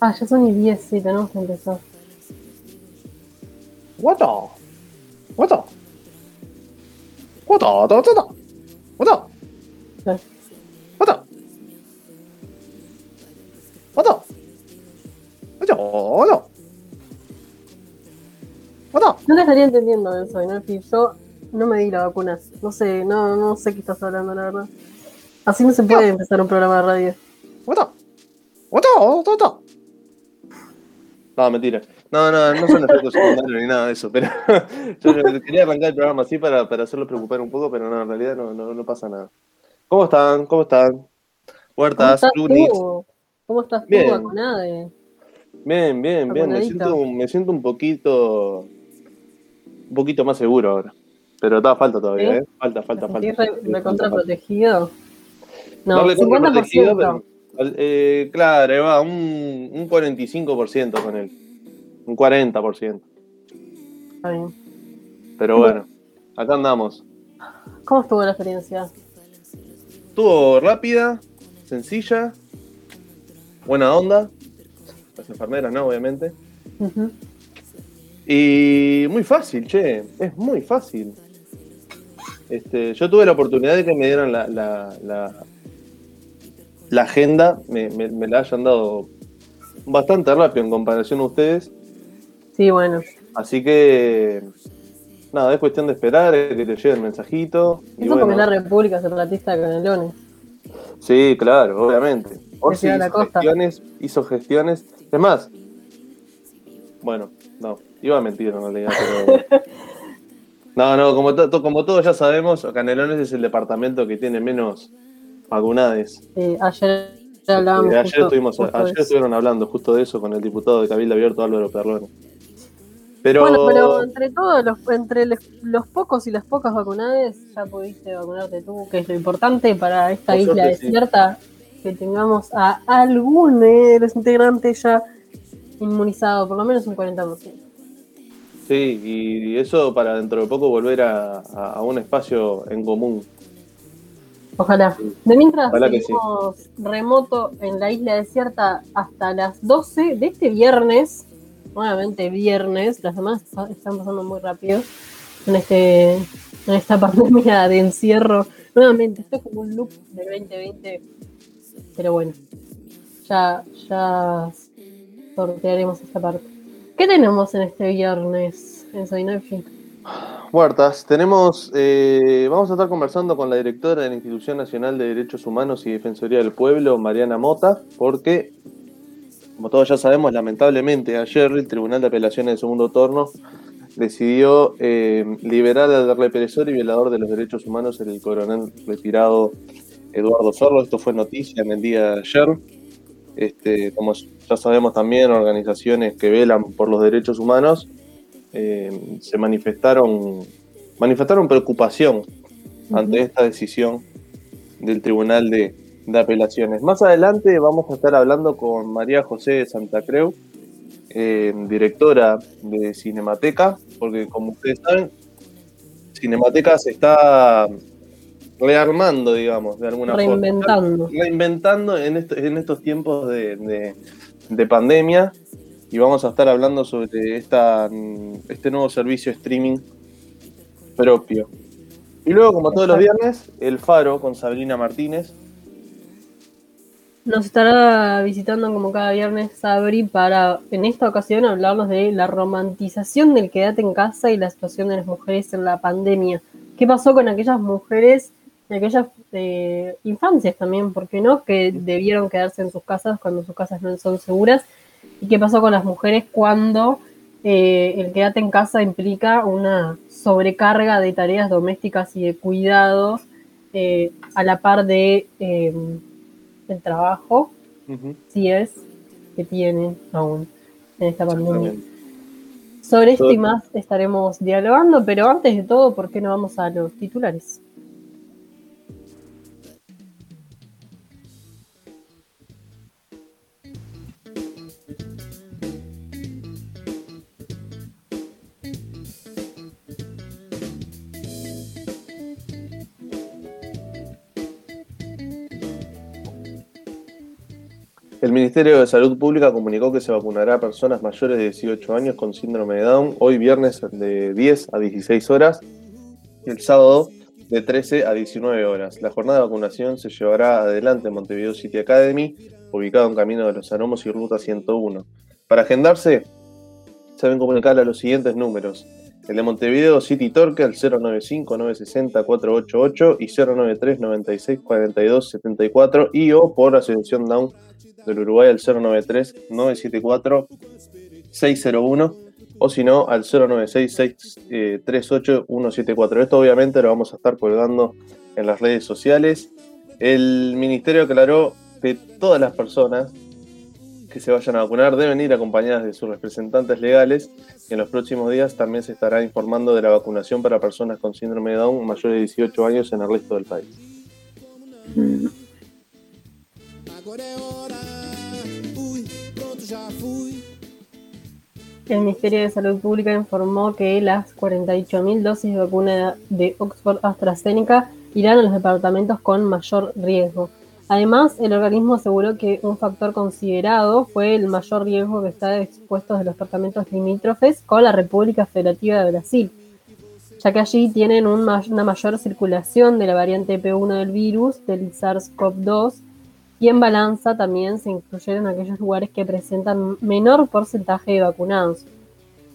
Ah, ya son y 10, sí, tenemos que empezar. What the? What the? What the? What the? What the? What the? What the? What the? No te estaría entendiendo eso, ¿no? Yo no me di la vacuna. No sé, no, no sé qué estás hablando, la verdad. Así no se puede empezar un programa de radio. What the? What the? What the? No, mentira. No, no, no son efectos secundarios ni nada de eso, pero yo quería arrancar el programa así para, para hacerlo preocupar un poco, pero no, en realidad no, no, no pasa nada. ¿Cómo están? ¿Cómo están? ¿Cómo Huertas, estás Lunis. tú? ¿Cómo estás tú, Bien. Bien, bien, bien. Me siento, me siento un poquito. Un poquito más seguro ahora. Pero está, falta todavía, ¿Sí? ¿eh? Falta, falta, ¿Te falta. sentís re, Sí, falta, recontra falta. protegido? No, No, recontra 50%. protegido, pero- eh, claro, va, un, un 45% con él. Un 40%. Está bien. Pero bueno, acá andamos. ¿Cómo estuvo la experiencia? Estuvo rápida, sencilla, buena onda. Las enfermeras, ¿no? Obviamente. Y muy fácil, che, es muy fácil. Este, yo tuve la oportunidad de que me dieran la, la, la, la agenda, me, me- me la hayan dado bastante rápido en comparación a ustedes. Sí, bueno. Así que, nada, es cuestión de esperar, que te llegue el mensajito. y Eso porque bueno, la República Separatista de Canelones. Sí, claro, obviamente. Orsi hizo costa. gestiones, hizo gestiones. Es más, bueno, no, iba a mentir en realidad, pero. No, no, como, to- como todos ya sabemos, Canelones es el departamento que tiene menos vacunades. Eh, ayer hablábamos. Eh, ayer, justo- estuvimos, justo ayer estuvieron hablando justo de eso con el diputado de Cabildo Abierto Álvaro Perlone. Pero, Bueno, pero entre todos, los, entre los, los pocos y las pocas vacunadas, ya pudiste vacunarte tú, que es lo importante para esta Por isla suerte, sí. desierta, que tengamos a algún de los integrantes ya inmunizado, por lo menos un 40%. sí, y eso para dentro de poco volver a, a- a un espacio en común. Ojalá. De mientras Ojalá sí. seguimos remoto en la isla desierta hasta las 12 de este viernes, nuevamente viernes, las pa- están pasando muy rápido en este en esta pandemia de encierro. Nuevamente, esto es como un loop del 2020, pero bueno, ya, ya sortearemos esta parte. ¿Qué tenemos en este viernes en Soinapsi? Huertas, tenemos, eh, vamos a estar conversando con la directora de la Institución Nacional de Derechos Humanos y Defensoría del Pueblo, Mariana Mota, porque, como todos ya sabemos, lamentablemente ayer el Tribunal de Apelaciones de Segundo Torno decidió eh, liberar al represor y violador de los derechos humanos, el coronel retirado Eduardo Zorro. Esto fue noticia en el día de ayer. Este, como ya sabemos también, organizaciones que velan por los derechos humanos eh, se manifestaron, manifestaron preocupación ante esta decisión del Tribunal de, de Apelaciones. Más adelante vamos a estar hablando con María José de Santa Creu, eh, directora de Cinemateca, porque como ustedes saben, Cinemateca se está rearmando, digamos, de alguna forma Reinventando. reinventando en, esto- en estos tiempos de, de- de pandemia y vamos a estar hablando sobre esta, mm, este nuevo servicio streaming propio. Y luego, como todos los viernes, El Faro con Sabrina Martínez. Nos estará visitando como cada viernes Sabri para, en esta ocasión, hablarnos de la romantización del quédate en casa y la situación de las mujeres en la pandemia. ¿Qué pasó con aquellas mujeres, de aquellas eh, infancias también, por qué no, que debieron quedarse en sus casas cuando sus casas no son seguras? ¿Y qué pasó con las mujeres cuando eh, el quédate en casa implica una sobrecarga de tareas domésticas y de cuidados eh, a la par de... eh, el trabajo, si es que tienen aún en esta pandemia. Sobre esto y más estaremos dialogando, pero antes de todo, ¿por qué no vamos a los titulares? El Ministerio de Salud Pública comunicó que se vacunará a personas mayores de 18 años con síndrome de Down hoy viernes de 10 a 16 horas y el sábado de 13 a 19 horas. La jornada de vacunación se llevará adelante en Montevideo City Academy, ubicado en Camino de los Aromos y Ruta 101. Para agendarse, se deben comunicar a los siguientes números. El de Montevideo City Torque al 095-960-488 y 093-96-42-74 y o por Asociación Down del Uruguay al 093-974-601 o si no al 096-638-174. Esto obviamente lo vamos a estar colgando en las redes sociales. El ministerio aclaró que todas las personas que se vayan a vacunar deben ir acompañadas de sus representantes legales y en los próximos días también se estará informando de la vacunación para personas con síndrome de Down mayores de 18 años en el resto del país. El Ministerio de Salud Pública informó que las 48.000 dosis de vacuna de Oxford AstraZeneca irán a los departamentos con mayor riesgo. Además, el organismo aseguró que un factor considerado fue el mayor riesgo que está expuesto de los departamentos limítrofes con la República Federativa de Brasil, ya que allí tienen una mayor circulación de la variante P1 del virus, del SARS-CoV-2, y en balanza también se incluyeron aquellos lugares que presentan menor porcentaje de vacunados.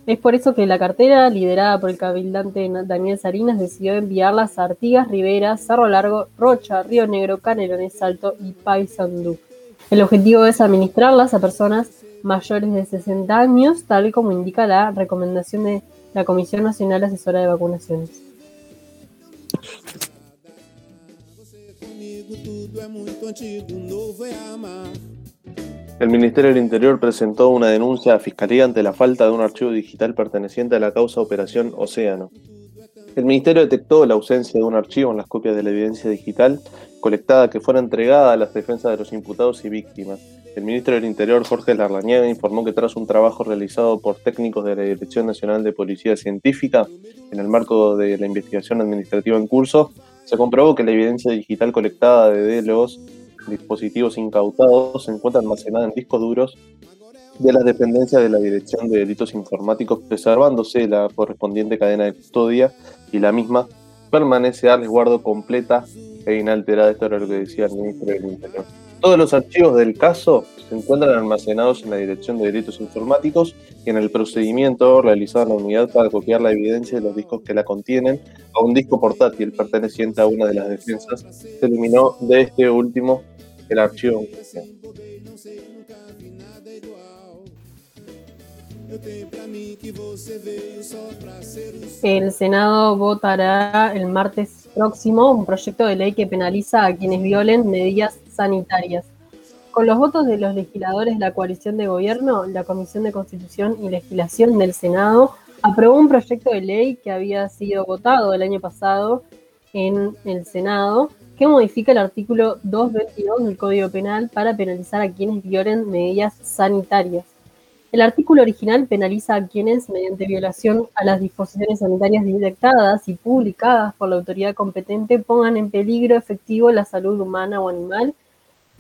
Es por eso que la cartera, liderada por el cabildante Daniel Sarinas, decidió enviarlas a Artigas, Rivera, Cerro Largo, Rocha, Río Negro, Canelones Salto y Paysandú. El objetivo es administrarlas a personas mayores de 60 años, tal como indica la recomendación de la Comisión Nacional Asesora de Vacunaciones. El Ministerio del Interior presentó una denuncia a Fiscalía ante la falta de un archivo digital perteneciente a la causa Operación Océano. El Ministerio detectó la ausencia de un archivo en las copias de la evidencia digital colectada que fuera entregada a las defensas de los imputados y víctimas. El ministro del Interior, Jorge Larrañaga, informó que tras un trabajo realizado por técnicos de la Dirección Nacional de Policía Científica en el marco de la investigación administrativa en curso, se comprobó que la evidencia digital colectada de los dispositivos incautados se encuentra almacenada en discos duros de las dependencias de la Dirección de Delitos Informáticos, preservándose la correspondiente cadena de custodia y la misma permanece a resguardo completa e inalterada. Esto era lo que decía el ministro del Interior. Todos los archivos del caso se encuentran almacenados en la Dirección de Delitos Informáticos y en el procedimiento realizado en la unidad para copiar la evidencia de los discos que la contienen a un disco portátil perteneciente a una de las defensas, se eliminó de este último el archivo El Senado votará el martes próximo un proyecto de ley que penaliza a quienes violen medidas sanitarias. Con los votos de los legisladores de la coalición de gobierno, la Comisión de Constitución y Legislación del Senado aprobó un proyecto de ley que había sido votado el año pasado en el Senado, que modifica el artículo 222 del Código Penal para penalizar a quienes violen medidas sanitarias. El artículo original penaliza a quienes, mediante violación a las disposiciones sanitarias dictadas y publicadas por la autoridad competente, pongan en peligro efectivo la salud humana o animal,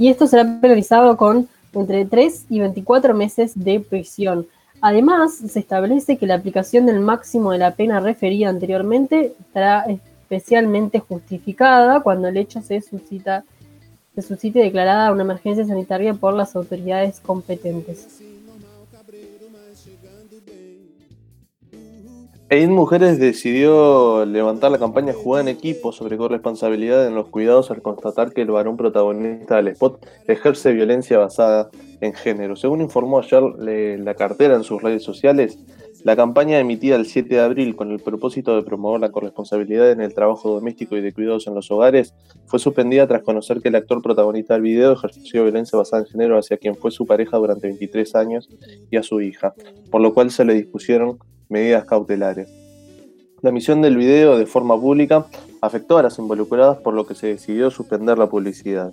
y esto será penalizado con entre 3 y 24 meses de prisión. Además, se establece que la aplicación del máximo de la pena referida anteriormente estará especialmente justificada cuando el hecho se suscita se suscite declarada una emergencia sanitaria por las autoridades competentes. EID Mujeres decidió levantar la campaña Jugar en equipo sobre corresponsabilidad en los cuidados al constatar que el varón protagonista del spot ejerce violencia basada en género. Según informó ayer la cartera en sus redes sociales, la campaña emitida el 7 de abril con el propósito de promover la corresponsabilidad en el trabajo doméstico y de cuidados en los hogares fue suspendida tras conocer que el actor protagonista del video ejerció violencia basada en género hacia quien fue su pareja durante 23 años y a su hija, por lo cual se le dispusieron medidas cautelares. La emisión del video de forma pública afectó a las involucradas por lo que se decidió suspender la publicidad.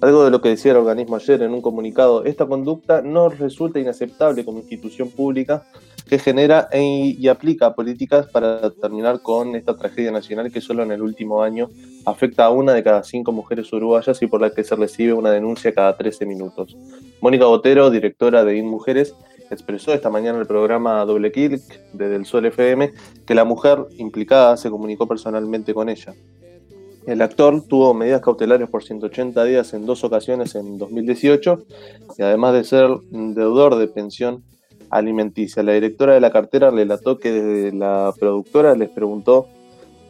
Algo de lo que decía el organismo ayer en un comunicado, esta conducta no resulta inaceptable como institución pública que genera e, y aplica políticas para terminar con esta tragedia nacional que solo en el último año afecta a una de cada cinco mujeres uruguayas y por la que se recibe una denuncia cada 13 minutos. Mónica Botero, directora de InMujeres, expresó esta mañana en el programa Doble Click de Del Sol FM que la mujer implicada se comunicó personalmente con ella. El actor tuvo medidas cautelares por 180 días en dos ocasiones en 2018 y además de ser deudor de pensión alimenticia. La directora de la cartera relató que desde la productora les preguntó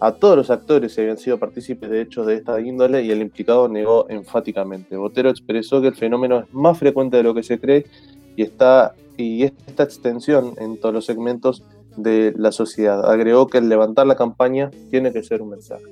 a todos los actores si habían sido partícipes de hechos de esta índole y el implicado negó enfáticamente. Botero expresó que el fenómeno es más frecuente de lo que se cree y, está, y esta extensión en todos los segmentos de la sociedad. Agregó que el levantar la campaña tiene que ser un mensaje.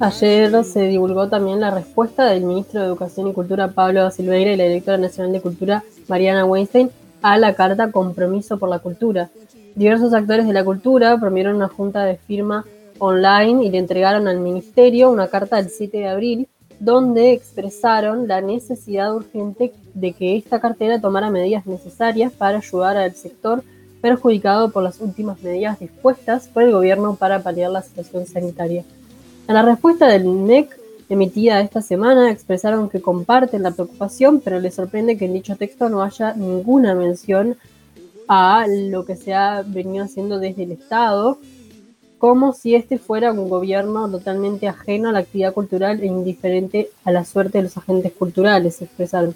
Ayer se divulgó también la respuesta del ministro de Educación y Cultura Pablo Silveira y la directora nacional de Cultura Mariana Weinstein a la carta Compromiso por la Cultura. Diversos actores de la cultura promovieron una junta de firma online y le entregaron al ministerio una carta del 7 de abril donde expresaron la necesidad urgente de que esta cartera tomara medidas necesarias para ayudar al sector perjudicado por las últimas medidas dispuestas por el gobierno para paliar la situación sanitaria. En la respuesta del INEC emitida esta semana expresaron que comparten la preocupación, pero les sorprende que en dicho texto no haya ninguna mención a lo que se ha venido haciendo desde el Estado, como si este fuera un gobierno totalmente ajeno a la actividad cultural e indiferente a la suerte de los agentes culturales, expresaron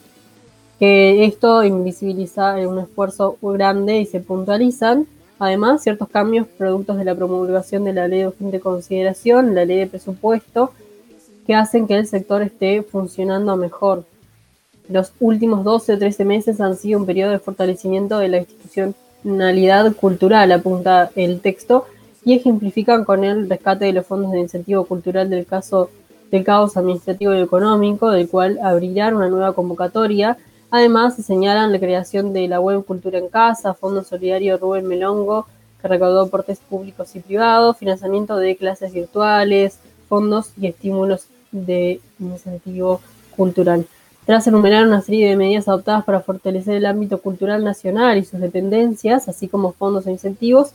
que esto invisibiliza un esfuerzo grande y se puntualizan. Además, ciertos cambios productos de la promulgación de la ley de urgente consideración, la ley de presupuesto, que hacen que el sector esté funcionando mejor. Los últimos 12 o 13 meses han sido un periodo de fortalecimiento de la institucionalidad cultural, apunta el texto, y ejemplifican con el rescate de los fondos de incentivo cultural del caso del caos administrativo y económico, del cual abrirán una nueva convocatoria Además, se señalan la creación de la web Cultura en Casa, Fondo Solidario Rubén Melongo, que recaudó aportes públicos y privados, financiamiento de clases virtuales, fondos y estímulos de incentivo cultural. Tras enumerar una serie de medidas adoptadas para fortalecer el ámbito cultural nacional y sus dependencias, así como fondos e incentivos,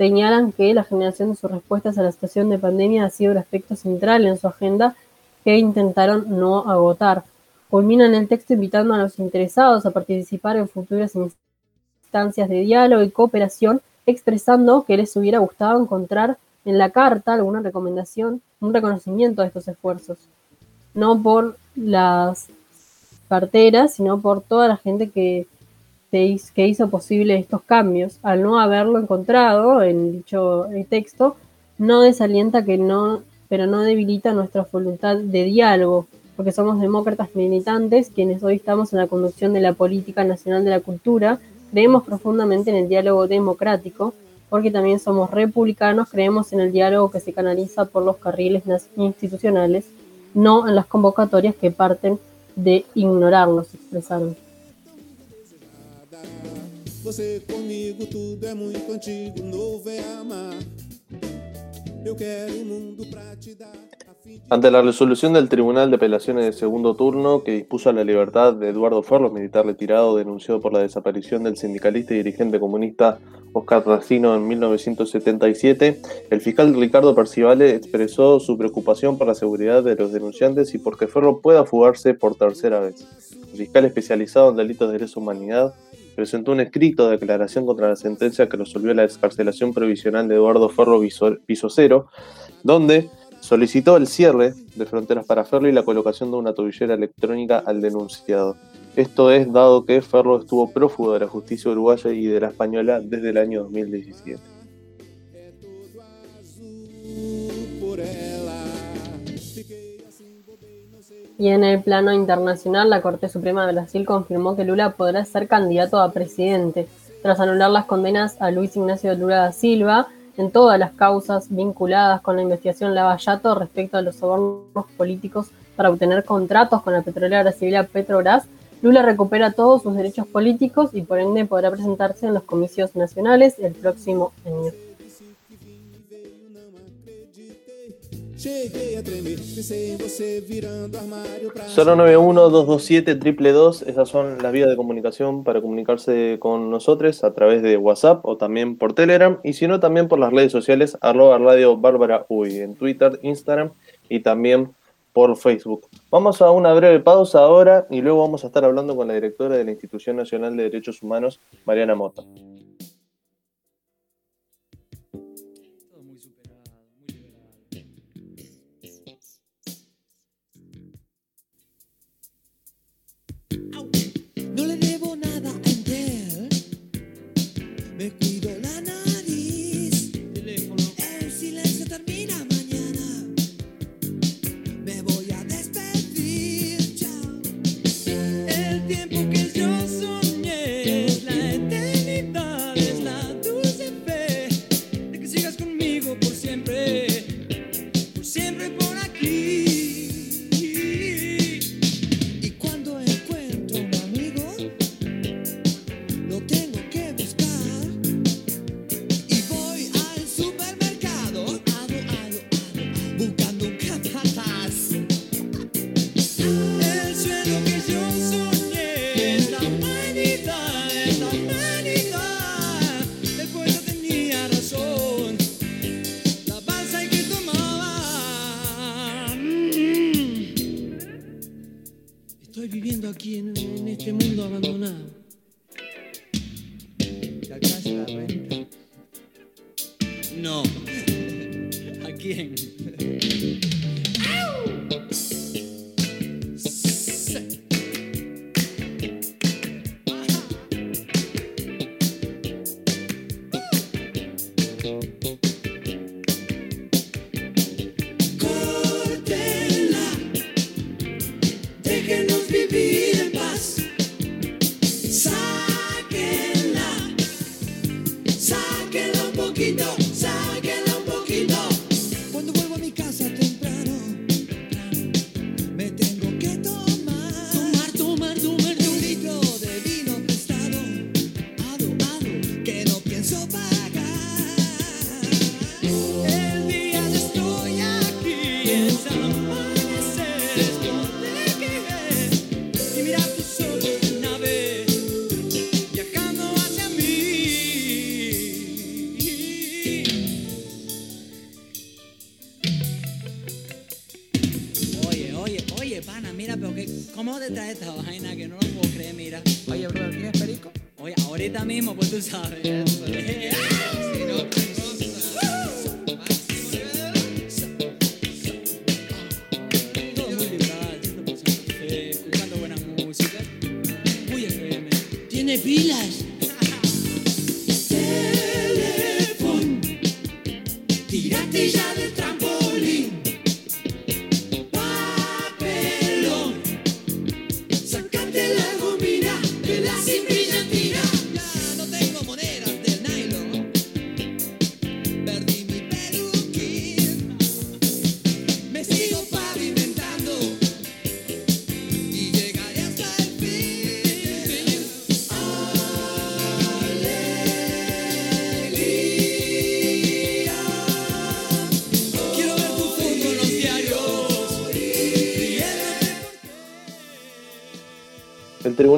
señalan que la generación de sus respuestas a la situación de pandemia ha sido el aspecto central en su agenda que intentaron no agotar. Culminan el texto invitando a los interesados a participar en futuras instancias de diálogo y cooperación, expresando que les hubiera gustado encontrar en la carta alguna recomendación, un reconocimiento de estos esfuerzos, no por las carteras, sino por toda la gente que, que hizo posible estos cambios. Al no haberlo encontrado en dicho texto, no desalienta que no, pero no debilita nuestra voluntad de diálogo, porque somos demócratas militantes, quienes hoy estamos en la conducción de la política nacional de la cultura, creemos profundamente en el diálogo democrático, porque también somos republicanos, creemos en el diálogo que se canaliza por los carriles institucionales, no en las convocatorias que parten de ignorarnos, expresaron. Ante la resolución del Tribunal de Apelaciones de Segundo Turno que dispuso la libertad de Eduardo Ferros, militar retirado denunciado por la desaparición del sindicalista y dirigente comunista Oscar Racino en 1977, el fiscal Ricardo Percivale expresó su preocupación por la seguridad de los denunciantes y por que Ferro pueda fugarse por tercera vez. El fiscal especializado en delitos de lesa humanidad presentó un escrito de declaración contra la sentencia que resolvió la descarcelación provisional de Eduardo Ferro Pisocero, donde solicitó el cierre de fronteras para Ferro y la colocación de una tobillera electrónica al denunciado. Esto es dado que Ferro estuvo prófugo de la justicia uruguaya y de la española desde el año 2017. Y en el plano internacional, la Corte Suprema de Brasil confirmó que Lula podrá ser candidato a presidente, tras anular las condenas a Luis Ignacio Lula da Silva en todas las causas vinculadas con la investigación Lavallato respecto a los sobornos políticos para obtener contratos con la petrolera brasileña Petrobras, Lula recupera todos sus derechos políticos y por ende podrá presentarse en los comicios nacionales el próximo año. 091-227-222, esas son las vías de comunicación para comunicarse con nosotros a través de WhatsApp o también por Telegram y si no también por las redes sociales arroba radio Bárbara Uy en Twitter, Instagram y también por Facebook. Vamos a una breve pausa ahora y luego vamos a estar hablando con la directora de la Institución Nacional de Derechos Humanos, Mariana Mota.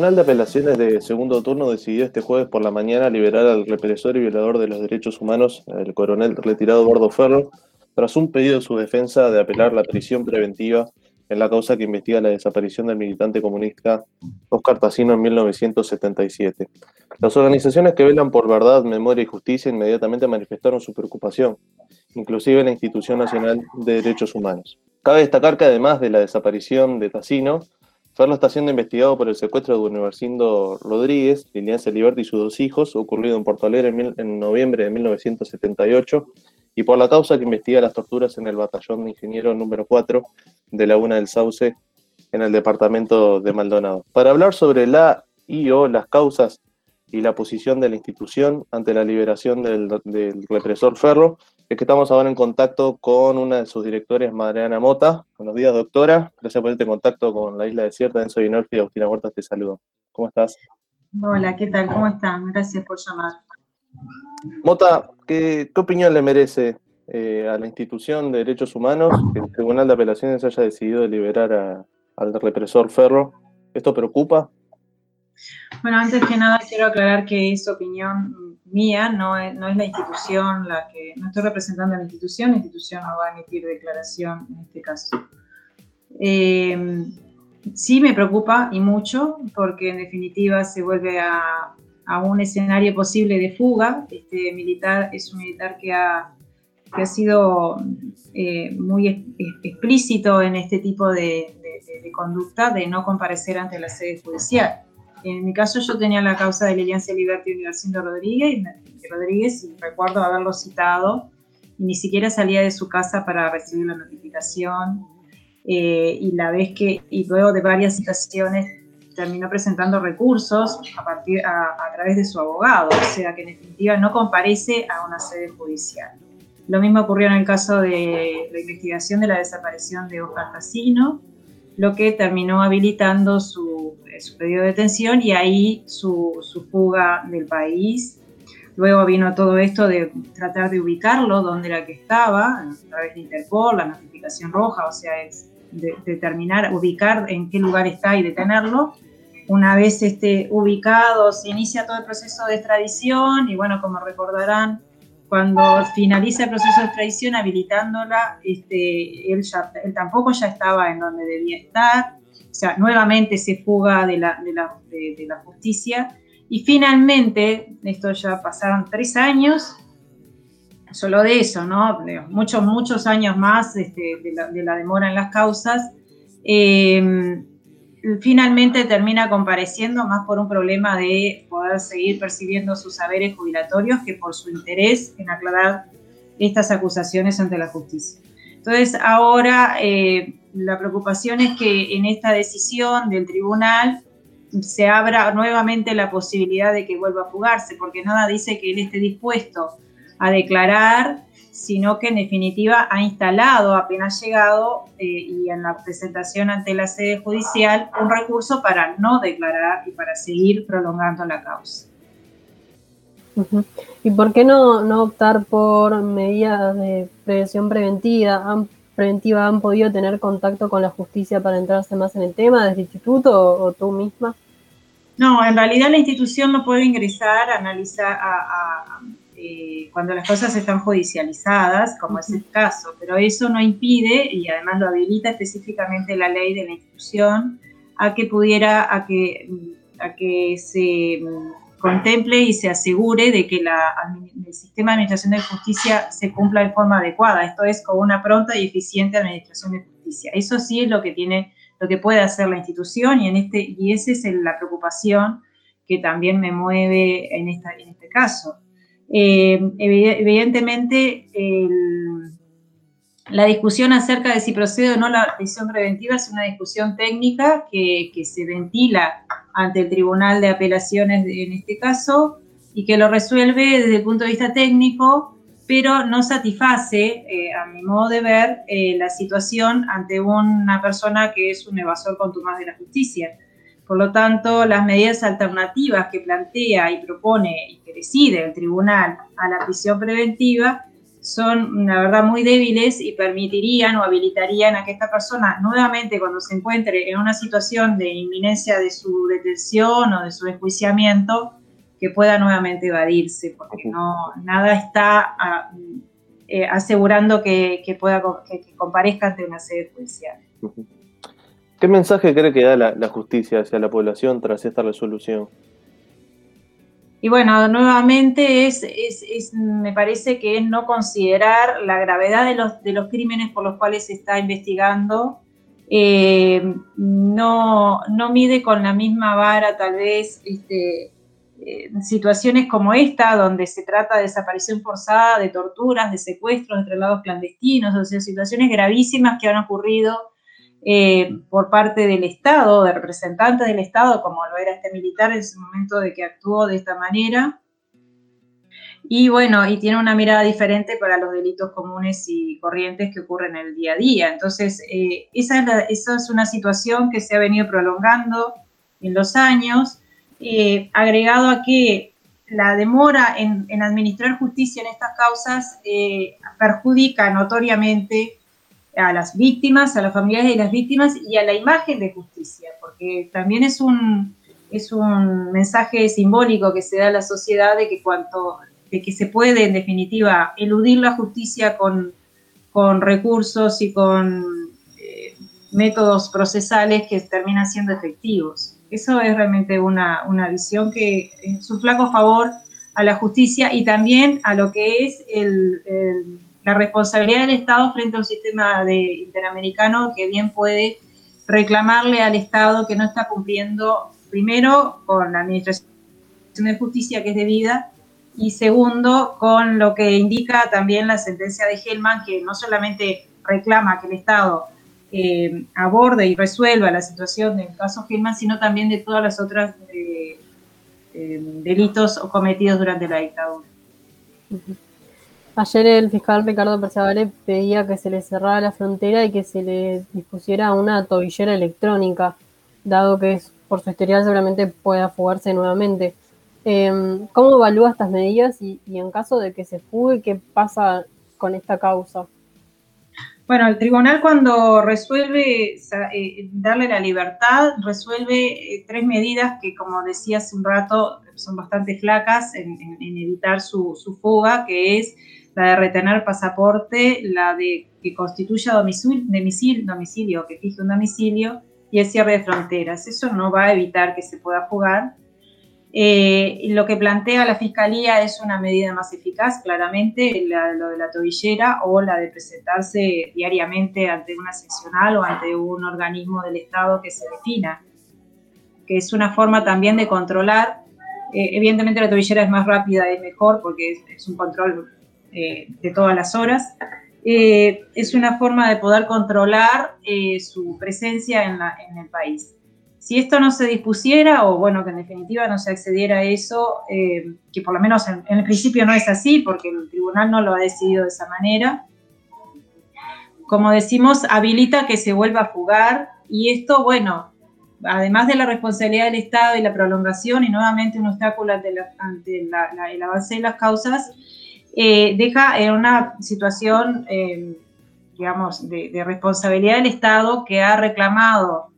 Tribunal de Apelaciones de Segundo Turno decidió este jueves por la mañana liberar al represor y violador de los derechos humanos, el coronel retirado Gordo Ferro, tras un pedido de su defensa de apelar la prisión preventiva en la causa que investiga la desaparición del militante comunista Oscar Tassino en 1977. Las organizaciones que velan por verdad, memoria y justicia inmediatamente manifestaron su preocupación, inclusive la Institución Nacional de Derechos Humanos. Cabe destacar que además de la desaparición de Tassino, Ferlo está siendo investigado por el secuestro de Universindo Rodríguez, Lilian Celiberti y sus dos hijos, ocurrido en Porto Alegre en, noviembre de 1978, y por la causa que investiga las torturas en el batallón de ingeniero número 4 de Laguna del Sauce, en el departamento de Maldonado. Para hablar sobre la y o las causas y la posición de la institución ante la liberación del, del represor Ferro, es que estamos ahora en contacto con una de sus directores, Mariana Mota. Buenos días, doctora. Gracias por este contacto con la Isla Desierta. Enzo Dinolfi y Agustina Huertas te saludo. ¿Cómo estás? Hola, ¿qué tal? ¿Cómo están? Gracias por llamar. Mota, ¿qué, opinión le merece eh, a la institución de derechos humanos que el Tribunal de Apelaciones haya decidido liberar al represor Ferro. ¿Esto preocupa? Bueno, antes que nada quiero aclarar que es opinión mía, no es, no es la institución la que, no estoy representando a la institución, la institución no va a emitir declaración en este caso. Eh, sí me preocupa y mucho, porque en definitiva se vuelve a, a un escenario posible de fuga. Este militar es un militar que ha, que ha sido eh, muy explícito en este tipo de, conducta de no comparecer ante la sede judicial. En mi caso yo tenía la causa de Liliancia Liberty Universindo Rodríguez, y Rodríguez, recuerdo haberlo citado, y ni siquiera salía de su casa para recibir la notificación, eh, y la vez que, y luego de varias citaciones, terminó presentando recursos a, partir, a, través de su abogado, o sea que en definitiva no comparece a una sede judicial. Lo mismo ocurrió en el caso de la investigación de la desaparición de Oscar Casino, lo que terminó habilitando su, su pedido de detención y ahí su, su, fuga del país. Luego vino todo esto de tratar de ubicarlo donde era que estaba, a través de Interpol, la notificación roja, o sea, es determinar, ubicar en qué lugar está y detenerlo. Una vez esté ubicado, se inicia todo el proceso de extradición y bueno, como recordarán, cuando finaliza el proceso de extradición habilitándola, este, él, él tampoco ya estaba en donde debía estar, o sea, nuevamente se fuga de la, de la, de, la justicia y finalmente, esto ya pasaron tres años, solo de eso, ¿no? Muchos, muchos años más este, de, la, demora en las causas. Em, finalmente termina compareciendo más por un problema de poder seguir percibiendo sus saberes jubilatorios que por su interés en aclarar estas acusaciones ante la justicia. Entonces, ahora eh, la preocupación es que en esta decisión del tribunal se abra nuevamente la posibilidad de que vuelva a fugarse, porque nada dice que él esté dispuesto a declarar, sino que en definitiva ha instalado, apenas llegado, eh, y en la presentación ante la sede judicial, un recurso para no declarar y para seguir prolongando la causa. ¿Y por qué no, no optar por medidas de prevención preventiva? ¿Han, preventiva? ¿Han podido tener contacto con la justicia para entrarse más en el tema desde el instituto o, tú misma? No, en realidad la institución no puede ingresar a analizar, a eh, cuando las cosas están judicializadas, como es el caso, pero eso no impide, y además lo habilita específicamente la ley de la institución, a que pudiera, a que, a que se mm, contemple y se asegure de que la, el sistema de administración de justicia se cumpla de forma adecuada, esto es con una pronta y eficiente administración de justicia. Eso sí es lo que tiene, lo que puede hacer la institución y en este y esa es la preocupación que también me mueve en, esta, en este caso. Eh, evidentemente, la discusión acerca de si procede o no la decisión preventiva es una discusión técnica que, se ventila ante el Tribunal de Apelaciones en este caso y que lo resuelve desde el punto de vista técnico, pero no satisface, eh, a mi modo de ver, eh, la situación ante una persona que es un evasor contumaz de la justicia. Por lo tanto, las medidas alternativas que plantea y propone y que decide el tribunal a la prisión preventiva son, la verdad, muy débiles y permitirían o habilitarían a que esta persona nuevamente cuando se encuentre en una situación de inminencia de su detención o de su enjuiciamiento, que pueda nuevamente evadirse, porque no, nada está ah, eh, asegurando que, pueda que comparezca ante una sede judicial. ¿Qué mensaje cree que da la, justicia hacia la población tras esta resolución? Y bueno, nuevamente es, me parece que es no considerar la gravedad de los, de los crímenes por los cuales se está investigando. Eh, no, no, mide con la misma vara tal vez este, eh, situaciones como esta, donde se trata de desaparición forzada, de torturas, de secuestros, de traslados clandestinos, o sea, situaciones gravísimas que han ocurrido eh, por parte del Estado, de representantes del Estado, como lo era este militar en ese momento de que actuó de esta manera. Y bueno, y tiene una mirada diferente para los delitos comunes y corrientes que ocurren en el día a día. Entonces, eh, esa, es una situación que se ha venido prolongando en los años, eh, agregado a que la demora en, administrar justicia en estas causas perjudica notoriamente a las víctimas, a las familias de las víctimas y a la imagen de justicia, porque también es un, es un mensaje simbólico que se da a la sociedad de que cuanto de que se puede en definitiva eludir la justicia con, con recursos y con eh, métodos procesales que terminan siendo efectivos. Eso es realmente una, una visión que es un flaco favor a la justicia y también a lo que es el la responsabilidad del Estado frente a un sistema de, interamericano que bien puede reclamarle al Estado que no está cumpliendo, primero, con la Administración de Justicia que es debida, y segundo, con lo que indica también la sentencia de Hellman, que no solamente reclama que el Estado eh, aborde y resuelva la situación del caso Hellman, sino también de todas las otras eh, eh, delitos cometidos durante la dictadura. Ayer el fiscal Ricardo Perciavale pedía que se le cerrara la frontera y que se le dispusiera una tobillera electrónica, dado que por su historial seguramente pueda fugarse nuevamente. Em, ¿Cómo evalúa estas medidas y, en caso de que se fugue, qué pasa con esta causa? Bueno, el tribunal cuando resuelve eh, darle la libertad, resuelve eh, tres medidas que, como decía hace un rato, son bastante flacas en, evitar su, su, fuga, que es la de retener pasaporte, la de que constituya domicilio, domicilio, que fije un domicilio y el cierre de fronteras. Eso no va a evitar que se pueda fugar. Eh, lo que plantea la Fiscalía es una medida más eficaz, claramente, lo de la tobillera o la de presentarse diariamente ante una seccional o ante un organismo del Estado que se defina, que es una forma también de controlar. Eh, evidentemente la tobillera es más rápida y mejor porque es un control eh, de todas las horas. Eh, es una forma de poder controlar eh, su presencia en, el país. Si esto no se dispusiera, o bueno, que en definitiva no se accediera a eso, que por lo menos en, el principio no es así, porque el tribunal no lo ha decidido de esa manera, como decimos, habilita que se vuelva a jugar y esto, bueno, además de la responsabilidad del Estado y la prolongación y nuevamente un obstáculo ante, el avance de las causas, eh, deja en una situación, eh, digamos, de, responsabilidad del Estado que ha reclamado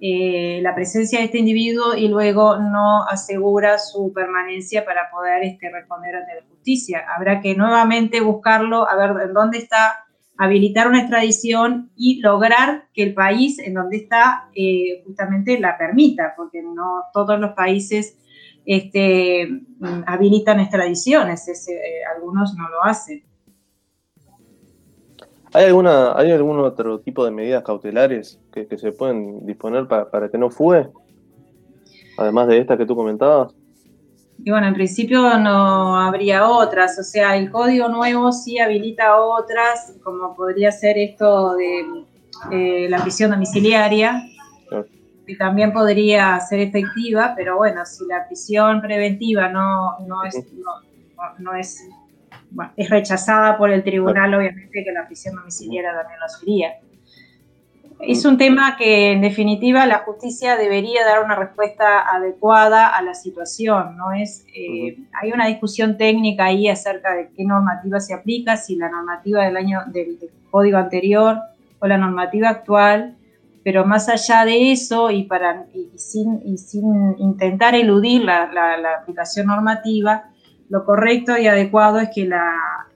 eh, la presencia de este individuo y luego no asegura su permanencia para poder este, responder ante la justicia. Habrá que nuevamente buscarlo, a ver en dónde está, habilitar una extradición y lograr que el país en donde está justamente la permita, porque no todos los países este, habilitan extradiciones, eh, algunos no lo hacen. ¿Hay, alguna, ¿Hay algún otro tipo de medidas cautelares que, se pueden disponer para, que no fugue? Además de esta que tú comentabas. Y bueno, en principio no habría otras, o sea, el código nuevo sí habilita otras, como podría ser esto de eh, la prisión domiciliaria, que también podría ser efectiva, pero bueno, si la prisión preventiva no, no es, no, es, es rechazada por el tribunal, obviamente que la prisión domiciliaria también lo sería. Es un tema que en definitiva la justicia debería dar una respuesta adecuada a la situación, ¿no? Es, eh, hay una discusión técnica ahí acerca de qué normativa se aplica, si la normativa del año del código anterior o la normativa actual, pero más allá de eso y, para, sin, intentar eludir la, aplicación normativa, lo correcto y adecuado es que, la,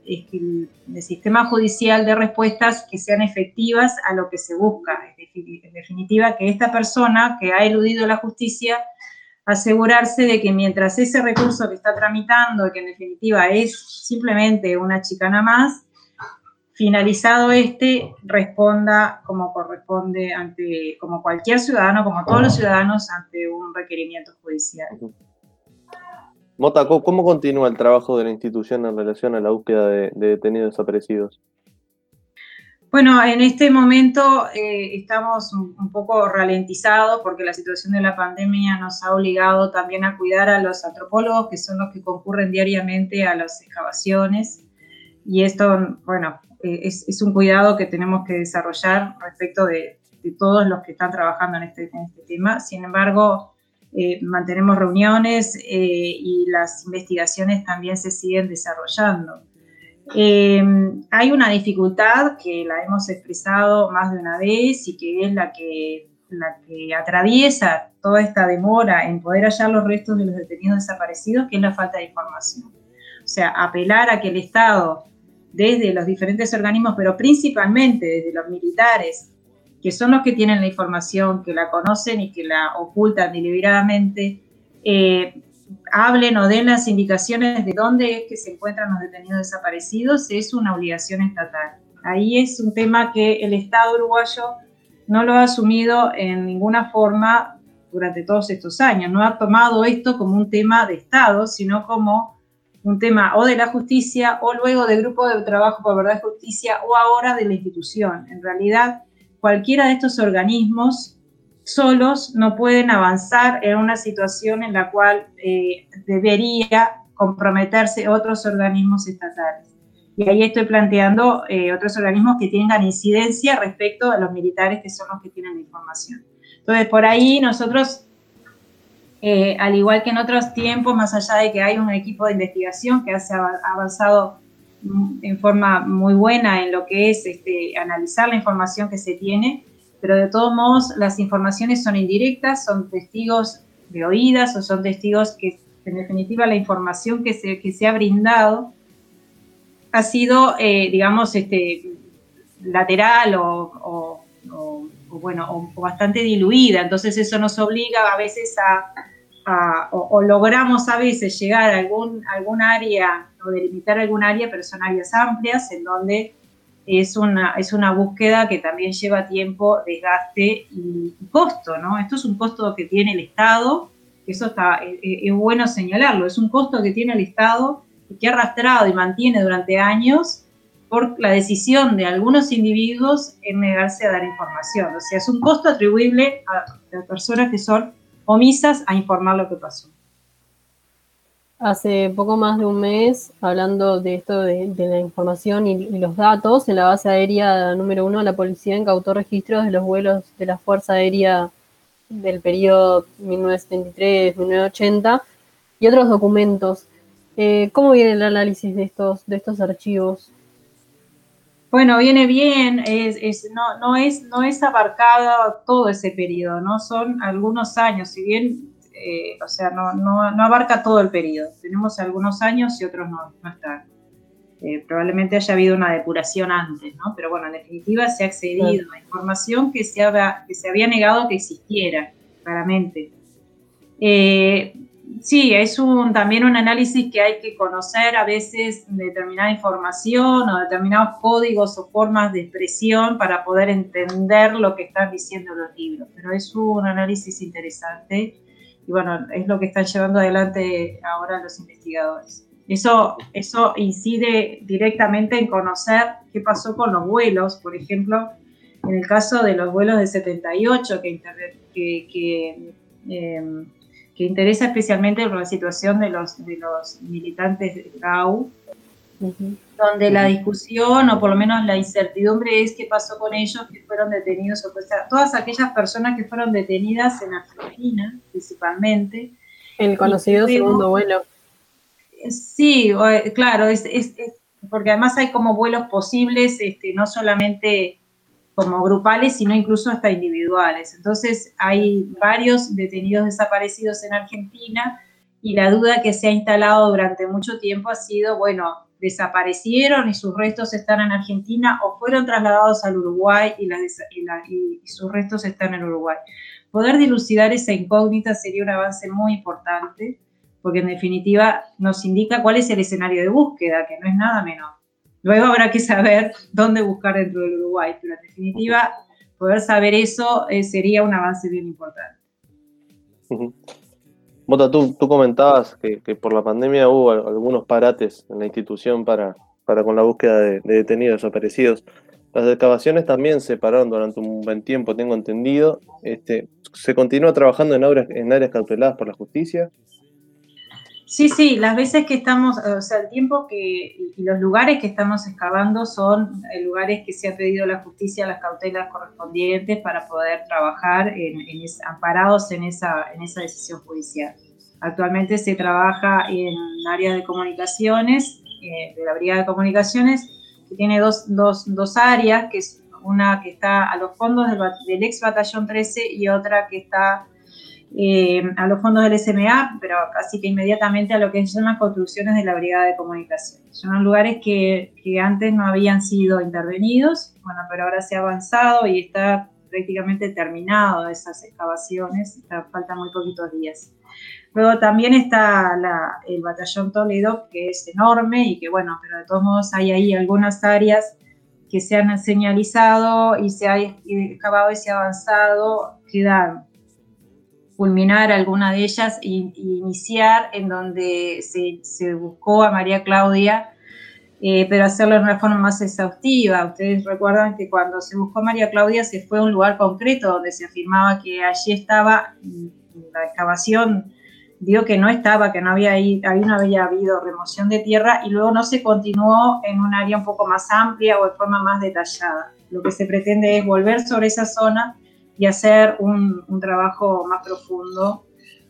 el, sistema judicial de respuestas que sean efectivas a lo que se busca. En definitiva, que esta persona que ha eludido la justicia, asegurarse de que mientras ese recurso que está tramitando, que en definitiva es simplemente una chicana más, finalizado este, responda como corresponde ante, como cualquier ciudadano, como todos los ciudadanos, ante un requerimiento judicial. Mota, ¿cómo continúa el trabajo de la institución en relación a la búsqueda de, detenidos desaparecidos? Bueno, en este momento eh, estamos un, poco ralentizados porque la situación de la pandemia nos ha obligado también a cuidar a los antropólogos, que son los que concurren diariamente a las excavaciones. Y esto, bueno, eh, es, un cuidado que tenemos que desarrollar respecto de, todos los que están trabajando en este, este tema. Sin embargo, eh, mantenemos reuniones eh, y las investigaciones también se siguen desarrollando. hay una dificultad que la hemos expresado más de una vez y que es la que, la que atraviesa toda esta demora en poder hallar los restos de los detenidos desaparecidos, que es la falta de información. O sea, apelar a que el Estado, desde los diferentes organismos, pero principalmente desde los militares, que son los que tienen la información, que la conocen y que la ocultan deliberadamente, eh, hablen o den las indicaciones de dónde es que se encuentran los detenidos desaparecidos, es una obligación estatal. Ahí es un tema que el Estado uruguayo no lo ha asumido en ninguna forma durante todos estos años, no ha tomado esto como un tema de Estado, sino como un tema o de la justicia o luego del grupo de trabajo por verdad y justicia o ahora de la institución. En realidad, cualquiera de estos organismos solos no pueden avanzar en una situación en la cual eh, debería comprometerse otros organismos estatales. Y ahí estoy planteando eh, otros organismos que tengan incidencia respecto a los militares que son los que tienen la información. Entonces, por ahí nosotros, eh, al igual que en otros tiempos, más allá de que hay un equipo de investigación que ha avanzado en forma muy buena en lo que es este, analizar la información que se tiene, pero de todos modos las informaciones son indirectas, son testigos de oídas o son testigos que en definitiva la información que se, que se ha brindado ha sido, eh, digamos, este, lateral o, bueno, o, bastante diluida. Entonces eso nos obliga a veces a, o, logramos a veces llegar a algún, algún área o delimitar algún área, pero son áreas amplias en donde es una, es una búsqueda que también lleva tiempo, desgaste y, costo, ¿no? Esto es un costo que tiene el Estado, eso está, es, es bueno señalarlo, es un costo que tiene el Estado y que ha arrastrado y mantiene durante años por la decisión de algunos individuos en negarse a dar información. O sea, es un costo atribuible a las personas que son omisas a informar lo que pasó hace poco más de un mes hablando de esto de, la información y, los datos. En la base aérea número uno, la policía incautó registros de los vuelos de la Fuerza Aérea del periodo 1973-1980 y otros documentos. Eh, ¿Cómo viene el análisis de estos, de estos archivos? Bueno, viene bien, es, no, no, es, no es abarcado todo ese periodo, ¿no? Son algunos años, si bien eh, o sea, no, no, no, abarca todo el periodo. Tenemos algunos años y otros no, no están. Eh, probablemente haya habido una depuración antes, ¿no? Pero bueno, en definitiva se ha accedido a información que se, había, que se había negado que existiera, claramente. Eh, sí, es un, también un análisis que hay que conocer a veces determinada información o determinados códigos o formas de expresión para poder entender lo que están diciendo los libros. Pero es un análisis interesante y bueno, es lo que están llevando adelante ahora los investigadores. Eso, eso incide directamente en conocer qué pasó con los vuelos, por ejemplo, en el caso de los vuelos de 78, que, que, que, em, que interesa especialmente por la situación de los, de los militantes de GAU, donde la discusión o por lo menos la incertidumbre es qué pasó con ellos que fueron detenidos, o sea, todas aquellas personas que fueron detenidas en Argentina principalmente. El conocido segundo vuelo. Sí, claro, es, porque además hay como vuelos posibles, este, no solamente como grupales, sino incluso hasta individuales. Entonces hay varios detenidos desaparecidos en Argentina y la duda que se ha instalado durante mucho tiempo ha sido, bueno, desaparecieron y sus restos están en Argentina o fueron trasladados al Uruguay y, sus restos están en Uruguay. Poder dilucidar esa incógnita sería un avance muy importante porque en definitiva nos indica cuál es el escenario de búsqueda, que no es nada menor. Luego habrá que saber dónde buscar dentro del Uruguay, pero en definitiva poder saber eso eh, sería un avance bien importante. Mota, tú, comentabas que, por la pandemia hubo algunos parates en la institución para, para con la búsqueda de, detenidos desaparecidos. Las excavaciones también se pararon durante un buen tiempo, tengo entendido. Este, ¿Se continúa trabajando en, áreas, en áreas cauteladas por la justicia? Sí, sí, las veces que estamos, o sea, el tiempo que y los lugares que estamos excavando son eh, lugares que se ha pedido la justicia las cautelas correspondientes para poder trabajar en, amparados en esa, en esa decisión judicial. Actualmente se trabaja en área de comunicaciones, eh, de la Brigada de Comunicaciones, que tiene dos, dos, dos, áreas, que es una que está a los fondos del, del ex batallón 13 y otra que está eh, a los fondos del SMA, pero casi que inmediatamente a lo que se llaman construcciones de la Brigada de Comunicación. Son lugares que, que, antes no habían sido intervenidos, bueno, pero ahora se ha avanzado y está prácticamente terminado esas excavaciones, está, faltan muy poquitos días. Luego también está el batallón Toledo, que es enorme y que bueno, pero de todos modos hay ahí algunas áreas que se han señalizado y se ha excavado y se ha avanzado, quedan culminar alguna de ellas e, iniciar en donde se, buscó a María Claudia, eh, pero hacerlo de una forma más exhaustiva. Ustedes recuerdan que cuando se buscó a María Claudia se fue a un lugar concreto donde se afirmaba que allí estaba la excavación dio que no estaba, que no había, ahí, no había habido remoción de tierra y luego no se continuó en un área un poco más amplia o de forma más detallada. Lo que se pretende es volver sobre esa zona y hacer un, trabajo más profundo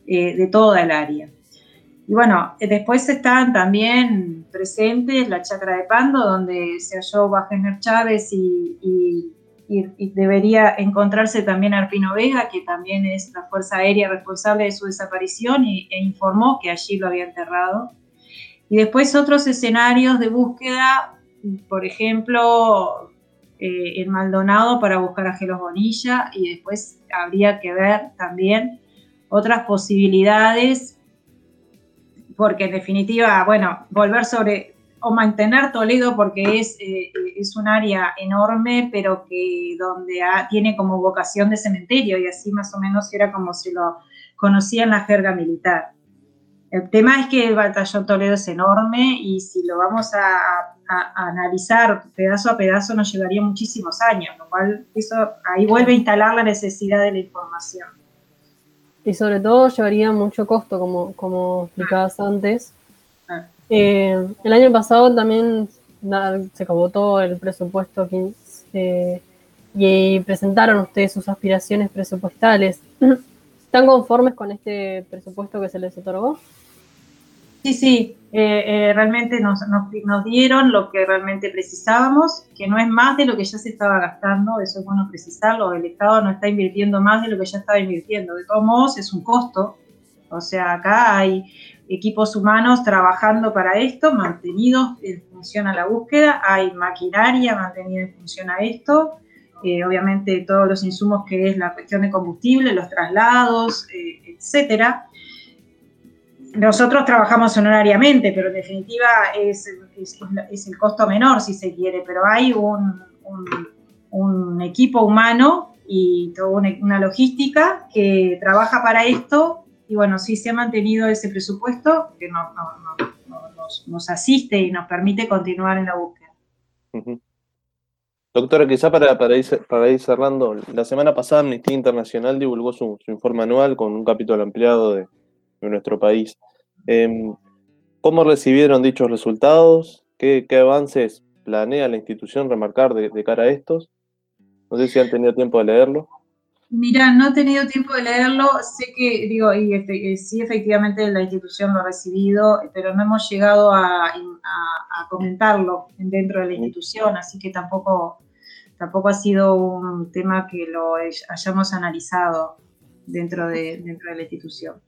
eh, de toda el área. Y bueno, después están también presentes la chacra de Pando, donde se halló Bajener Chávez y, y, debería encontrarse también Arpino Vega, que también es la Fuerza Aérea responsable de su desaparición y, e informó que allí lo había enterrado. Y después otros escenarios de búsqueda, por ejemplo, eh, en Maldonado para buscar a Gelos Bonilla y después habría que ver también otras posibilidades, porque en definitiva, bueno, volver sobre o mantener Toledo porque es, eh, es un área enorme, pero que donde tiene como vocación de cementerio y así más o menos era como se lo conocía en la jerga militar. El tema es que el batallón Toledo es enorme y si lo vamos a, analizar pedazo a pedazo nos llevaría muchísimos años, lo cual eso ahí vuelve a instalar la necesidad de la información. Y sobre todo llevaría mucho costo, como, como explicabas antes. Ah. Eh, el año pasado también se votó el presupuesto y presentaron ustedes sus aspiraciones presupuestales. ¿Están conformes con este presupuesto que se les otorgó? Sí, sí, eh, eh, realmente nos, nos, dieron lo que realmente precisábamos, que no es más de lo que ya se estaba gastando, eso es bueno precisarlo, el Estado no está invirtiendo más de lo que ya estaba invirtiendo, de todos modos es un costo, o sea, acá hay equipos humanos trabajando para esto, mantenidos en función a la búsqueda, hay maquinaria mantenida en función a esto, eh, obviamente todos los insumos que es la cuestión de combustible, los traslados, etcétera nosotros trabajamos honorariamente, pero en definitiva es, el costo menor si se quiere, pero hay un, equipo humano y toda una, logística que trabaja para esto y bueno, sí se ha mantenido ese presupuesto que nos, asiste y nos permite continuar en la búsqueda. Doctora, quizá para, para, ir, para ir cerrando, la semana pasada Amnistía Internacional divulgó su informe anual con un capítulo ampliado de, en nuestro país. Em, ¿Cómo recibieron dichos resultados? ¿Qué, avances planea la institución remarcar de, cara a estos? No sé si han tenido tiempo de leerlo. Mira, no he tenido tiempo de leerlo, sé que, digo, y eh, sí, efectivamente la institución lo ha recibido, pero no hemos llegado a, comentarlo dentro de la institución, así que tampoco, tampoco ha sido un tema que lo hayamos analizado dentro de, dentro de la institución.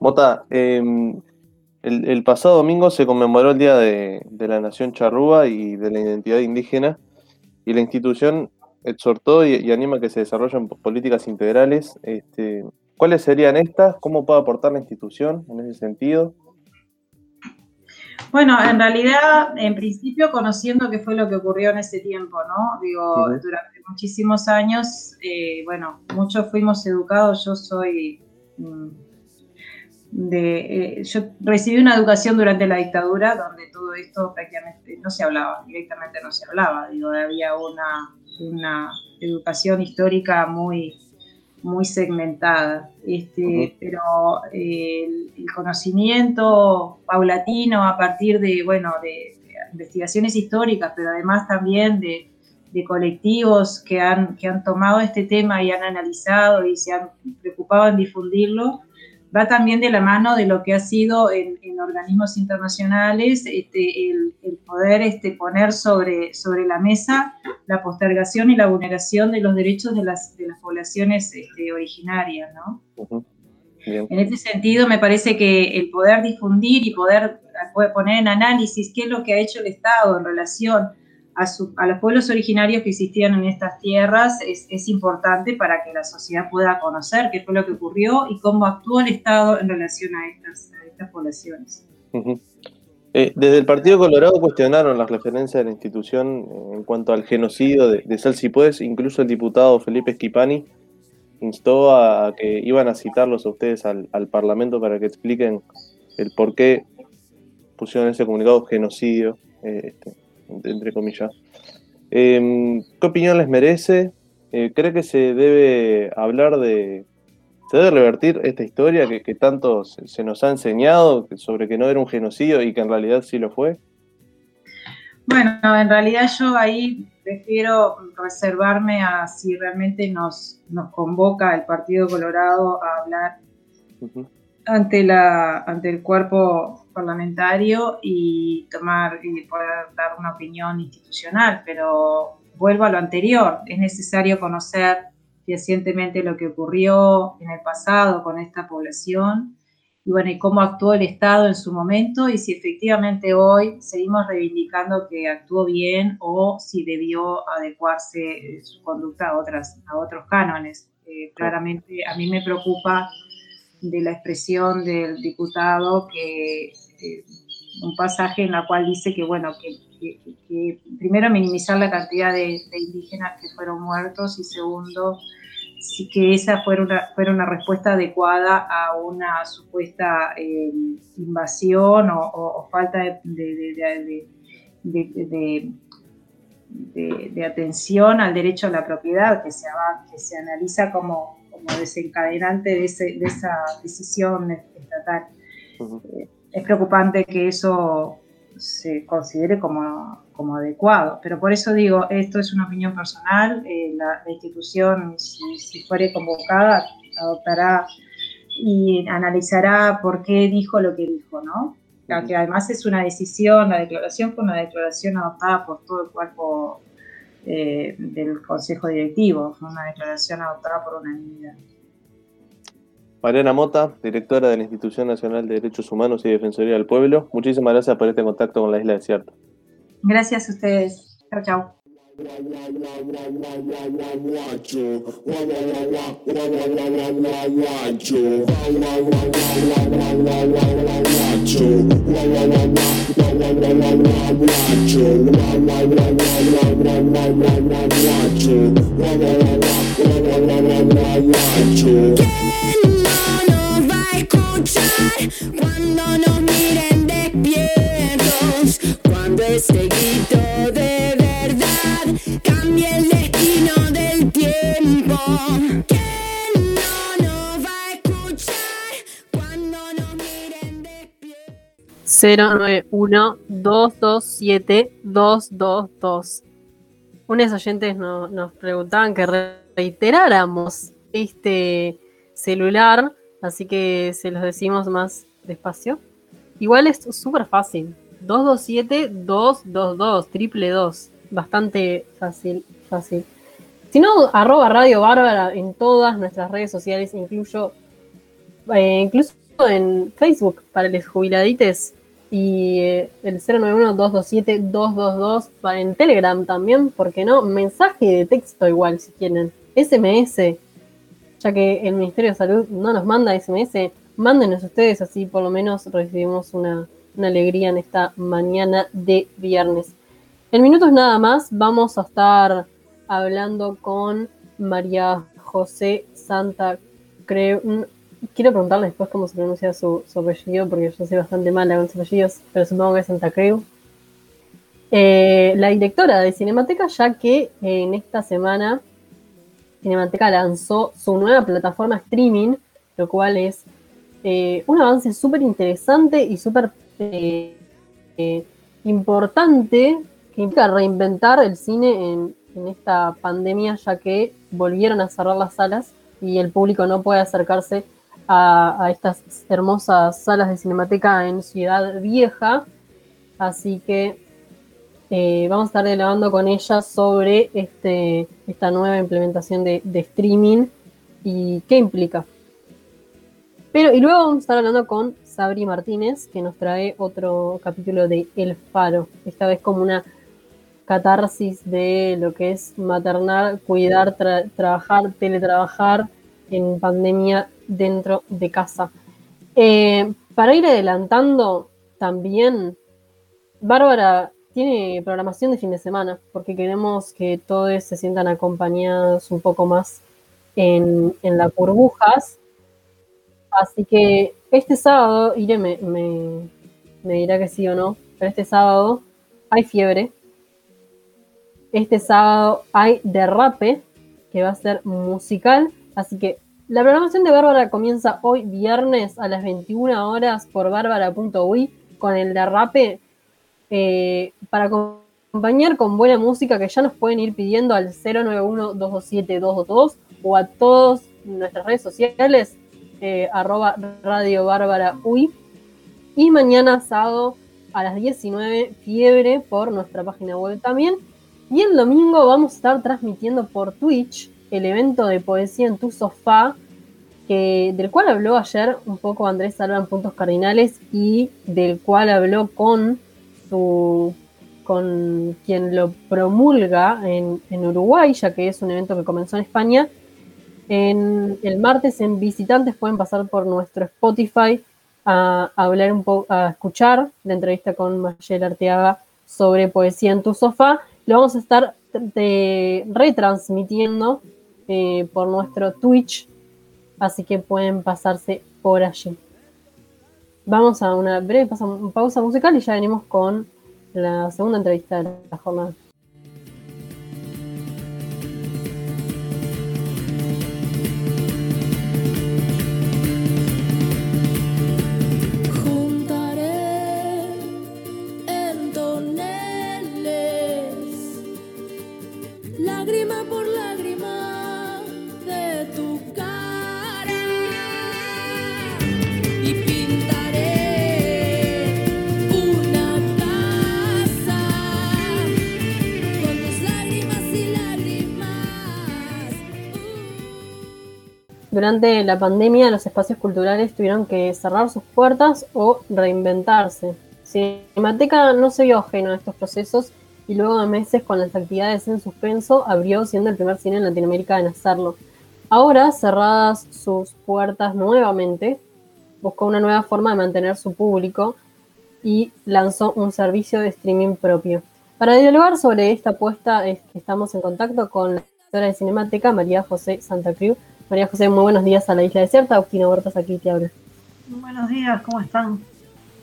Mota, em, el, pasado domingo se conmemoró el Día de, la Nación Charrúa y de la Identidad Indígena y la institución exhortó y, anima a que se desarrollen políticas integrales. Este, ¿Cuáles serían estas? ¿Cómo puede aportar la institución en ese sentido? Bueno, en realidad, en principio, conociendo qué fue lo que ocurrió en ese tiempo, ¿no? Digo, durante muchísimos años, eh, bueno, muchos fuimos educados, yo soy, de, eh, yo recibí una educación durante la dictadura donde todo esto prácticamente no se hablaba, directamente no se hablaba, digo, había una, una educación histórica muy, muy segmentada. Este, Pero el, conocimiento paulatino a partir de, bueno, de, investigaciones históricas, pero además también de, colectivos que han, que han tomado este tema y han analizado y se han preocupado en difundirlo, va también de la mano de lo que ha sido en, organismos internacionales este, el, poder este, poner sobre, sobre la mesa la postergación y la vulneración de los derechos de las, de las poblaciones este, originarias. ¿no? En este sentido, me parece que el poder difundir y poder, poder poner en análisis qué es lo que ha hecho el Estado en relación a, los pueblos originarios que existían en estas tierras es, importante para que la sociedad pueda conocer qué fue lo que ocurrió y cómo actuó el Estado en relación a estas, poblaciones. Eh, desde el Partido Colorado cuestionaron las referencias de la institución en cuanto al genocidio de, de Salsipuez, incluso el diputado Felipe Esquipani instó a que iban a citarlos a ustedes al, Parlamento para que expliquen el por qué pusieron ese comunicado genocidio. Eh, este, entre comillas. Em, ¿Qué opinión les merece? Eh, ¿Cree que se debe hablar de... ¿Se debe revertir esta historia que, tanto se, nos ha enseñado sobre que no era un genocidio y que en realidad sí lo fue? Bueno, en realidad yo ahí prefiero reservarme a si realmente nos, nos convoca el Partido Colorado a hablar ante, la, ante el cuerpo parlamentario y tomar y poder dar una opinión institucional, pero vuelvo a lo anterior, es necesario conocer recientemente lo que ocurrió en el pasado con esta población y bueno, y cómo actuó el Estado en su momento y si efectivamente hoy seguimos reivindicando que actuó bien o si debió adecuarse su conducta a otros cánones. Eh, claramente a mí me preocupa de la expresión del diputado que un pasaje en la cual dice que, bueno, que, primero minimizar la cantidad de, indígenas que fueron muertos y segundo, sí que esa fuera una, fuera una respuesta adecuada a una supuesta eh, invasión o, falta de, atención al derecho a la propiedad que se, que se analiza como como desencadenante de, esa decisión estatal. Eh, es preocupante que eso se considere como, como, adecuado, pero por eso digo, esto es una opinión personal, eh, la, institución, si, si fuere convocada, adoptará y analizará por qué dijo lo que dijo, ¿no? Que además es una decisión, la declaración fue una declaración adoptada por todo el cuerpo eh, del Consejo Directivo. Fue una declaración adoptada por unanimidad. Mariana Mota, directora de la Institución Nacional de Derechos Humanos y Defensoría del Pueblo, muchísimas gracias por este contacto con la Isla Desierta. Gracias a ustedes. Chao, chao. Cuando nos miren despiertos, cuando este grito de cambie el destino del tiempo. ¿Quién no nos va a escuchar cuando nos miren despiertos? 091 227 222 Unos oyentes nos preguntaban que reiteráramos este celular Así que se los decimos más despacio. Igual es súper fácil. 227-222, triple 2. Bastante fácil, fácil. Si no, arroba Radio Bárbara en todas nuestras redes sociales, incluyo, eh, incluso en Facebook para los jubiladites y eh, el 091-227-222 en Telegram también, porque no? Mensaje de texto igual si quieren. SMS ya que el Ministerio de Salud no nos manda SMS, mándenos ustedes, así por lo menos recibimos una, alegría en esta mañana de viernes. En minutos nada más vamos a estar hablando con María José Santa Creu. Quiero preguntarle después cómo se pronuncia su, apellido, porque yo soy bastante mala con sus apellidos, pero supongo que es Santa Creu. Eh, la directora de Cinemateca, ya que en esta semana Cinemateca lanzó su nueva plataforma streaming, lo cual es eh, un avance súper interesante y súper eh, eh, importante implica reinventar el cine en, esta pandemia, ya que volvieron a cerrar las salas y el público no puede acercarse a, estas hermosas salas de cinemateca en Ciudad Vieja. Así que eh, vamos a estar dialogando con ella sobre este, esta nueva implementación de, de streaming y qué implica. Pero, y luego vamos a estar hablando con Sabri Martínez, que nos trae otro capítulo de El Faro, esta vez como una catarsis de lo que es maternar, cuidar, tra- trabajar, teletrabajar en pandemia dentro de casa. Eh, para ir adelantando, también Bárbara tiene programación de fin de semana, porque queremos que todos se sientan acompañados un poco más en, las burbujas. Así que este sábado, Ire me, me, me dirá que sí o no, pero este sábado hay fiebre. Este sábado hay derrape, que va a ser musical. Así que la programación de Bárbara comienza hoy viernes a las 21 horas por bárbara.ui con el derrape eh, para acompañar con buena música que ya nos pueden ir pidiendo al 091-227-222 o a todas nuestras redes sociales, eh, arroba Radio Bárbara UI. Y mañana sábado a las 19, fiebre por nuestra página web también. Y el domingo vamos a estar transmitiendo por Twitch el evento de poesía en tu sofá, que, del cual habló ayer un poco Andrés Alba en Puntos Cardinales y del cual habló con su con quien lo promulga en, en Uruguay, ya que es un evento que comenzó en España. En, el martes en Visitantes pueden pasar por nuestro Spotify a, a hablar un poco, a escuchar la entrevista con Mayel Arteaga sobre poesía en tu sofá. Lo vamos a estar retransmitiendo eh, por nuestro Twitch, así que pueden pasarse por allí. Vamos a una breve pausa musical y ya venimos con la segunda entrevista de la jornada. Durante la pandemia, los espacios culturales tuvieron que cerrar sus puertas o reinventarse. Cinemateca no se vio ajeno a estos procesos y luego de meses con las actividades en suspenso, abrió siendo el primer cine en Latinoamérica en hacerlo. Ahora, cerradas sus puertas nuevamente, buscó una nueva forma de mantener su público y lanzó un servicio de streaming propio. Para dialogar sobre esta apuesta estamos en contacto con la directora de Cinemateca, María José Santa Cruz. María José, muy buenos días a la isla desierta. Agustina Huertas aquí te habla. Buenos días, ¿cómo están?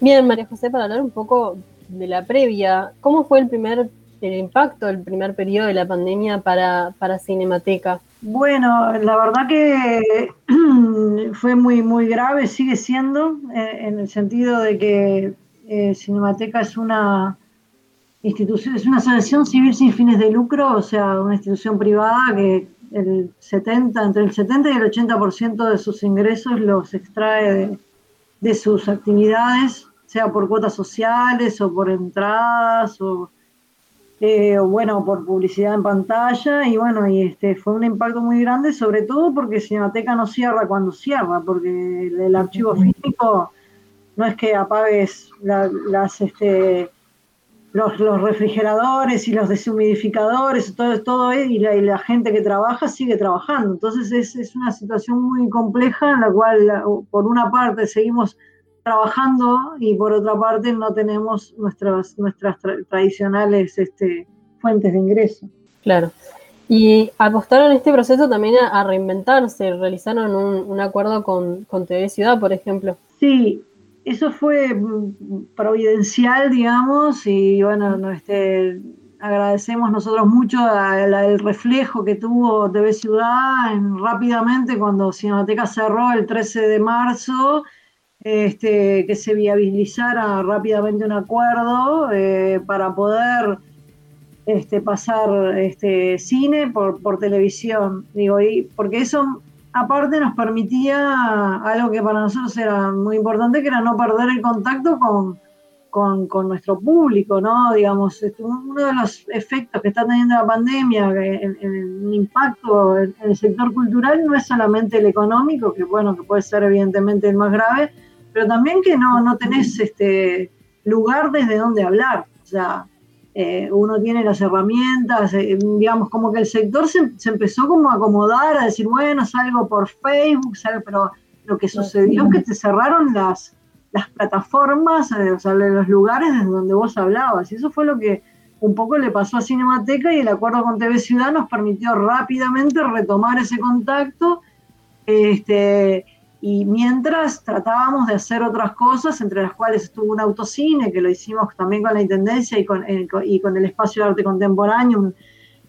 Bien, María José, para hablar un poco de la previa, ¿cómo fue el primer el impacto, el primer periodo de la pandemia para, para Cinemateca? Bueno, la verdad que fue muy, muy grave, sigue siendo, eh, en el sentido de que eh, Cinemateca es una institución, es una asociación civil sin fines de lucro, o sea, una institución privada que el 70, entre el 70 y el 80% de sus ingresos los extrae de, de sus actividades, sea por cuotas sociales o por entradas o eh, o bueno, por publicidad en pantalla, y bueno, y este fue un impacto muy grande, sobre todo porque Cinemateca no cierra cuando cierra, porque el, el archivo físico no es que apagues la- las este los, los refrigeradores y los deshumidificadores, todo, todo y, la, y la gente que trabaja sigue trabajando. Entonces es, es una situación muy compleja en la cual, por una parte, seguimos trabajando y por otra parte no tenemos nuestras, nuestras tra- tradicionales este, fuentes de ingreso. Claro. Y apostaron este proceso también a, a reinventarse, realizaron un, un acuerdo con, con TV Ciudad, por ejemplo. Sí, eso fue mm, providencial, digamos, y bueno, no, este, agradecemos nosotros mucho el reflejo que tuvo TV Ciudad en, rápidamente cuando Cinemateca cerró el 13 de marzo, este, que se viabilizara rápidamente un acuerdo eh, para poder este, pasar este, cine por, por televisión. Digo, y porque eso aparte nos permitía algo que para nosotros era muy importante, que era no perder el contacto con, con, nuestro público, ¿no? Digamos, este, uno de los efectos que está teniendo la pandemia, el, impacto en, el sector cultural no es solamente el económico, que bueno, que puede ser evidentemente el más grave, pero también que no, no tenés este lugar desde donde hablar. O sea, eh, uno tiene las herramientas, eh, digamos, como que el sector se, empezó como a acomodar, a decir, bueno, salgo por Facebook, pero lo que sucedió es que te cerraron las, las plataformas, eh, o sea, los lugares desde donde vos hablabas. Y eso fue lo que un poco le pasó a Cinemateca y el acuerdo con TV Ciudad nos permitió rápidamente retomar ese contacto. Este, y mientras tratábamos de hacer otras cosas, entre las cuales estuvo un autocine, que lo hicimos también con la Intendencia y con, eh, y con el Espacio de Arte Contemporáneo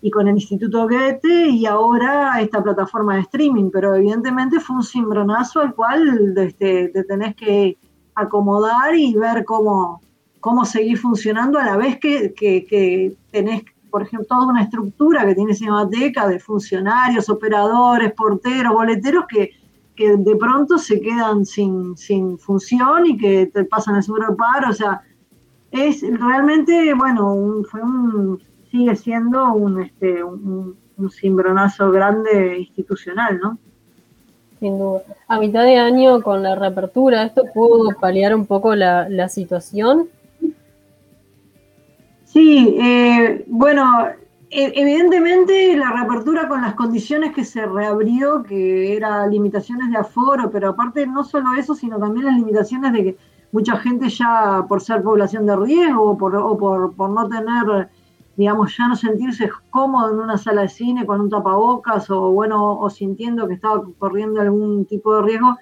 y con el Instituto Goethe, y ahora esta plataforma de streaming, pero evidentemente fue un cimbronazo al cual este, te tenés que acomodar y ver cómo, cómo seguir funcionando a la vez que, que, tenés, por ejemplo, toda una estructura que tiene Cinemateca de funcionarios, operadores, porteros, boleteros que, que de pronto se quedan sin, sin función y que te pasan el seguro de paro. O sea, es realmente, bueno, fue un, sigue siendo un, este, un, un cimbronazo grande institucional, ¿no? Sin duda. A mitad de año, con la reapertura, ¿esto pudo paliar un poco la, situación? Sí, eh, bueno, evidentemente la reapertura con las condiciones que se reabrió, que eran limitaciones de aforo, pero aparte no solo eso, sino también las limitaciones de que mucha gente ya por ser población de riesgo por, o por, no tener digamos, ya no sentirse cómodo en una sala de cine con un tapabocas o, bueno, o sintiendo que estaba corriendo algún tipo de riesgo,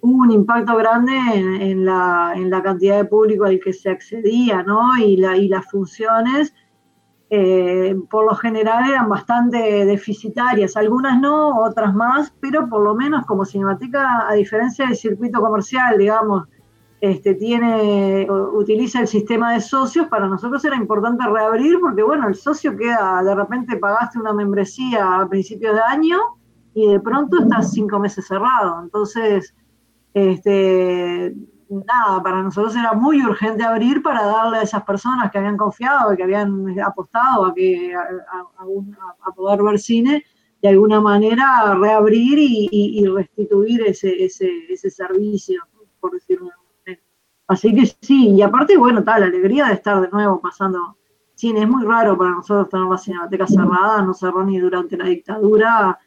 hubo un impacto grande en, la, en la, cantidad de público al que se accedía, ¿no? Y, la, y las funciones, eh, por lo general, eran bastante deficitarias, algunas no, otras más, pero por lo menos como Cinemateca, a diferencia del circuito comercial, digamos, este, tiene, utiliza el sistema de socios, para nosotros era importante reabrir porque, bueno, el socio queda, de repente pagaste una membresía a principios de año y de pronto estás cinco meses cerrado. Entonces, este, nada, para nosotros era muy urgente abrir para darle a esas personas que habían confiado y que habían apostado a, que, a, poder ver cine, de alguna manera reabrir y, restituir ese, ese, ese servicio, por decirlo Así que sí, y aparte, bueno, tal, la alegría de estar de nuevo pasando cine. Es muy raro para nosotros tener la cinemateca cerrada, no cerró ni durante la dictadura.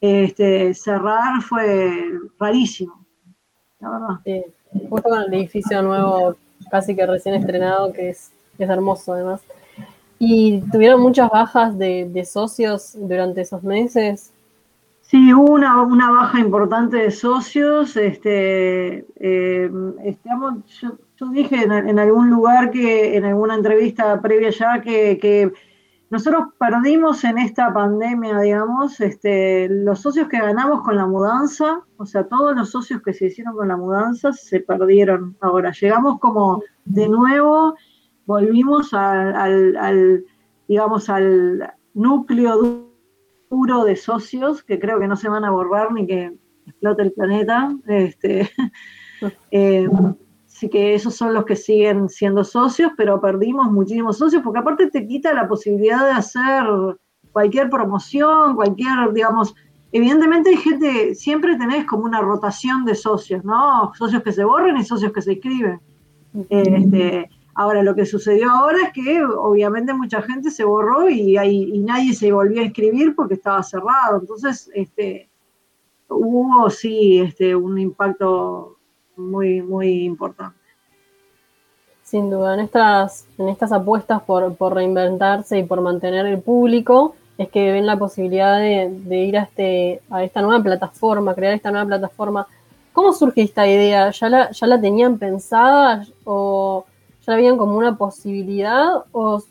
Este, cerrar fue rarísimo, la verdad. Sí, justo con el edificio nuevo, casi que recién estrenado, que es, es hermoso además. ¿Y tuvieron muchas bajas de, de socios durante esos meses? Sí, hubo una, una, baja importante de socios. Este, eh, yo, dije en, algún lugar que, en alguna entrevista previa ya, que, nosotros perdimos en esta pandemia, digamos, este, los socios que ganamos con la mudanza, o sea, todos los socios que se hicieron con la mudanza se perdieron. Ahora, llegamos como de nuevo, volvimos al, digamos, al núcleo puro de socios que creo que no se van a borrar ni que explote el planeta. Este, eh, así que esos son los que siguen siendo socios, pero perdimos muchísimos socios porque aparte te quita la posibilidad de hacer cualquier promoción, cualquier, digamos, evidentemente hay gente, siempre tenés como una rotación de socios, ¿no? Socios que se borren y socios que se inscriben. Este, Ahora, lo que sucedió ahora es que obviamente mucha gente se borró y, nadie se volvió a inscribir porque estaba cerrado. Entonces, este, hubo sí este, un impacto muy, muy importante. Sin duda, en estas, en estas apuestas por, reinventarse y por mantener el público, es que ven la posibilidad de, ir a, este, a esta nueva plataforma, crear esta nueva plataforma. ¿Cómo surge esta idea? ¿Ya la, ya la tenían pensada o, ¿Ya veían como una posibilidad o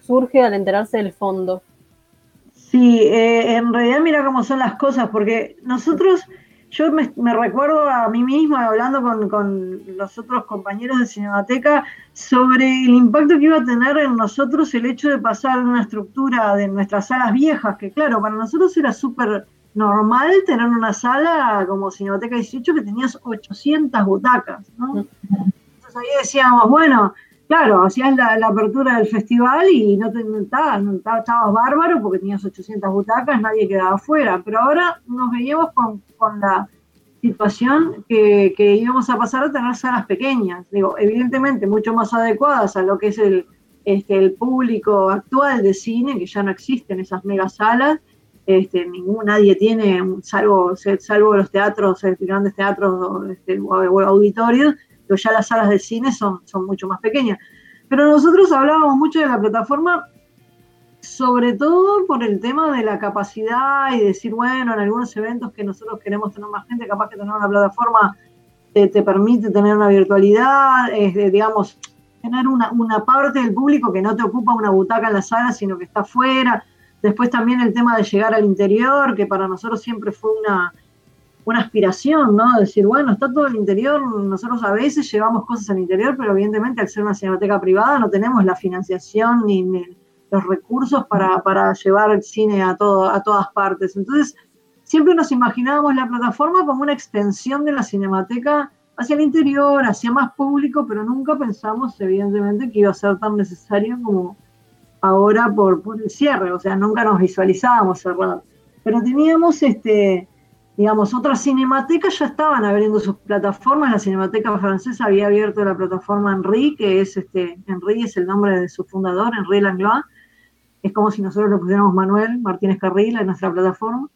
surge al enterarse del fondo? Sí, eh, en realidad mira cómo son las cosas, porque nosotros, yo me, recuerdo a mí misma hablando con, con, los otros compañeros de Cinemateca sobre el impacto que iba a tener en nosotros el hecho de pasar una estructura de nuestras salas viejas, que claro, para nosotros era súper normal tener una sala como Cinemateca 18 que tenías 800 butacas, ¿no? Entonces ahí decíamos, bueno, claro, hacías la, apertura del festival y no te estabas, bárbaro porque tenías 800 butacas, nadie quedaba afuera, pero ahora nos veíamos con, la situación que, íbamos a pasar a tener salas pequeñas, digo, evidentemente mucho más adecuadas a lo que es el, este, el público actual de cine, que ya no existen esas mega salas, este, ningún, nadie tiene, salvo, salvo los teatros, eh, grandes teatros este, o, auditorios, pero ya las salas de cine son, son mucho más pequeñas. Pero nosotros hablábamos mucho de la plataforma, sobre todo por el tema de la capacidad y decir, bueno, en algunos eventos que nosotros queremos tener más gente, capaz que tener una plataforma te, te permite tener una virtualidad, digamos, tener una, una parte del público que no te ocupa una butaca en la sala, sino que está afuera. Después también el tema de llegar al interior, que para nosotros siempre fue una, una aspiración, ¿no? Decir, bueno, está todo el interior, nosotros a veces llevamos cosas al interior, pero evidentemente al ser una cinemateca privada no tenemos la financiación ni, ni los recursos para, para, llevar el cine a, todo, a todas partes. Entonces, siempre nos imaginábamos la plataforma como una extensión de la cinemateca hacia el interior, hacia más público, pero nunca pensamos, evidentemente, que iba a ser tan necesario como ahora por, por el cierre, o sea, nunca nos visualizábamos cerrados. Pero teníamos este digamos, otras cinematecas ya estaban abriendo sus plataformas. La Cinemateca Francesa había abierto la plataforma Henri, que es este, Henri es el nombre de su fundador, Henri Langlois. Es como si nosotros le pusiéramos Manuel Martínez Carril en nuestra plataforma.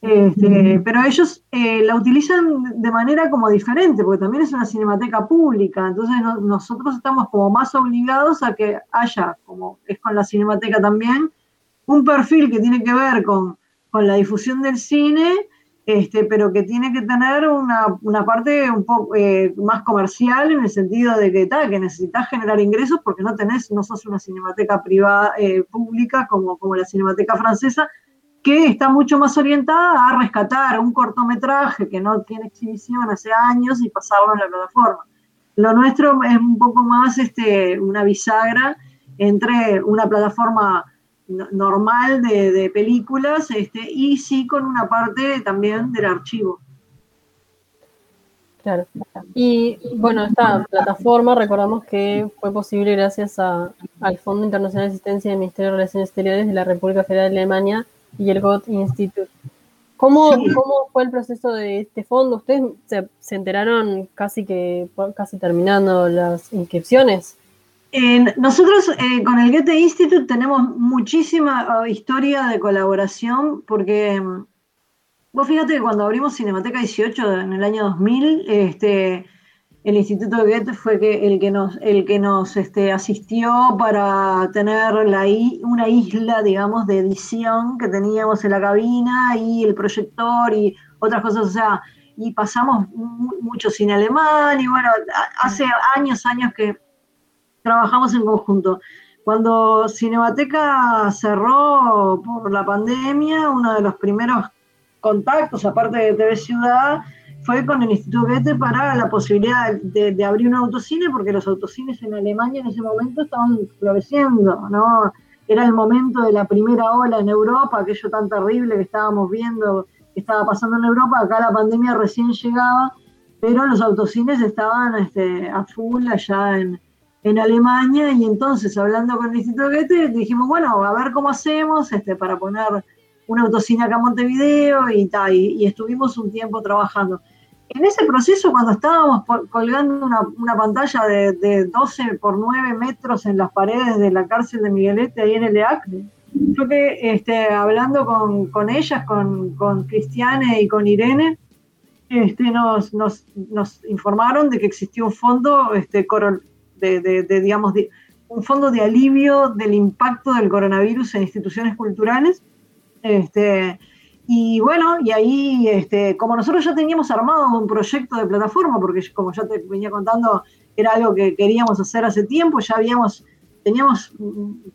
Este, pero ellos eh, la utilizan de manera como diferente, porque también es una cinemateca pública, entonces no, nosotros estamos como más obligados a que haya, como es con la cinemateca también, un perfil que tiene que ver con, con la difusión del cine, este, pero que tiene que tener una, una parte un poco eh, más comercial en el sentido de que, tal, que necesitas generar ingresos porque no tenés, no sos una cinemateca privada eh, pública como, como la cinemateca francesa, que está mucho más orientada a rescatar un cortometraje que no tiene exhibición hace años y pasarlo en la plataforma. Lo nuestro es un poco más este, una bisagra entre una plataforma normal de, de, películas este, y sí con una parte también del archivo. Claro. Y bueno, esta plataforma recordamos que fue posible gracias a, al Fondo Internacional de Asistencia del Ministerio de Relaciones Exteriores de la República Federal de Alemania y el Goethe Institute. ¿Cómo, sí. ¿Cómo, fue el proceso de este fondo? ¿Ustedes se, se enteraron casi que casi terminando las inscripciones? Nosotros eh, con el Goethe Institute tenemos muchísima uh, historia de colaboración porque um, vos fíjate que cuando abrimos Cinemateca 18 en el año 2000, este, el Instituto Goethe fue que, el que nos, el que nos este, asistió para tener la, una isla, digamos, de edición que teníamos en la cabina y el proyector y otras cosas, o sea, y pasamos mucho cine alemán y bueno, hace años, años que trabajamos en conjunto. Cuando Cinemateca cerró por la pandemia, uno de los primeros contactos, aparte de TV Ciudad, fue con el Instituto Goethe para la posibilidad de, abrir un autocine, porque los autocines en Alemania en ese momento estaban floreciendo, ¿no? Era el momento de la primera ola en Europa, aquello tan terrible que estábamos viendo que estaba pasando en Europa, acá la pandemia recién llegaba, pero los autocines estaban este, a full allá en, en Alemania y entonces hablando con el Instituto Goethe dijimos, bueno, a ver cómo hacemos este, para poner una autocine acá en Montevideo y, tal, y, y, estuvimos un tiempo trabajando. En ese proceso, cuando estábamos colgando una, una pantalla de, de, 12 por 9 metros en las paredes de la cárcel de Miguelete, ahí en el EAC, creo que este, hablando con, con ellas, con, con, Cristiane y con Irene, este, nos, nos, nos, informaron de que existía un fondo este, de, de, de digamos, de, un fondo de alivio del impacto del coronavirus en instituciones culturales. Este, y bueno, y ahí, este, como nosotros ya teníamos armado un proyecto de plataforma, porque como ya te venía contando, era algo que queríamos hacer hace tiempo, ya habíamos teníamos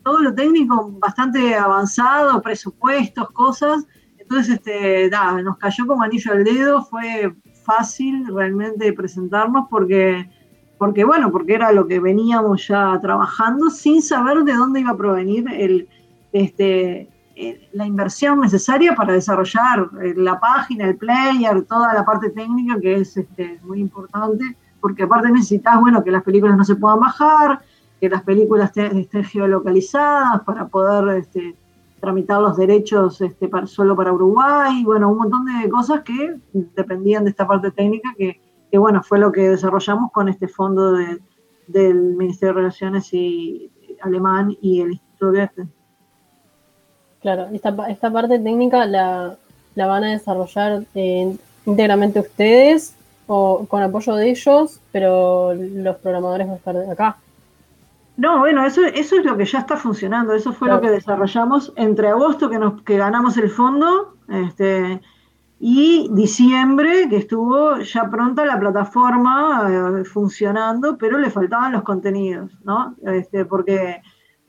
todo lo técnico bastante avanzado, presupuestos, cosas. Entonces, este, da, nos cayó como anillo al dedo, fue fácil realmente presentarnos porque, porque, bueno, porque era lo que veníamos ya trabajando sin saber de dónde iba a provenir el, este, eh, la inversión necesaria para desarrollar eh, la página, el player, toda la parte técnica que es este, muy importante, porque aparte necesitas, bueno, que las películas no se puedan bajar, que las películas estén geolocalizadas para poder este, tramitar los derechos este, solo para Uruguay, bueno, un montón de cosas que dependían de esta parte técnica que, bueno, fue lo que desarrollamos con este fondo del Ministerio de Relaciones y, alemán y el Instituto Goethe. Claro, esta, esta parte técnica la, van a desarrollar eh, íntegramente ustedes o con apoyo de ellos, pero los programadores van a estar acá. No, bueno, eso, eso es lo que ya está funcionando, eso fue lo que desarrollamos entre agosto que, nos, que ganamos el fondo este, y diciembre que estuvo ya pronta la plataforma eh, funcionando, pero le faltaban los contenidos, ¿no? Este, porque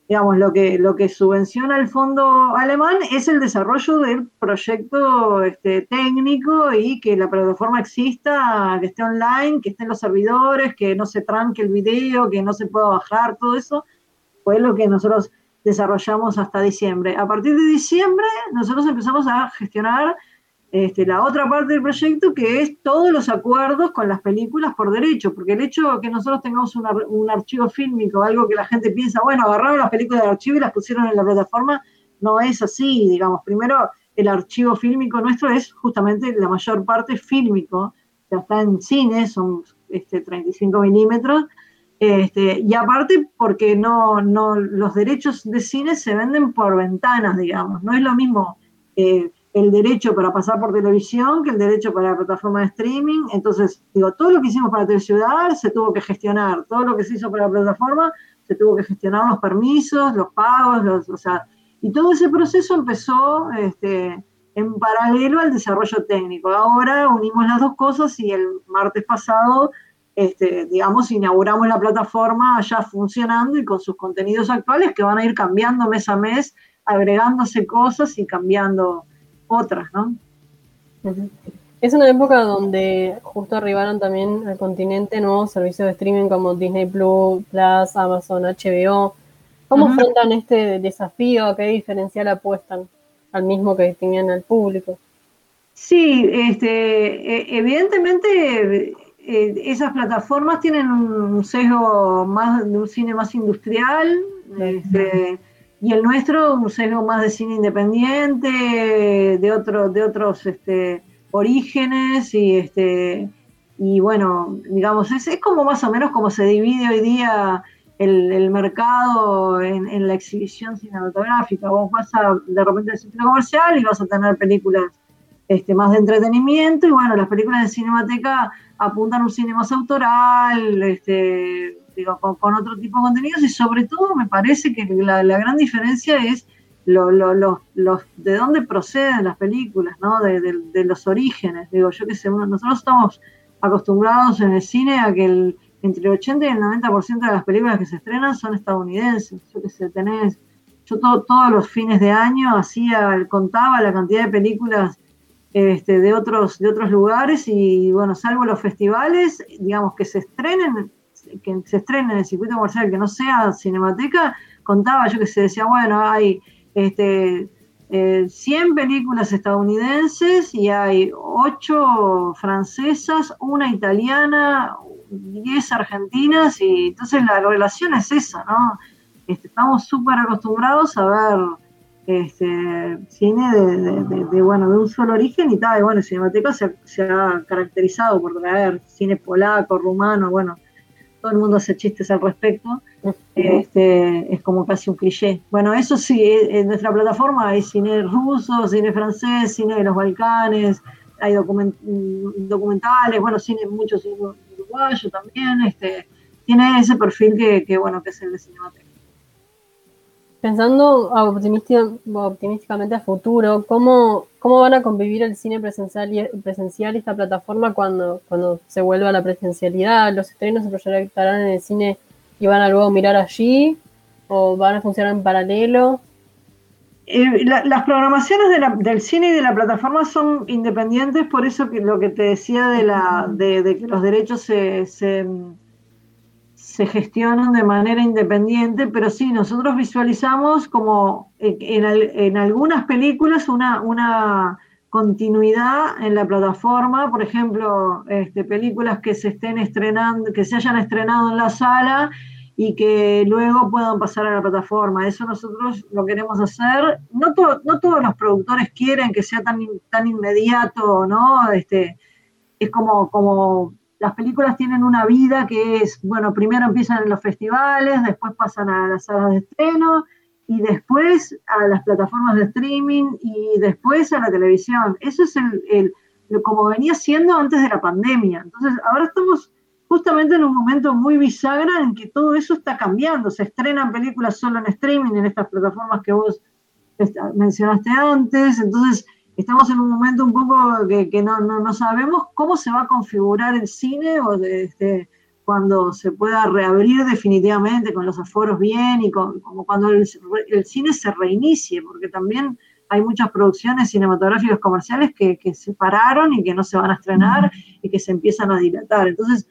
digamos, lo que, lo que subvenciona el fondo alemán es el desarrollo del proyecto este, técnico y que la plataforma exista, que esté online, que estén los servidores, que no se tranque el video, que no se pueda bajar, todo eso fue lo que nosotros desarrollamos hasta diciembre. A partir de diciembre nosotros empezamos a gestionar este, la otra parte del proyecto, que es todos los acuerdos con las películas por derecho, porque el hecho de que nosotros tengamos un archivo fílmico, algo que la gente piensa, bueno, agarraron las películas de archivo y las pusieron en la plataforma, no es así, digamos. Primero, el archivo fílmico nuestro es justamente la mayor parte fílmico, ya está en cine, son este, 35 milímetros, este, y aparte porque no, no, los derechos de cine se venden por ventanas, digamos, no es lo mismo. Eh, el derecho para pasar por televisión que el derecho para la plataforma de streaming. Entonces, digo, todo lo que hicimos para Teleciudad se tuvo que gestionar, todo lo que se hizo para la plataforma se tuvo que gestionar los permisos, los pagos, los, o sea, y todo ese proceso empezó este, en paralelo al desarrollo técnico. Ahora unimos las dos cosas y el martes pasado, este, digamos, inauguramos la plataforma ya funcionando y con sus contenidos actuales que van a ir cambiando mes a mes, agregándose cosas y cambiando otras, ¿no? Es una época donde justo arribaron también al continente nuevos servicios de streaming como Disney Plus, Plus, Amazon, HBO. ¿Cómo enfrentan este desafío? ¿A qué diferencial apuestan? Al mismo que tenían al público. Sí, este, e, evidentemente eh, esas plataformas tienen un sesgo más de un cine más industrial. Este, y el nuestro, un sesgo más de cine independiente, de, otro, de otros este, orígenes, y, este, y bueno, digamos, es, es como más o menos como se divide hoy día el, mercado en, la exhibición cinematográfica. Vos vas a, de repente al centro comercial y vas a tener películas este, más de entretenimiento, y bueno, las películas de cinemateca apuntan a un cine más autoral, este, con, otro tipo de contenidos y sobre todo me parece que la, gran diferencia es lo, de dónde proceden las películas, ¿no? De, los orígenes. Digo, yo qué sé, nosotros estamos acostumbrados en el cine a que entre el 80 y el 90% de las películas que se estrenan son estadounidenses. Yo qué sé, tenés, yo todos los fines de año hacía, contaba la cantidad de películas este, de, otros, de otros lugares y bueno, salvo los festivales, digamos que se estrenen que se estrene en el circuito comercial que no sea cinemateca, contaba yo que se decía, bueno, hay este, 100 eh, películas estadounidenses y hay 8 francesas, una italiana, 10 argentinas, y entonces la relación es esa, ¿no? Este, estamos súper acostumbrados a ver este, cine de, bueno, de un solo origen y tal, y bueno, Cinemateca se, se, ha caracterizado por traer cine polaco, rumano, bueno, todo el mundo hace chistes al respecto, este, es como casi un cliché. Bueno, eso sí, en nuestra plataforma hay cine ruso, cine francés, cine de los Balcanes, hay documentales, bueno, cine, mucho cine uruguayo también, este, tiene ese perfil que, que bueno, que es el de Cinemateca. Pensando optimísticamente a futuro, ¿cómo, ¿cómo van a convivir el cine presencial y, presencial esta plataforma cuando, cuando se vuelva a la presencialidad? ¿Los estrenos se proyectarán en el cine y van a luego mirar allí? ¿O van a funcionar en paralelo? Eh, la- las programaciones del cine y de la plataforma son independientes, por eso que lo que te decía de, la, de, que los derechos se, se gestionan de manera independiente, pero sí, nosotros visualizamos como en, en en algunas películas una, una continuidad en la plataforma, por ejemplo, este, películas que se estén estrenando, que se hayan estrenado en la sala y que luego puedan pasar a la plataforma. Eso nosotros lo queremos hacer. No, to- no todos los productores quieren que sea tan, tan inmediato, ¿no? Este, es como, como las películas tienen una vida que es, bueno, primero empiezan en los festivales, después pasan a las salas de estreno y después a las plataformas de streaming y después a la televisión. Eso es el, el- como venía siendo antes de la pandemia. Entonces, ahora estamos justamente en un momento muy bisagra en que todo eso está cambiando. Se estrenan películas solo en streaming, en estas plataformas que vos mencionaste antes. Entonces, estamos en un momento un poco que, no, no, sabemos cómo se va a configurar el cine o de- este, cuando se pueda reabrir definitivamente con los aforos bien y con, como cuando el, el cine se reinicie, porque también hay muchas producciones cinematográficas comerciales que, que se pararon y que no se van a estrenar y que se empiezan a dilatar. Entonces,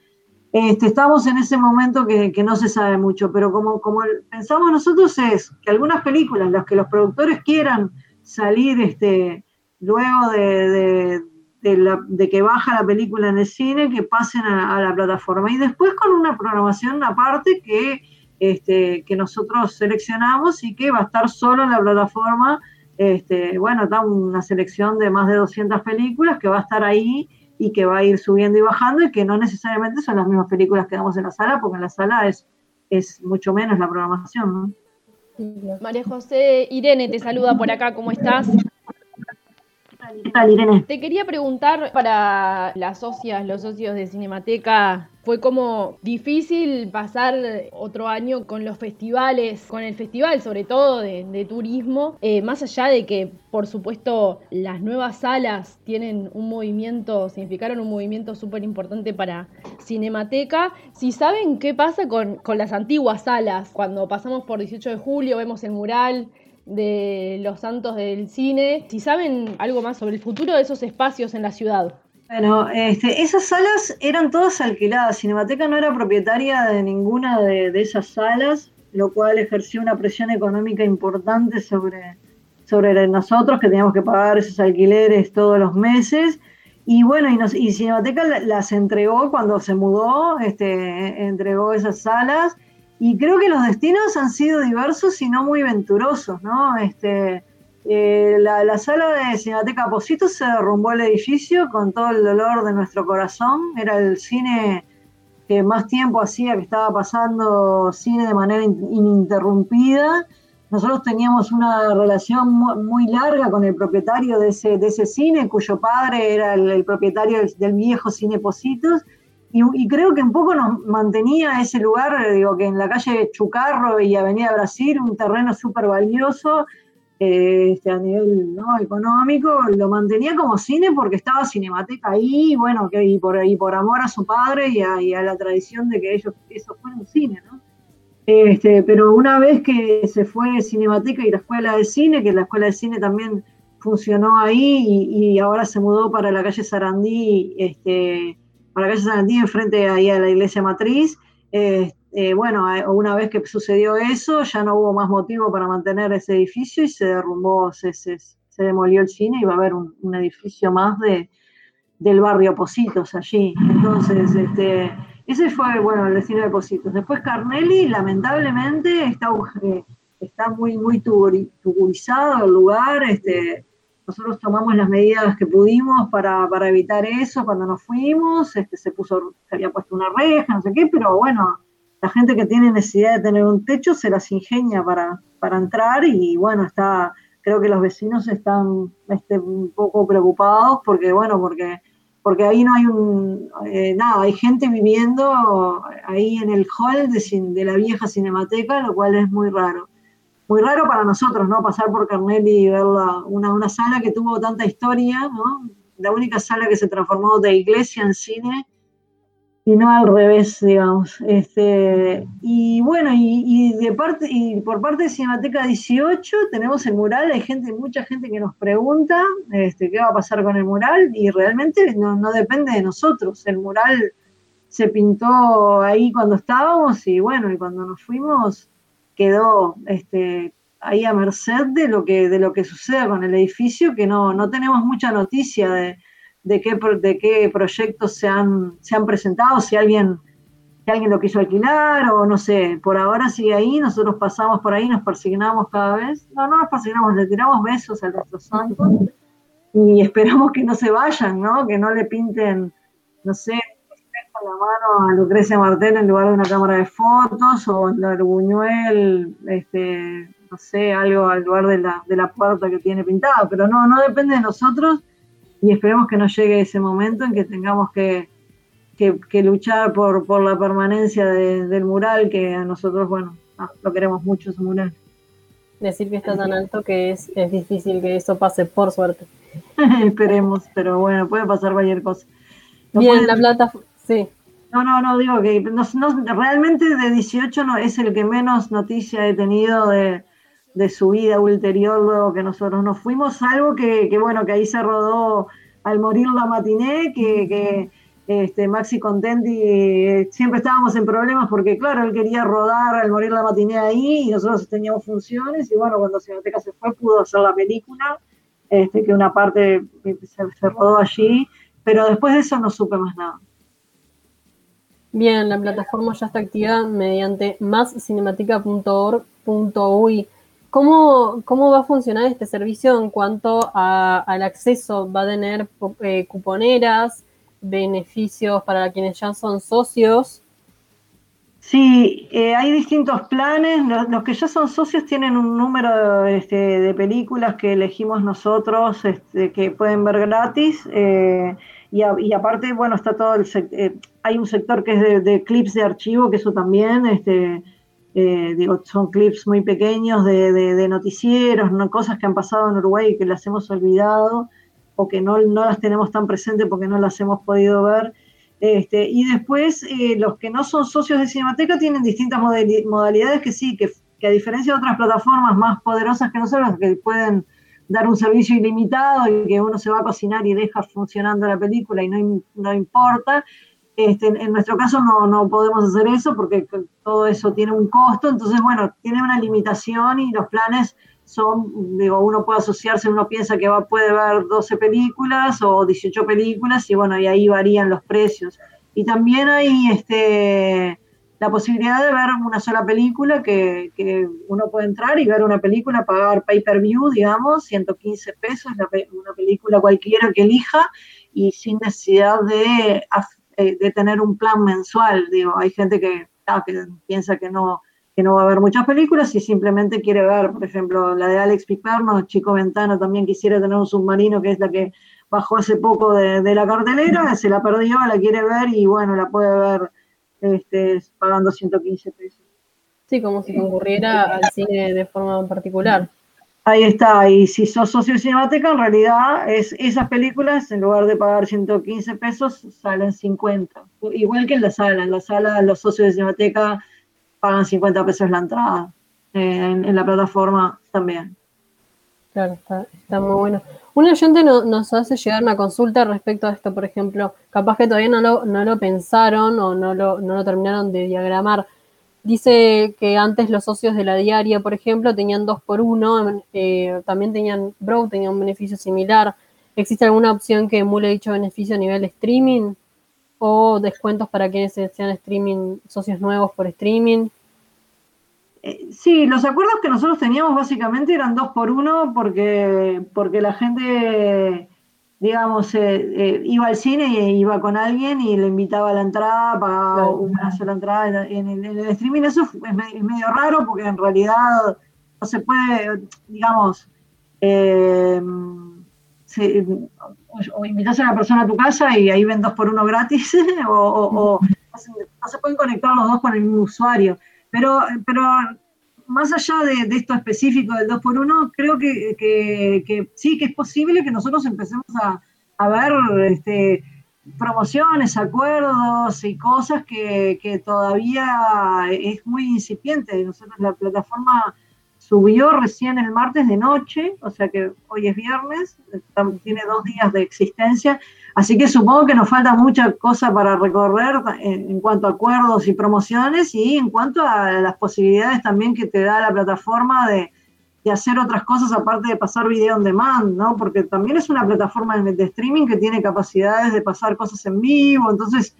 este, estamos en ese momento que, que no se sabe mucho, pero como, como pensamos nosotros es que algunas películas, las que los productores quieran salir este, luego de, de- de la- de que baja la película en el cine, que pasen a, la plataforma. Y después con una programación aparte que, este, que nosotros seleccionamos y que va a estar solo en la plataforma. Este, bueno, está una selección de más de 200 películas que va a estar ahí y que va a ir subiendo y bajando y que no necesariamente son las mismas películas que damos en la sala, porque en la sala es, es mucho menos la programación, ¿no? María José Irene te saluda por acá, ¿cómo estás? Te quería preguntar para las socias, los socios de Cinemateca, ¿fue como difícil pasar otro año con los festivales, con el festival sobre todo de, de turismo, eh, más allá de que por supuesto las nuevas salas tienen un movimiento, significaron un movimiento súper importante para Cinemateca, si saben qué pasa con, con las antiguas salas, cuando pasamos por 18 de julio, vemos el mural, de los santos del cine, si saben algo más sobre el futuro de esos espacios en la ciudad. Bueno, este, esas salas eran todas alquiladas. Cinemateca no era propietaria de ninguna de, esas salas, lo cual ejerció una presión económica importante sobre, sobre nosotros, que teníamos que pagar esos alquileres todos los meses. Y bueno, y, nos, y Cinemateca la- las entregó cuando se mudó, este, entregó esas salas. Y creo que los destinos han sido diversos y no muy venturosos, ¿no? Este, eh, la, la sala de Cinemateca Posito se derrumbó el edificio con todo el dolor de nuestro corazón. Era el cine que más tiempo hacía que estaba pasando cine de manera in- ininterrumpida. Nosotros teníamos una relación mu- muy, larga con el propietario de ese, de ese cine, cuyo padre era el, el propietario del, del viejo cine Positos. Y, creo que un poco nos mantenía ese lugar, digo, que en la calle Chucarro y Avenida Brasil, un terreno súper valioso, eh, este, a nivel ¿no? económico, lo mantenía como cine porque estaba Cinemateca ahí, y bueno, que, y, por, y por amor a su padre y a, la tradición de que ellos, eso fuera un cine, ¿no? Este, pero una vez que se fue Cinemateca y la Escuela de Cine, que la Escuela de Cine también funcionó ahí y ahora se mudó para la calle Sarandí, este, para la calle Sarandí enfrente ahí a la iglesia matriz, eh, eh, bueno, eh, una vez que sucedió eso, ya no hubo más motivo para mantener ese edificio y se derrumbó, se, se, se demolió el cine y va a haber un, edificio más de, del barrio Positos allí. Entonces, este, ese fue, bueno, el destino de Positos. Después Carnelli, lamentablemente, está, está muy, muy tuburi- tuburizado el lugar. Este, nosotros tomamos las medidas que pudimos para, para evitar eso cuando nos fuimos. Este, se puso, se había puesto una reja, no sé qué, pero bueno, la gente que tiene necesidad de tener un techo se las ingenia para, para entrar y bueno, está, creo que los vecinos están este, un poco preocupados porque, bueno, porque, porque ahí no hay un, eh, nada, hay gente viviendo ahí en el hall de, de la vieja cinemateca, lo cual es muy raro. Muy raro para nosotros, ¿no? Pasar por Carnelli y ver una, una sala que tuvo tanta historia, ¿no? La única sala que se transformó de iglesia en cine y no al revés, digamos. Este, y bueno, y, de parte, y por parte de Cinemateca 18 tenemos el mural, hay gente, mucha gente que nos pregunta este, qué va a pasar con el mural, y realmente no, no depende de nosotros. El mural se pintó ahí cuando estábamos, y bueno, y cuando nos fuimos quedó este, ahí a merced de lo que, de lo que suceda con el edificio, que no, no tenemos mucha noticia de de qué, de qué proyectos se han, se han presentado, si alguien, si alguien lo quiso alquilar o no sé, por ahora sigue ahí, nosotros pasamos por ahí, nos persignamos cada vez, no, no nos persignamos, le tiramos besos a nuestros santos y esperamos que no se vayan, ¿no? Que no le pinten, no sé, la mano a Lucrecia Martel en lugar de una cámara de fotos o el Buñuel, este, no sé, algo al lugar de la, de la puerta que tiene pintada, pero no, no depende de nosotros y esperemos que no llegue ese momento en que tengamos que, luchar por, por la permanencia del mural, que a nosotros, bueno, ah, lo queremos mucho ese mural. Decir que está tan alto que es, es difícil que eso pase, por suerte. esperemos, pero bueno, puede pasar cualquier cosa. Bien, la plata, sí. No, no, no, digo que no, realmente de 18 no es el que menos noticia he tenido de, de su vida ulterior luego que nosotros nos fuimos, algo que, bueno, que ahí se rodó al morir la matiné, que, este, Maxi Contenti eh, siempre estábamos en problemas porque, claro, él quería rodar al morir la matiné ahí y nosotros teníamos funciones y bueno, cuando Cineteca se fue pudo hacer la película, este, que una parte se, se rodó allí, pero después de eso no supe más nada. Bien, la plataforma ya está activa mediante máscinematica.org.uy. ¿Cómo, ¿Cómo va a funcionar este servicio en cuanto al acceso? ¿Va a tener eh, cuponeras, beneficios para quienes ya son socios? Sí, eh, hay distintos planes. Los, que ya son socios tienen un número este, de películas que elegimos nosotros este, que pueden ver gratis. Eh, y, aparte, bueno, está todo el hay un sector que es de, de, clips de archivo, que eso también este, eh, digo, son clips muy pequeños de, noticieros, ¿no? cosas que han pasado en Uruguay y que las hemos olvidado o que no, no las tenemos tan presentes porque no las hemos podido ver. Este, y después, eh, los que no son socios de Cinemateca tienen distintas modalidades que sí, que, a diferencia de otras plataformas más poderosas que nosotros, que pueden dar un servicio ilimitado y que uno se va a cocinar y deja funcionando la película y no, no importa, este, en nuestro caso no, podemos hacer eso porque todo eso tiene un costo, entonces bueno, tiene una limitación y los planes son, digo, uno puede asociarse, uno piensa que va, puede ver 12 películas o 18 películas y bueno, y ahí varían los precios. Y también hay este, la posibilidad de ver una sola película que, uno puede entrar y ver una película, pagar pay-per-view, digamos, 115 pesos, una película cualquiera que elija y sin necesidad de de tener un plan mensual. Digo, hay gente que, que piensa que no, que no va a haber muchas películas y simplemente quiere ver, por ejemplo, la de Alex Piperno, Chico Ventana también quisiera tener un submarino, que es la que bajó hace poco de, la cartelera, se la perdió, la quiere ver y bueno, la puede ver este, pagando 115 pesos. Sí, como si concurriera al cine de forma particular. Ahí está, y si sos socio de Cinemateca, en realidad es esas películas, en lugar de pagar 115 pesos, salen 50. Igual que en la sala, en la sala los socios de Cinemateca pagan 50 pesos la entrada, eh, en, la plataforma también. Claro, está, muy bueno. Un oyente nos hace llegar una consulta respecto a esto, por ejemplo, capaz que todavía no lo, no lo pensaron o no lo, no lo terminaron de diagramar Dice que antes los socios de la diaria, por ejemplo, tenían dos por uno, eh, también tenían, Bro tenía un beneficio similar. ¿Existe alguna opción que emule dicho beneficio a nivel streaming? ¿O descuentos para quienes sean streaming, socios nuevos por streaming? Eh, sí, los acuerdos que nosotros teníamos básicamente eran dos por uno porque, porque la gente digamos, eh, eh, iba al cine y iba con alguien y le invitaba a la entrada, pagaba una sola entrada en, el, streaming. Eso es, medio raro porque en realidad no se puede, digamos, eh, o, invitas a la persona a tu casa y ahí ven dos por uno gratis, o, no se pueden conectar los dos con el mismo usuario. Pero, pero más allá de, esto específico del 2x1, creo que, sí, que es posible que nosotros empecemos a, ver este, promociones, acuerdos y cosas que, que todavía es muy incipiente. Nosotros la plataforma subió recién el martes de noche, o sea que hoy es viernes, tiene dos días de existencia, así que supongo que nos falta mucha cosa para recorrer en, cuanto a acuerdos y promociones y en cuanto a las posibilidades también que te da la plataforma de, hacer otras cosas aparte de pasar video on demand, ¿no? Porque también es una plataforma de streaming que tiene capacidades de pasar cosas en vivo, entonces